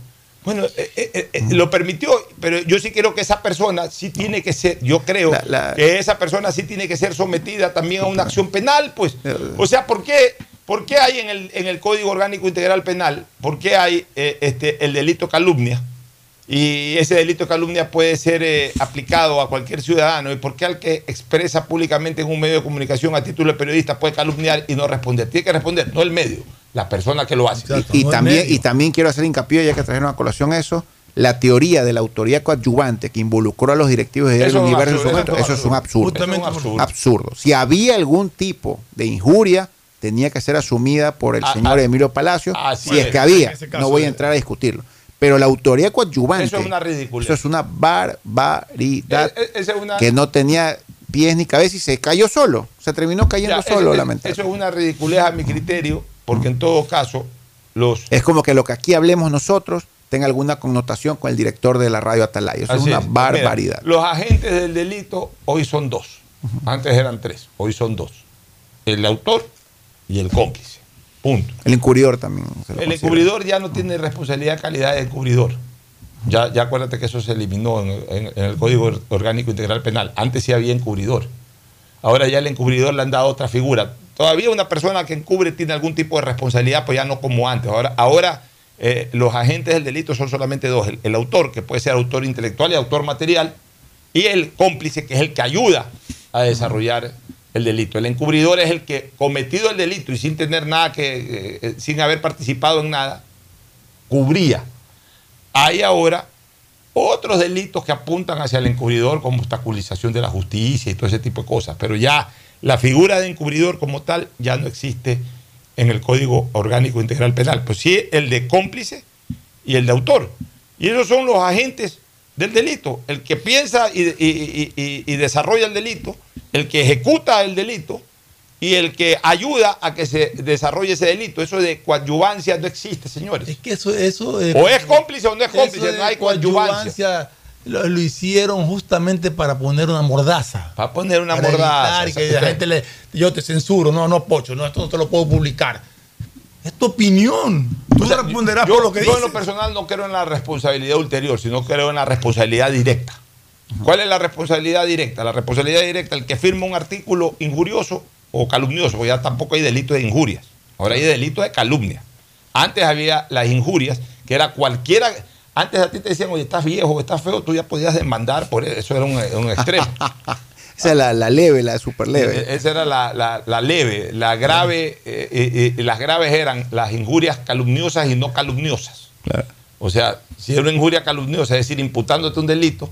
Bueno, eh, eh, eh, lo permitió, pero yo sí creo que esa persona sí tiene que ser, yo creo que esa persona sí tiene que ser sometida también a una acción penal, pues. O sea, ¿por qué, por qué hay en el, en el Código Orgánico Integral Penal, por qué hay este, el delito calumnia? Y ese delito de calumnia puede ser eh, aplicado a cualquier ciudadano. ¿Y por qué al que expresa públicamente en un medio de comunicación a título de periodista puede calumniar y no responder? Tiene que responder, no el medio, la persona que lo hace. Y, también, y también quiero hacer hincapié, ya que trajeron a colación eso, la teoría de la autoría coadyuvante que involucró a los directivos de Eso Universo en su momento, eso es un absurdo. Justamente un absurdo. Absurdo. Si había algún tipo de injuria, tenía que ser asumida por el Ah, señor ah, Emilio Palacio, si es es. que había. No voy a entrar a discutirlo. Pero la autoría coadyuvante, Eso es una ridiculez. eso es una barbaridad Eh, eh, es una- que no tenía pies ni cabeza y se cayó solo. Se terminó cayendo Ya, solo, eso, lamentablemente. eso es una ridiculez a mi criterio porque en todo caso los... Es como que lo que aquí hablemos nosotros tenga alguna connotación con el director de la radio Atalaya. Eso es Así una es. barbaridad. Mira, los agentes del delito hoy son dos. Antes eran tres, hoy son dos. El autor y el cómplice. Punto. El encubridor también. El encubridor ya no tiene responsabilidad de calidad de encubridor. Ya, ya acuérdate que eso se eliminó en, en- en el Código Orgánico Integral Penal. Antes sí había encubridor. Ahora ya el encubridor le han dado otra figura. Todavía una persona que encubre tiene algún tipo de responsabilidad, pues ya no como antes. Ahora, ahora eh, los agentes del delito son solamente dos. El, el autor, que puede ser autor intelectual y autor material, y el cómplice, que es el que ayuda a desarrollar el delito. El encubridor es el que, cometido el delito y sin tener nada que, eh, eh, sin haber participado en nada, cubría. Hay ahora otros delitos que apuntan hacia el encubridor, como obstaculización de la justicia y todo ese tipo de cosas. Pero ya la figura de encubridor como tal ya no existe en el Código Orgánico Integral Penal. Pues sí, el de cómplice y el de autor. Y esos son los agentes del delito. El que piensa y, y- y- y- desarrolla el delito, el que ejecuta el delito y el que ayuda a que se desarrolle ese delito. Eso de coadyuvancia no existe, señores. Es que eso, eso eh, o es cómplice o no es cómplice, no hay coadyuvancia. Lo, lo hicieron justamente para poner una mordaza. Para poner una Para mordaza. que la gente le. Yo te censuro, no, no, Pocho, no, esto no te lo puedo publicar. Es tu opinión. Tú O sea, responderás yo, por lo que yo dices. en lo personal no creo en la responsabilidad ulterior, sino creo en la responsabilidad directa. ¿Cuál es la responsabilidad directa? La responsabilidad directa, el que firma un artículo injurioso o calumnioso, porque ya tampoco hay delito de injurias. Ahora hay delito de calumnia. Antes había las injurias, que era cualquiera. Antes a ti te decían, oye, estás viejo, estás feo, tú ya podías demandar por eso, era un, un extremo. (laughs) Esa es la, la leve, la super leve. Esa era la, la- la leve. La grave, eh, eh, eh, las graves eran las injurias calumniosas y no calumniosas. O sea, si era una injuria calumniosa, es decir, imputándote un delito,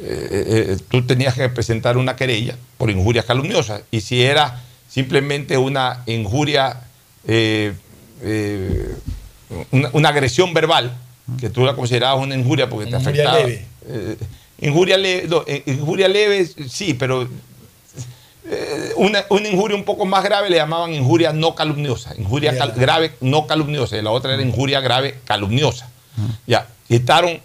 eh, eh, tú tenías que presentar una querella por injurias calumniosas. Y si era simplemente una injuria, eh, eh, una, una agresión verbal, que tú la considerabas una injuria porque te Injuria afectaba. leve. Injuria, leve, no, eh, injuria leve, sí, pero eh, una, una injuria un poco más grave le llamaban injuria no calumniosa, injuria cal- grave no calumniosa, y la otra era injuria grave calumniosa. Ya, quitaron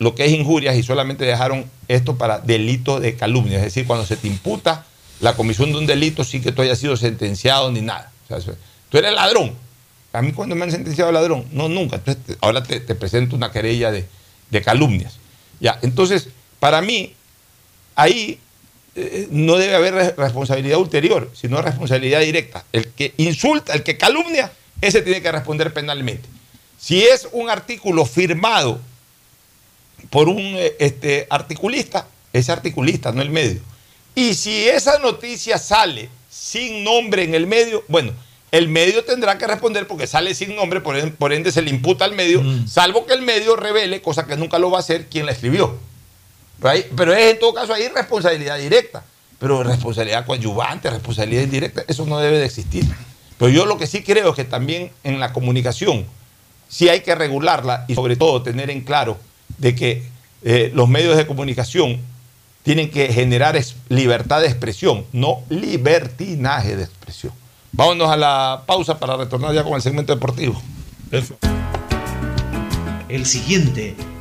lo que es injurias y solamente dejaron esto para delito de calumnia, es decir, cuando se te imputa la comisión de un delito sin que tú hayas sido sentenciado ni nada. O sea, eso- tú eres ladrón. A mí cuando me han sentenciado ladrón, no, nunca. Entonces, ahora te, te presento una querella de, de calumnias. Ya, entonces, para mí, ahí eh, no debe haber re- responsabilidad ulterior, sino responsabilidad directa. El que insulta, el que calumnia, ese tiene que responder penalmente. Si es un artículo firmado por un eh, este, articulista, ese articulista, no el medio. Y si esa noticia sale sin nombre en el medio, bueno, el medio tendrá que responder porque sale sin nombre, por en- por ende se le imputa al medio, salvo que el medio revele, cosa que nunca lo va a hacer, quien la escribió. Pero, es en todo caso ahí responsabilidad directa. Pero responsabilidad coadyuvante, responsabilidad indirecta, eso no debe de existir. Pero yo lo que sí creo es que también en la comunicación sí hay que regularla y sobre todo tener en claro de que eh, los medios de comunicación tienen que generar libertad de expresión, no libertinaje de expresión. Vámonos a la pausa para retornar ya con el segmento deportivo. El siguiente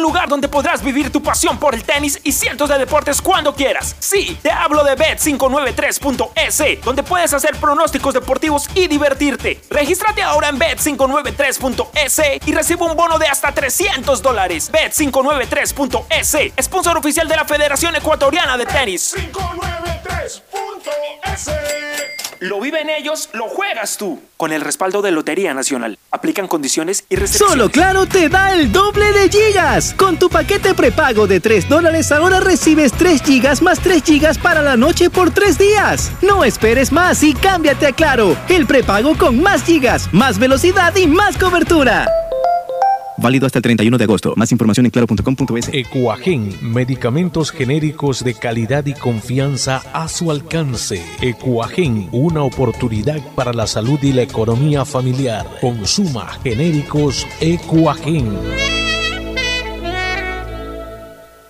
Un lugar donde podrás vivir tu pasión por el tenis y cientos de deportes cuando quieras. Sí, te hablo de Bet593.es, donde puedes hacer pronósticos deportivos y divertirte. Regístrate ahora en Bet593.es y recibe un bono de hasta 300 dólares. Bet593.es, sponsor oficial de la Federación Ecuatoriana de Tenis. 593.es Lo viven ellos, lo juegas tú. Con el respaldo de Lotería Nacional. Aplican condiciones y restricciones. Solo Claro te da el doble de gigas. Con tu paquete prepago de 3 dólares ahora recibes 3 gigas más 3 gigas para la noche por 3 días. No esperes más y cámbiate a Claro. El prepago con más gigas, más velocidad y más cobertura. Válido hasta el 31 de agosto. Más información en claro.com.es. Ecuagen, medicamentos genéricos de calidad y confianza a su alcance. Ecuagen, una oportunidad para la salud y la economía familiar. Consuma genéricos Ecuagen.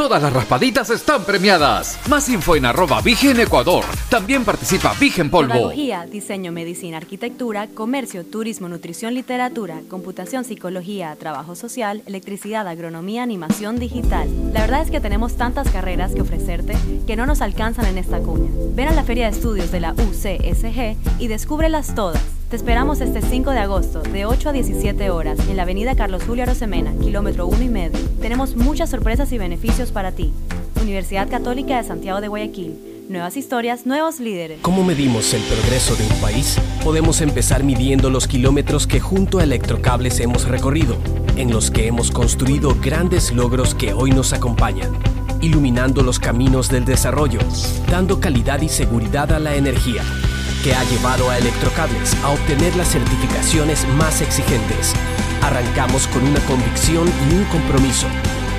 Todas las raspaditas están premiadas. Más info en arroba Vigen Ecuador. También participa Vigen Polvo. Pedagogía, diseño, medicina, arquitectura, comercio, turismo, nutrición, literatura, computación, psicología, trabajo social, electricidad, agronomía, animación digital. La verdad es que tenemos tantas carreras que ofrecerte que no nos alcanzan en esta cuña. Ven a la Feria de Estudios de la UCSG y descúbrelas todas. Te esperamos este 5 de agosto, de 8 a 17 horas, en la avenida Carlos Julio Arosemena, kilómetro 1 y medio. Tenemos muchas sorpresas y beneficios para ti. Universidad Católica de Santiago de Guayaquil. Nuevas historias, nuevos líderes. ¿Cómo medimos el progreso de un país? Podemos empezar midiendo los kilómetros que junto a Electrocables hemos recorrido, en los que hemos construido grandes logros que hoy nos acompañan, iluminando los caminos del desarrollo, dando calidad y seguridad a la energía que ha llevado a Electrocables a obtener las certificaciones más exigentes. Arrancamos con una convicción y un compromiso.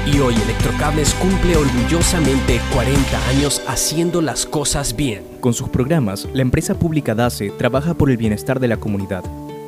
Y hoy Electrocables cumple orgullosamente 40 años haciendo las cosas bien. Con sus programas, la empresa pública DACE trabaja por el bienestar de la comunidad.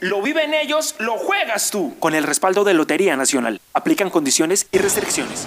Lo viven ellos, lo juegas tú. Con el respaldo de Lotería Nacional. Aplican condiciones y restricciones.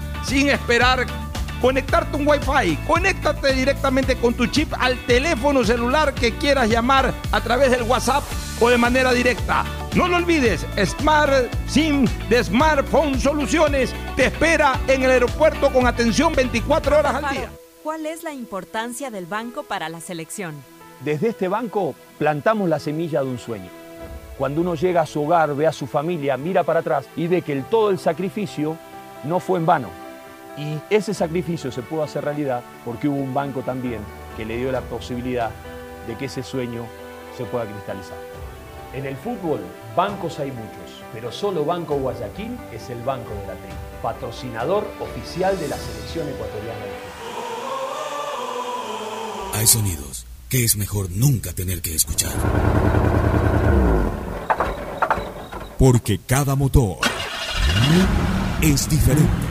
sin esperar conectarte un Wi-Fi. Conéctate directamente con tu chip al teléfono celular que quieras llamar a través del WhatsApp o de manera directa. No lo olvides, Smart SIM de Smartphone Soluciones te espera en el aeropuerto con atención 24 horas al día. ¿Cuál es la importancia del banco para la selección? Desde este banco plantamos la semilla de un sueño. cuando uno llega a su hogar, ve a su familia, mira para atrás y ve que el, todo el sacrificio no fue en vano. Y ese sacrificio se pudo hacer realidad porque hubo un banco también que le dio la posibilidad de que ese sueño se pueda cristalizar. En el fútbol, bancos hay muchos, pero solo Banco Guayaquil es el banco de la T, patrocinador oficial de la selección ecuatoriana fútbol. Hay sonidos que es mejor nunca tener que escuchar. Porque cada motor es diferente.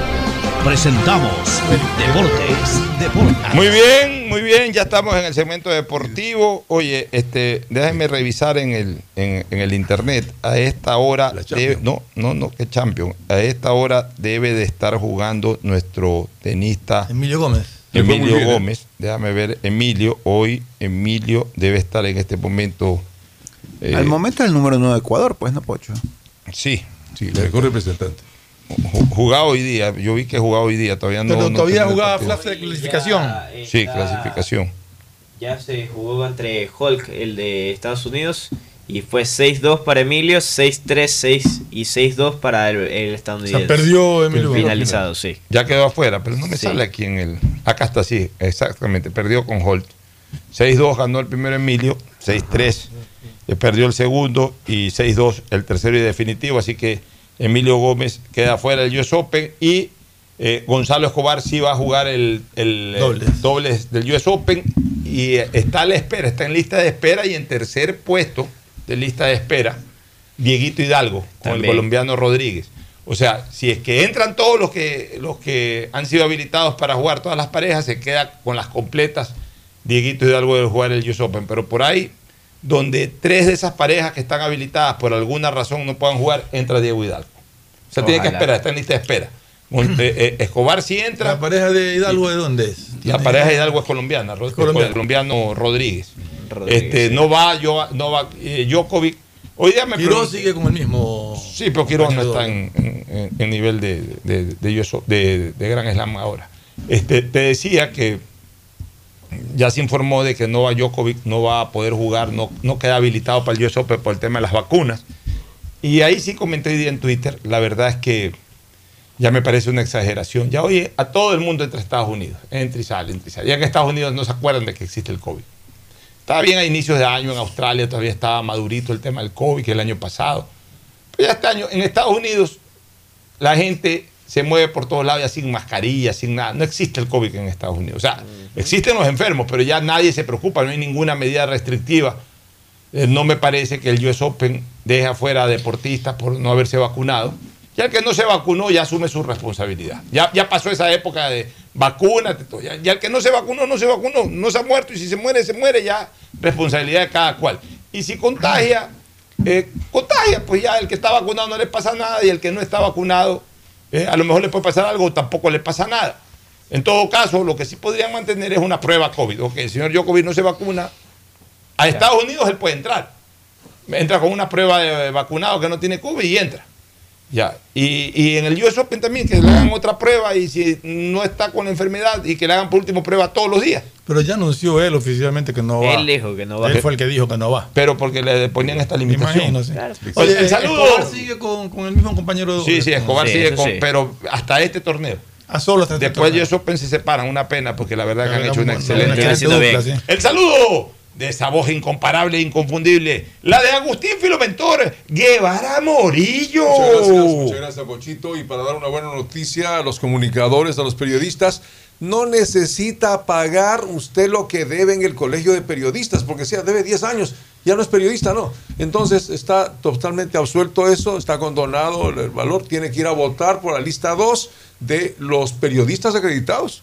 presentamos Deportes, Deportes. Muy bien, muy bien, ya estamos en el segmento deportivo. Oye, este, déjenme revisar en el, en, en el internet. A esta hora, debe- no, no, no, que champion. A esta hora debe de estar jugando nuestro tenista Emilio Gómez. Emilio bien. Gómez. Déjame ver, Emilio. Hoy Emilio debe estar en este momento. eh, Al momento es el número uno de Ecuador, pues, ¿no, Pocho? Sí, sí, el mejor representante. Jugado hoy día, yo vi que jugaba hoy día, todavía no. Pero no todavía jugaba fase de clasificación. Sí, clasificación. Ya se jugó entre Hulk, el de Estados Unidos, y fue 6-2 para Emilio, 6-3, 6 y 6-2 para el, el estadounidense. O sea, perdió Emilio. Finalizado, sí. Ya quedó afuera, pero no me Sí. sale aquí en el. Acá está, sí, exactamente. Perdió con Holt. 6-2 ganó el primero Emilio, 6-3 eh, perdió el segundo y 6-2 el tercero y definitivo. Así que Emilio Gómez queda fuera del US Open y eh, Gonzalo Escobar sí va a jugar el, el, eh, Dobles. dobles del US Open y eh, está a la espera, está en lista de espera y en tercer puesto de lista de espera, Dieguito Hidalgo con el colombiano Rodríguez. O sea, si es que entran todos los que, los que han sido habilitados para jugar todas las parejas, se queda con las completas. Dieguito Hidalgo debe jugar el US Open. Pero por ahí, donde tres de esas parejas que están habilitadas por alguna razón no puedan jugar, entra Diego Hidalgo. O sea, tiene que esperar, está en lista de espera. Eh, eh, Escobar sí entra. ¿La pareja de Hidalgo de dónde es? La pareja de Hidalgo es colombiana, colombiana. el colombiano Rodríguez. Rodríguez, este, sí. No va, yo, no va eh, Djokovic. Hoy día me Quiroz pregunté- sigue con el mismo. Sí, pero Quiroz no está en, en- nivel de, de, de, de- de Gran Slam ahora. Este, te decía que ya se informó de que Nova Djokovic no va a poder jugar, no, no queda habilitado para el US por el tema de las vacunas. Y ahí sí comenté en Twitter, la verdad es que ya me parece una exageración. Ya hoy a todo el mundo entre Estados Unidos, entra y sale, entra y sale. Ya que Estados Unidos no se acuerdan de que existe el COVID. Estaba bien a inicios de año en Australia, todavía estaba madurito el tema del COVID, que el año pasado. Pero ya este año, en Estados Unidos, la gente se mueve por todos lados ya sin mascarilla, sin nada. No existe el COVID en Estados Unidos. O sea, existen los enfermos, pero ya nadie se preocupa, no hay ninguna medida restrictiva. Eh, no me parece que el US Open deje afuera a deportistas por no haberse vacunado. Ya el que no se vacunó ya asume su responsabilidad. Ya, ya pasó esa época de vacúnate. todo. Ya, ya el que no se vacunó, no se vacunó. No se ha muerto y si se muere, se muere. Ya responsabilidad de cada cual. Y si contagia, eh, contagia. Pues ya el que está vacunado no le pasa nada y el que no está vacunado, eh, a lo mejor le puede pasar algo tampoco le pasa nada. En todo caso, lo que sí podrían mantener es una prueba COVID. Ok, el señor Djokovic no se vacuna. A Estados Unidos él puede entrar. Entra con una prueba de vacunado que no tiene COVID y entra. Ya. Y, y en el US Open también, que le hagan otra prueba y si no está con la enfermedad y que le hagan por último prueba todos los días. Pero ya anunció él oficialmente que no va. Él dijo que no va. Él fue el que dijo que no va. Pero porque le ponían esta limitación. Imagino, sí. Claro. Oye, el saludo. Escobar sigue con, con el mismo compañero. Sí, sí, Escobar Sí, sigue con, sí. pero hasta este torneo. A solo hasta este Después torneo. de US Open se separan, una pena, porque la verdad que han hecho una una excelente. excelente haciendo dupla, bien. sí. El saludo de esa voz incomparable e inconfundible, la de Agustín Filomentor Guevara Morillo. Muchas gracias, muchas gracias, Pochito. Y para dar una buena noticia a los comunicadores, a los periodistas, no necesita pagar usted lo que debe en el colegio de periodistas, porque si debe 10 años, ya no es periodista, no. Entonces está totalmente absuelto eso, está condonado el valor, tiene que ir a votar por la lista 2 de los periodistas acreditados.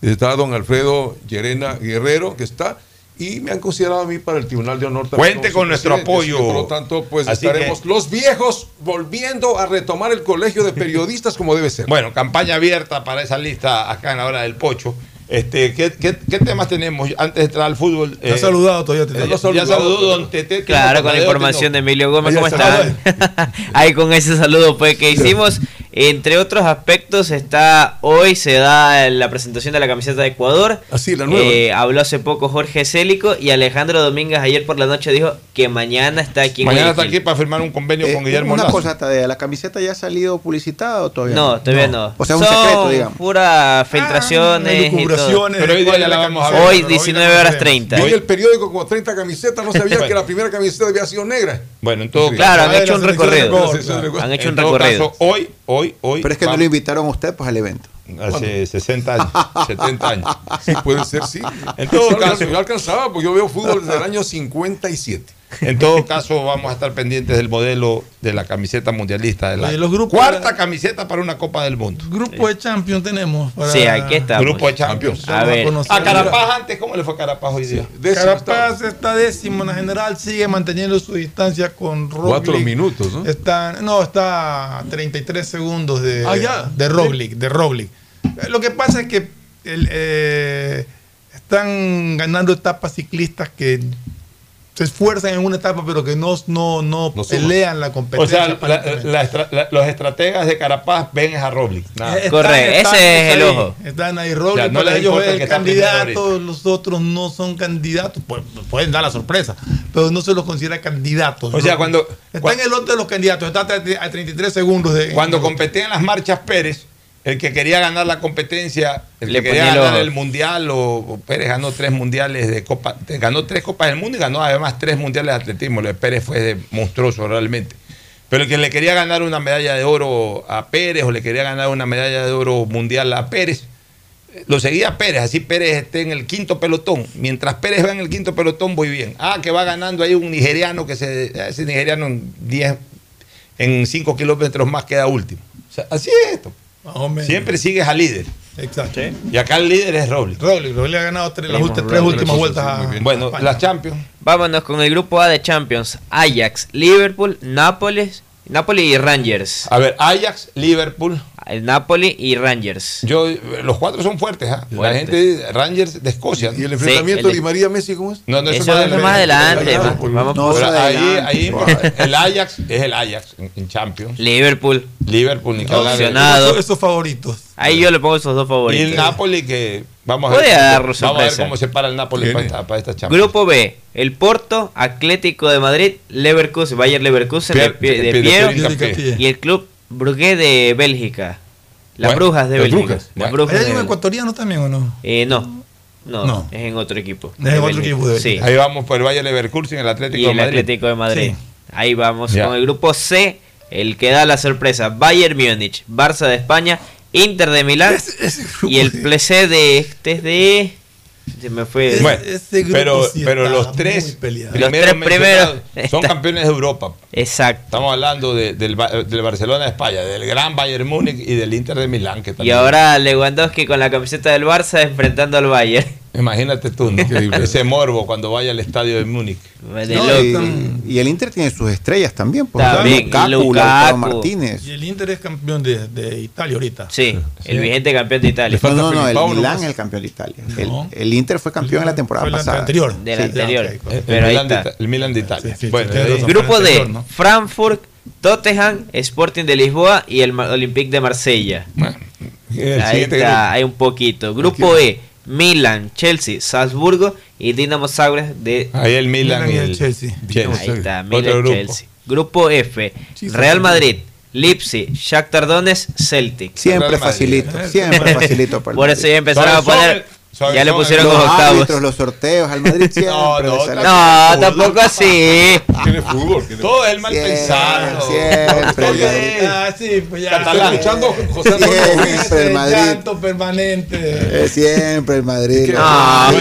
Está don Alfredo Llerena Guerrero, que está, y me han considerado a mí para el Tribunal de Honor. también Cuente con nuestro apoyo. Por lo tanto, pues Así estaremos que- los viejos volviendo a retomar el colegio de periodistas como debe ser. Bueno, campaña abierta para esa lista acá en la hora del pocho. Este, ¿qué, qué, qué temas tenemos antes de entrar al fútbol? Te ha saludado todavía, Tete. eh, Ya ya, saludado, saludó pero- don Tete. Claro, con la información de. Emilio Gómez, ¿cómo están? (laughs) Ahí con ese saludo pues que hicimos. Entre otros aspectos está hoy se da la presentación de la camiseta de Ecuador. Así, la nueva. Eh, habló hace poco Jorge Célico y Alejandro Domínguez ayer por la noche dijo que mañana está aquí en Mañana está aquí para firmar un convenio Eh, con Guillermo una Lazo. cosa, Tadea, ¿la camiseta ya ha salido publicitada o todavía No, todavía no. O sea, un Son secreto, digamos. Pura filtraciones. y todo. Pero hoy la vamos a ver. Hoy Pero hoy 19 horas 30. Vi en el periódico como 30 camisetas, no sabía (laughs) que la primera camiseta había sido negra. Bueno, en todo Sí. Claro, han Ah, hecho un recorrido. Han hecho un recorrido. caso, hoy, hoy, hoy. Pero es que no vamos- lo invitaron a usted pues al evento. Hace 60 años, (laughs) 70 años. Sí, puede ser, sí. En todo Yo caso- yo alcanzaba, porque yo veo fútbol desde el año 57. En todo caso, vamos a estar pendientes del modelo de la camiseta mundialista. De la Oye, los grupos- cuarta camiseta para una Copa del Mundo. Grupo de Champions tenemos. Para... Sí, aquí estamos. Grupo de Champions. A ver. A Carapaz antes, ¿cómo le fue a Carapaz hoy día? Carapaz está décimo en la general, sigue manteniendo su distancia con Roglic. Cuatro minutos, ¿no? Está, no, está a 33 segundos de, Ah, ya. de Roglic, de Roglic. Lo que pasa es que el, eh, están ganando etapas ciclistas que se esfuerzan en una etapa, pero que no, no, no, pelean la O competencia. sea, la- la estra- la- los estrategas de Carapaz ven a están- Correcto, están- ese es el ahí, ojo. Están ahí, Ya, no para les ellos es el candidato, los otros no son candidatos, pues, pueden dar la sorpresa, pero no se los considera candidatos. O sea, cuando- Está en el lote de los candidatos, está a 30 a 33 segundos de... Cuando competían las marchas Pérez, el que quería ganar la competencia, el Le que quería ponía el ganar el mundial, o, o Pérez ganó tres mundiales de Copa, ganó tres Copas del Mundo y ganó además tres mundiales de atletismo. Lo de Pérez fue de monstruoso realmente. Pero el que le quería ganar una medalla de oro a Pérez o le quería ganar una medalla de oro mundial a Pérez, eh, lo seguía Pérez, así Pérez esté en el quinto pelotón. Mientras Pérez va en el quinto pelotón, voy bien. Ah, que va ganando ahí un nigeriano que se, ese nigeriano en 10, en 5 kilómetros más queda último. O sea, así es esto. Siempre sigues al líder. Exacto. Y acá el líder es Robles. Roglic, Roglic ha ganado tres, las tres últimas vueltas a. Bueno, a las Champions. Vámonos con el grupo A de Champions. Ajax, Liverpool, Nápoles, Napoli y Rangers. A ver, Ajax, Liverpool. El Napoli y Rangers. Yo, los cuatro son fuertes. ¿ah? La gente, Rangers de Escocia. ¿Y el enfrentamiento el- de Di María Messi cómo es? No, no, Eso es más adelante. Vamos No, por ahí, el Ajax es el Ajax en, Champions. Liverpool. Liverpool, ni esos, esos favoritos. Ahí yo le pongo esos dos Y favoritos. el Napoli que vamos a ver, dar cómo, vamos a ver cómo se para el Napoli para esta, para esta Champions. Grupo B, el Porto, Atlético de Madrid, Leverkusen, Bayer Leverkusen de, Pier- Pie- de Pier- Piero Pier- Pier- Pier- y el Club Brugge de Bélgica. Las Bueno, Brujas de Bélgica. Brujas. Las Bueno. Brujas ¿Hay de un Bélgica. ecuatoriano también o no? Eh, no, no, No. es en otro equipo. Es en otro equipo de Sí. Bélgica. Ahí vamos por el Bayer Leverkusen, el Atlético Y de el Madrid. Atlético de Madrid. Sí. Ahí vamos Ya. con el grupo C, el que da la sorpresa. Bayern Múnich, Barça de España, Inter de Milán y el. PC de este es de... Se me fue... Bueno, ese grupo pero, sí pero los tres. Los tres primeros son (laughs) campeones de Europa. Exacto. Estamos hablando de- del, del Barcelona de España, del gran Bayern Múnich y del Inter de Milán. Que Y ahora Lewandowski con la camiseta del Barça enfrentando al Bayern. Imagínate tú, ¿no? ese morbo cuando vaya al estadio de Múnich. De No, y, y el Inter tiene sus estrellas también. Pues, También, Lukaku, Lukaku. Martínez. Y el Inter es campeón de, de Italia ahorita. Sí, el vigente campeón de Italia. No, no, no, el Filipao Milán es el campeón de Italia. No. El, el Inter fue campeón en la temporada Fue la pasada. anterior. Del Sí. anterior. El, Pero ahí Milan de, está. El Milan de Italia. Sí, sí, bueno, de. Grupo D. Frankfurt, Tottenham, Sporting de Lisboa y el Olympique de Marsella. bueno, el Ahí está, hay un poquito. Grupo E, Milan, Chelsea, Salzburgo y Dinamo Zagreb de... Ahí el Milan, Milan y el el Chelsea. Ahí está, Milan, grupo. Chelsea. Grupo F, Real. Madrid, Leipzig, Shakhtar Donetsk, Celtic. Siempre facilito, siempre facilito. Por eso ya empezaron a poner Ya le pusieron los los octavos. árbitros, los sorteos, al Madrid siempre. No, no, sale- No, tampoco así. Tiene fútbol. tiene- Todo es el mal Siempre, pensado. siempre, Todo el es- Ah, sí, pues ya. Catalán. Estoy escuchando José. Siempre el Madrid. llanto permanente. Eh, siempre el Madrid. No.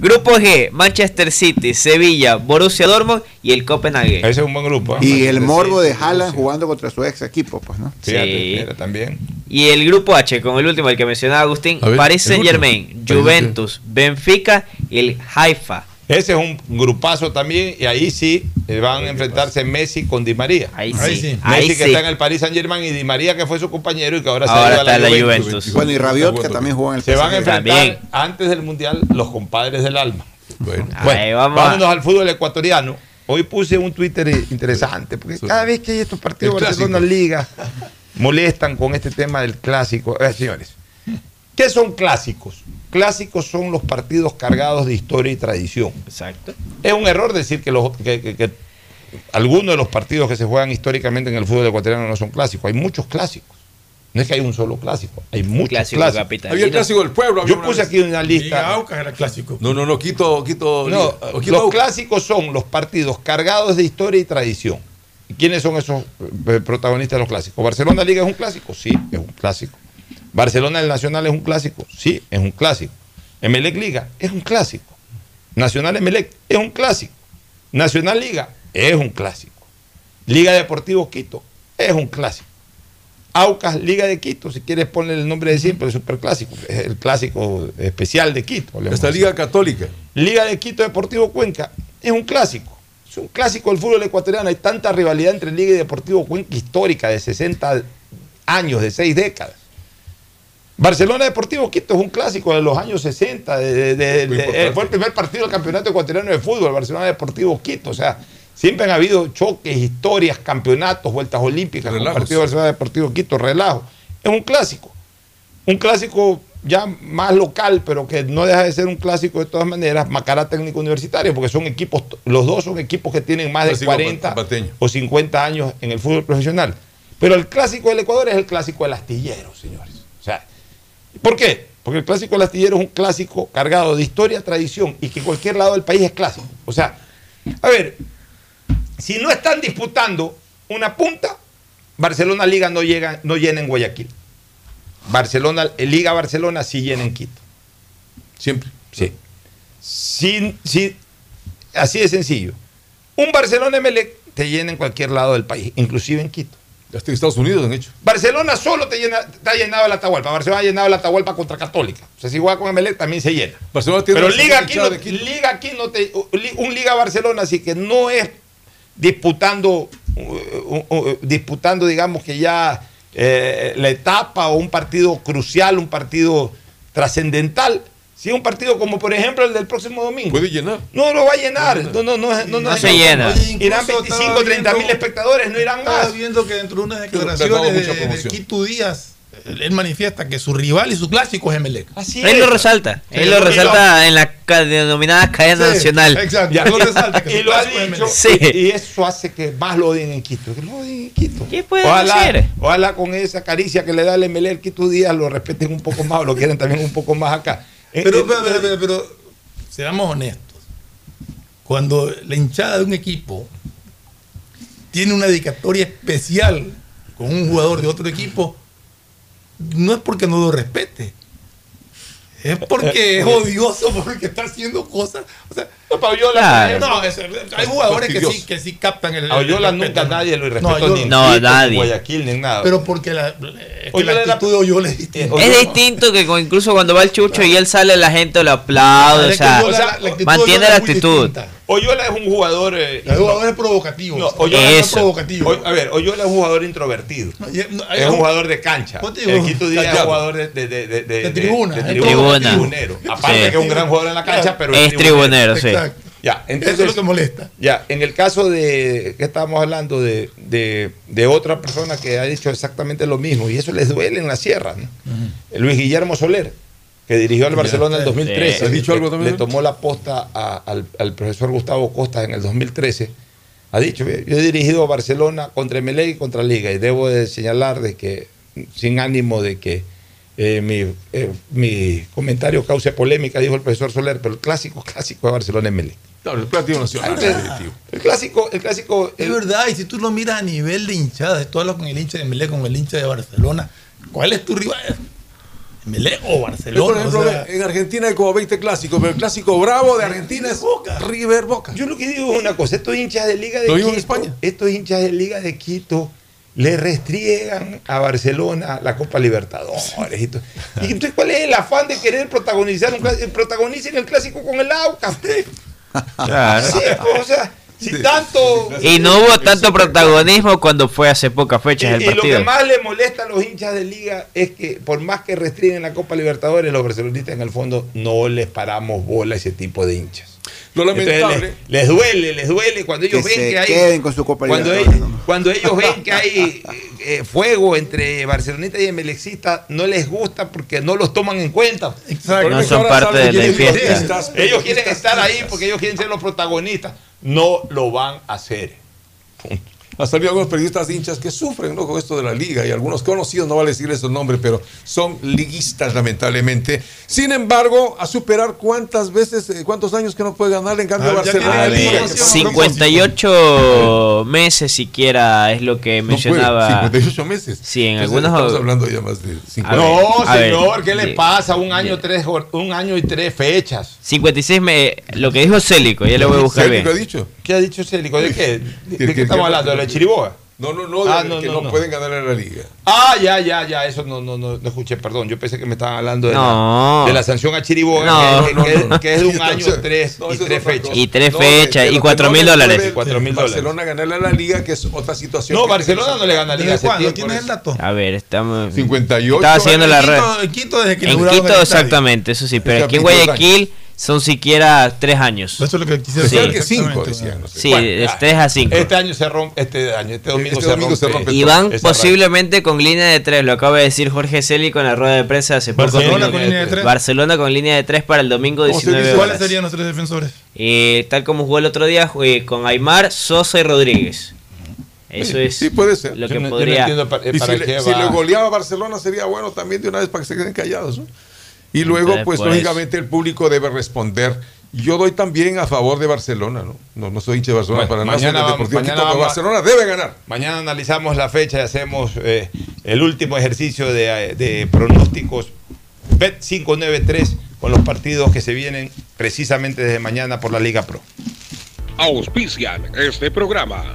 Grupo G, Manchester City, Sevilla, Borussia Dortmund y el Copenhague. Ese es un buen grupo. ¿eh? Y el morbo de Haaland sí. jugando contra su ex equipo, pues, ¿no? Fíjate, Sí. mira, también. Y el grupo H, con el último, el que mencionaba Agustín, ver, Paris Saint Germain. Juventus, Benfica y el Haifa. Ese es un grupazo también. Y ahí sí eh, van a enfrentarse Messi con Di María. Ahí Ahí sí, sí. ahí Messi que sí. está en el Paris Saint Germain y Di María que fue su compañero y que ahora, se Ahora ha ido a la Juventus. Juventus. Bueno, y Rabiot, que también jugó en el Se van a enfrentar También. antes del Mundial los compadres del alma. Bueno, Bueno, Ahí vamos a- vámonos al fútbol ecuatoriano. Hoy puse un Twitter interesante, porque cada vez que hay estos partidos El Barcelona. Liga molestan con este tema del clásico. Eh, señores, ¿qué son clásicos? Clásicos son los partidos cargados de historia y tradición. Exacto. Es un error decir que, los, que, que- que algunos de los partidos que se juegan históricamente en el fútbol ecuatoriano no son clásicos. Hay muchos clásicos. No es que hay un solo clásico, hay muchos Clásico clásicos. había el clásico del pueblo. Yo puse vez. aquí una Liga lista. Aucas era clásico. No, no, no, quito, quito. No, los Aucas. clásicos son los partidos cargados de historia y tradición. ¿Y quiénes son esos eh, protagonistas de los clásicos? ¿Barcelona Liga es un clásico? Sí, es un clásico. ¿Barcelona el Nacional es un clásico? Sí, es un clásico. Emelec Liga es un clásico. Nacional Emelec es un clásico. Nacional Liga es un clásico. Liga Deportivo Quito es un clásico. Aucas Liga de Quito, si quieres ponle el nombre de siempre, es super clásico, es el clásico especial de Quito. Esta Liga Católica. Liga de Quito Deportivo Cuenca es un clásico. Es un clásico del fútbol ecuatoriano. Hay tanta rivalidad entre Liga y Deportivo Cuenca histórica de 60 años, de 6 décadas. Barcelona Deportivo Quito es un clásico de los años 60. de- de- de- Muy de- importante. eh, fue el primer partido del Campeonato Ecuatoriano de Fútbol, Barcelona Deportivo Quito. O sea, siempre han habido choques, historias, campeonatos, vueltas olímpicas, Relajos. partido Barcelona Deportivo Quito, relajo. Es un clásico un clásico ya más local, pero que no deja de ser un clásico de todas maneras, Macará Técnico Universitario, porque son equipos, los dos son equipos que tienen más de Clásico 40 pateño. o 50 años en el fútbol profesional. Pero el clásico del Ecuador es el clásico del astillero, señores. O sea, ¿por qué? Porque el clásico del astillero es un clásico cargado de historia, tradición y que en cualquier lado del país es clásico. O sea, a ver, si no están disputando una punta, Barcelona Liga no, llega, no llena en Guayaquil. Barcelona, eh, Liga Barcelona sí llena en Quito. Siempre. Sí. Sin, sin- así de sencillo. Un Barcelona Emelec te llena en cualquier lado del país, inclusive en Quito. Hasta en Estados Unidos han hecho. Barcelona solo te, llena, te ha llenado el Atahualpa. Barcelona ha llenado el Atahualpa contra Católica. O sea, si juega con Emelec también se llena. Barcelona tiene Pero Liga aquí, no. Liga aquí no te. Un Liga Barcelona, así que no es disputando, uh, uh, uh, disputando, digamos que ya eh, la etapa o un partido crucial, un partido trascendental. Si es un partido como por ejemplo el del próximo domingo. Puede llenar. No lo va a llenar. No, no, no, no, No se llena. Irán incluso 25, estaba 30 mil espectadores, no irán Estaba más. viendo que dentro de unas declaraciones de, de. Quito Díaz, él manifiesta que su rival y su clásico es Emelec. Así Él es. lo resalta. Sí, Él lo lo- resalta en la denominada cadena Sí, nacional. Exacto. Ya, él lo (laughs) resalta, que y su lo ha clásico es dicho, Emelec. Sí. y eso hace que más lo odien en Quito. Que lo odien en Quito. ¿Qué puede ojalá, hacer? ojalá con esa caricia que le da el el Quito Díaz lo respeten un poco más o lo quieren también un poco más acá. Eh, Pero, eh, pero, pero, pero, pero, seamos honestos. Cuando la hinchada de un equipo tiene una dedicatoria especial con un jugador de otro equipo, no es porque no lo respete. Es porque es odioso, porque está haciendo cosas. O sea, no, Claro. por ejemplo, no, es- hay jugadores que sí, que sí captan el. a Oyola el nunca ¿no? nadie lo No, respetó Oyola- ni No, en nadie. Guayaquil, ni nada. Pero porque la, es que Oyola la actitud de Oyola es distinta. Oyola- Es distinto que con- incluso cuando va el chucho y él sale, la gente lo aplaude. O Es sea, Oyola- la- la actitud de mantiene Oyola la es actitud. Oyola es un jugador. eh, El jugador es provocativo. no, Oyola es Eso. provocativo. A ver, Oyola es un jugador introvertido. No, no, Es un jugador de cancha. El Quito Díaz es un jugador de, de, de, de, De tribuna, es tribunero. Aparte Sí. que es un gran jugador en la cancha, pero Es tribunero, sí. Exacto. Ya, Eso es entonces, lo que molesta. ya, en el caso de que estábamos hablando de, de, de otra persona que ha dicho exactamente lo mismo, y eso les duele en la sierra, ¿no? Luis Guillermo Soler, que dirigió al Barcelona en el 2013. Sí. ¿Has dicho algo le- también? Le tomó la posta a- al, al profesor Gustavo Costa en el 2013. Ha dicho, yo he dirigido a Barcelona contra Emelec y contra Liga, y debo de señalar de que, sin ánimo de que eh, mi, eh, mi comentario cause polémica, dijo el profesor Soler, pero el clásico, clásico de Barcelona es Melec. Claro, el clásico nacional. El, el clásico, el clásico. Es verdad, y si tú lo miras a nivel de hinchada, tú hablas con el hincha de Melec, con el hincha de Barcelona, ¿cuál es tu rival? ¿Melec o Barcelona? Por ejemplo, O sea, en Argentina hay como 20 clásicos, pero el clásico bravo de Argentina es River Boca. Yo lo que digo es una cosa, estos hinchas de Liga de Lo Quito, mismo en España. estos hinchas de Liga de Quito le restriegan a Barcelona la Copa Libertadores. Y, todo. Y entonces, ¿cuál es el afán de querer protagonizar un clásico? Protagonicen el clásico con el Aucas. Claro. Sí, o sea, si tanto... Y no hubo tanto protagonismo cuando fue hace pocas fechas Y, el y lo partido. que más le molesta a los hinchas de liga es que por más que restringen la Copa Libertadores, los barcelonistas en el fondo no les paramos bola a ese tipo de hinchas. Lo lamentable. les, les duele, les duele cuando ellos Que ven se que hay queden con su Copa cuando, ellos, cuando ellos ven que hay eh, eh, fuego entre barcelonistas y emelexistas, no les gusta porque no los toman en cuenta. Exacto. No son parte de la fiesta. Ellos quieren estar ahí porque ellos quieren ser los protagonistas. No lo van a hacer. Ha salido algunos periodistas hinchas que sufren ¿no? con esto de la liga y algunos conocidos, no vale decirles su nombre, pero son liguistas lamentablemente. Sin embargo, a superar cuántas veces, eh, cuántos años que no puede ganar en cambio Ah, Barcelona. tiene en liga. el- 58 meses siquiera es lo que No mencionaba. 58 meses. Sí, en Entonces, algunos- Estamos hablando ya más de 50. No, ver, señor, ¿qué le pasa? Un año, tres, un año y tres fechas. 56 me, lo que dijo Célico, ya lo voy a buscar Célico bien. ha dicho. ¿Qué ha dicho Célico? ¿De qué? ¿De, (laughs) Que- de que- qué estamos hablando? ¿De la Chiriboga? No, no, no, de- Ah, no, que no, no, no. pueden ganar en la liga. Ah, ya, ya, ya, eso no, no, no, no escuché, perdón. Yo pensé que me estaban hablando de, No. la, de la sanción a Chiriboga, No, que, no, que- no. que es de un (laughs) No, año, tres no, y tres fechas. Y tres No, fechas, y cuatro mil dólares. Cuatro mil Barcelona ganarle a la liga, que es otra situación. No, que- Barcelona no le gana a Liga ¿Desde hace cuándo? tiempo. ¿Quién es el dato? A ver, estamos. 58. Estaba haciendo la red. En Quito desde que En Quito, exactamente, eso sí, pero aquí en 22 Guayaquil son siquiera tres años. Eso es lo que quisiera Sí. Decían saber que 5, exactamente. decían. No sé. Sí, Bueno, es ya. 3 a 5. Este año se rompe, este año, este domingo, Este se, domingo se rompe. Y van posiblemente con línea de 3, lo acaba de decir Jorge Célico en la rueda de prensa hace poco. Barcelona Sí, con línea de tres. Barcelona con línea de 3 para el domingo ¿Cómo se 19 dice? ¿Cuáles serían nuestros defensores? Eh, tal como jugó el otro día, jugué con Aymar, Sosa y Rodríguez. Eso Sí, es sí, puede ser. lo Yo que no- no podría... entiendo para si, le, si va. le goleaba a Barcelona sería bueno también de una vez para que se queden callados. ¿no? Y luego, Entonces, pues pues- lógicamente el público debe responder. Yo doy también a favor de Barcelona, ¿no? No, no soy hincha de Barcelona Bueno, para nada. soy mañana del vamos- Deportivo mañana Quito, pero vamos Barcelona debe ganar. Mañana analizamos la fecha y hacemos eh, el último ejercicio de, de pronósticos Bet 593 con los partidos que se vienen precisamente desde mañana por la Liga Pro. Auspician este programa.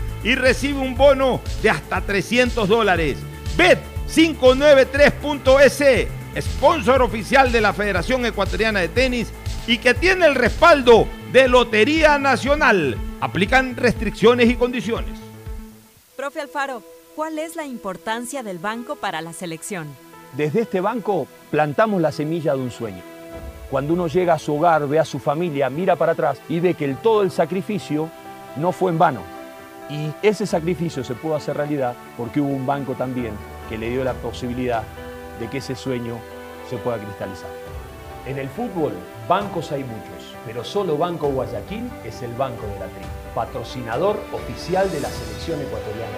y recibe un bono de hasta 300 dólares. Bet593.es, sponsor oficial de la Federación Ecuatoriana de Tenis y que tiene el respaldo de Lotería Nacional. Aplican restricciones y condiciones. Profe Alfaro, ¿cuál es la importancia del banco para la selección? Desde este banco plantamos la semilla de un sueño. Cuando uno llega a su hogar, ve a su familia, mira para atrás y ve que el, todo el sacrificio no fue en vano. Y ese sacrificio se pudo hacer realidad porque hubo un banco también que le dio la posibilidad de que ese sueño se pueda cristalizar. En el fútbol, bancos hay muchos, pero solo Banco Guayaquil es el banco de la tri, patrocinador oficial de la selección ecuatoriana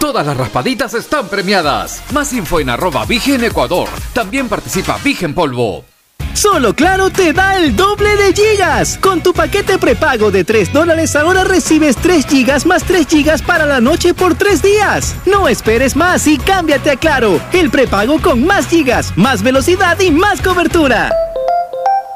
Todas las raspaditas están premiadas. Más info en arroba Vigen Ecuador. También participa Vigen Polvo. Solo Claro te da el doble de gigas. Con tu paquete prepago de 3 dólares ahora recibes 3 gigas más 3 gigas para la noche por 3 días. No esperes más y cámbiate a Claro. El prepago con más gigas, más velocidad y más cobertura.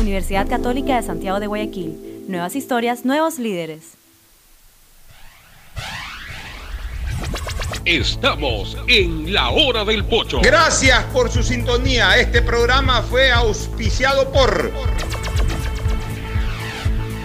Universidad Católica de Santiago de Guayaquil. Nuevas historias, nuevos líderes. Estamos en la hora del pocho. Gracias por su sintonía. Este programa fue auspiciado por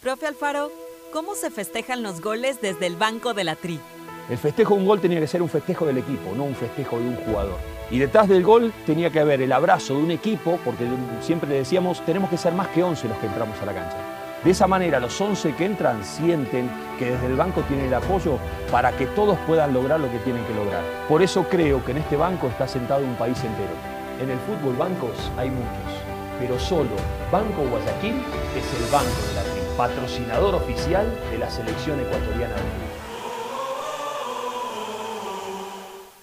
Profe Alfaro, ¿cómo se festejan los goles desde el banco de la Tri? El festejo de un gol tenía que ser un festejo del equipo, no un festejo de un jugador. Y detrás del gol tenía que haber el abrazo de un equipo, porque siempre le decíamos, tenemos que ser más que 11 los que entramos a la cancha. De esa manera, los 11 que entran sienten que desde el banco tienen el apoyo para que todos puedan lograr lo que tienen que lograr. Por eso creo que en este banco está sentado un país entero. En el fútbol bancos hay muchos, pero solo Banco Guayaquil es el banco de la patrocinador oficial de la selección ecuatoriana de fútbol.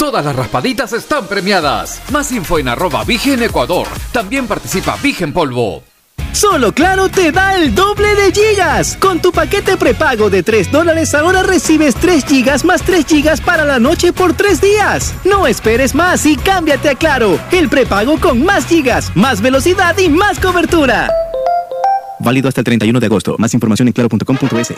Todas las raspaditas están premiadas. Más info en arroba Vigen Ecuador. También participa Vigen Polvo. Solo Claro te da el doble de gigas. Con tu paquete prepago de 3 dólares ahora recibes 3 gigas más 3 gigas para la noche por 3 días. No esperes más y cámbiate a Claro. El prepago con más gigas, más velocidad y más cobertura. Válido hasta el 31 de agosto. Más información en claro.com.es.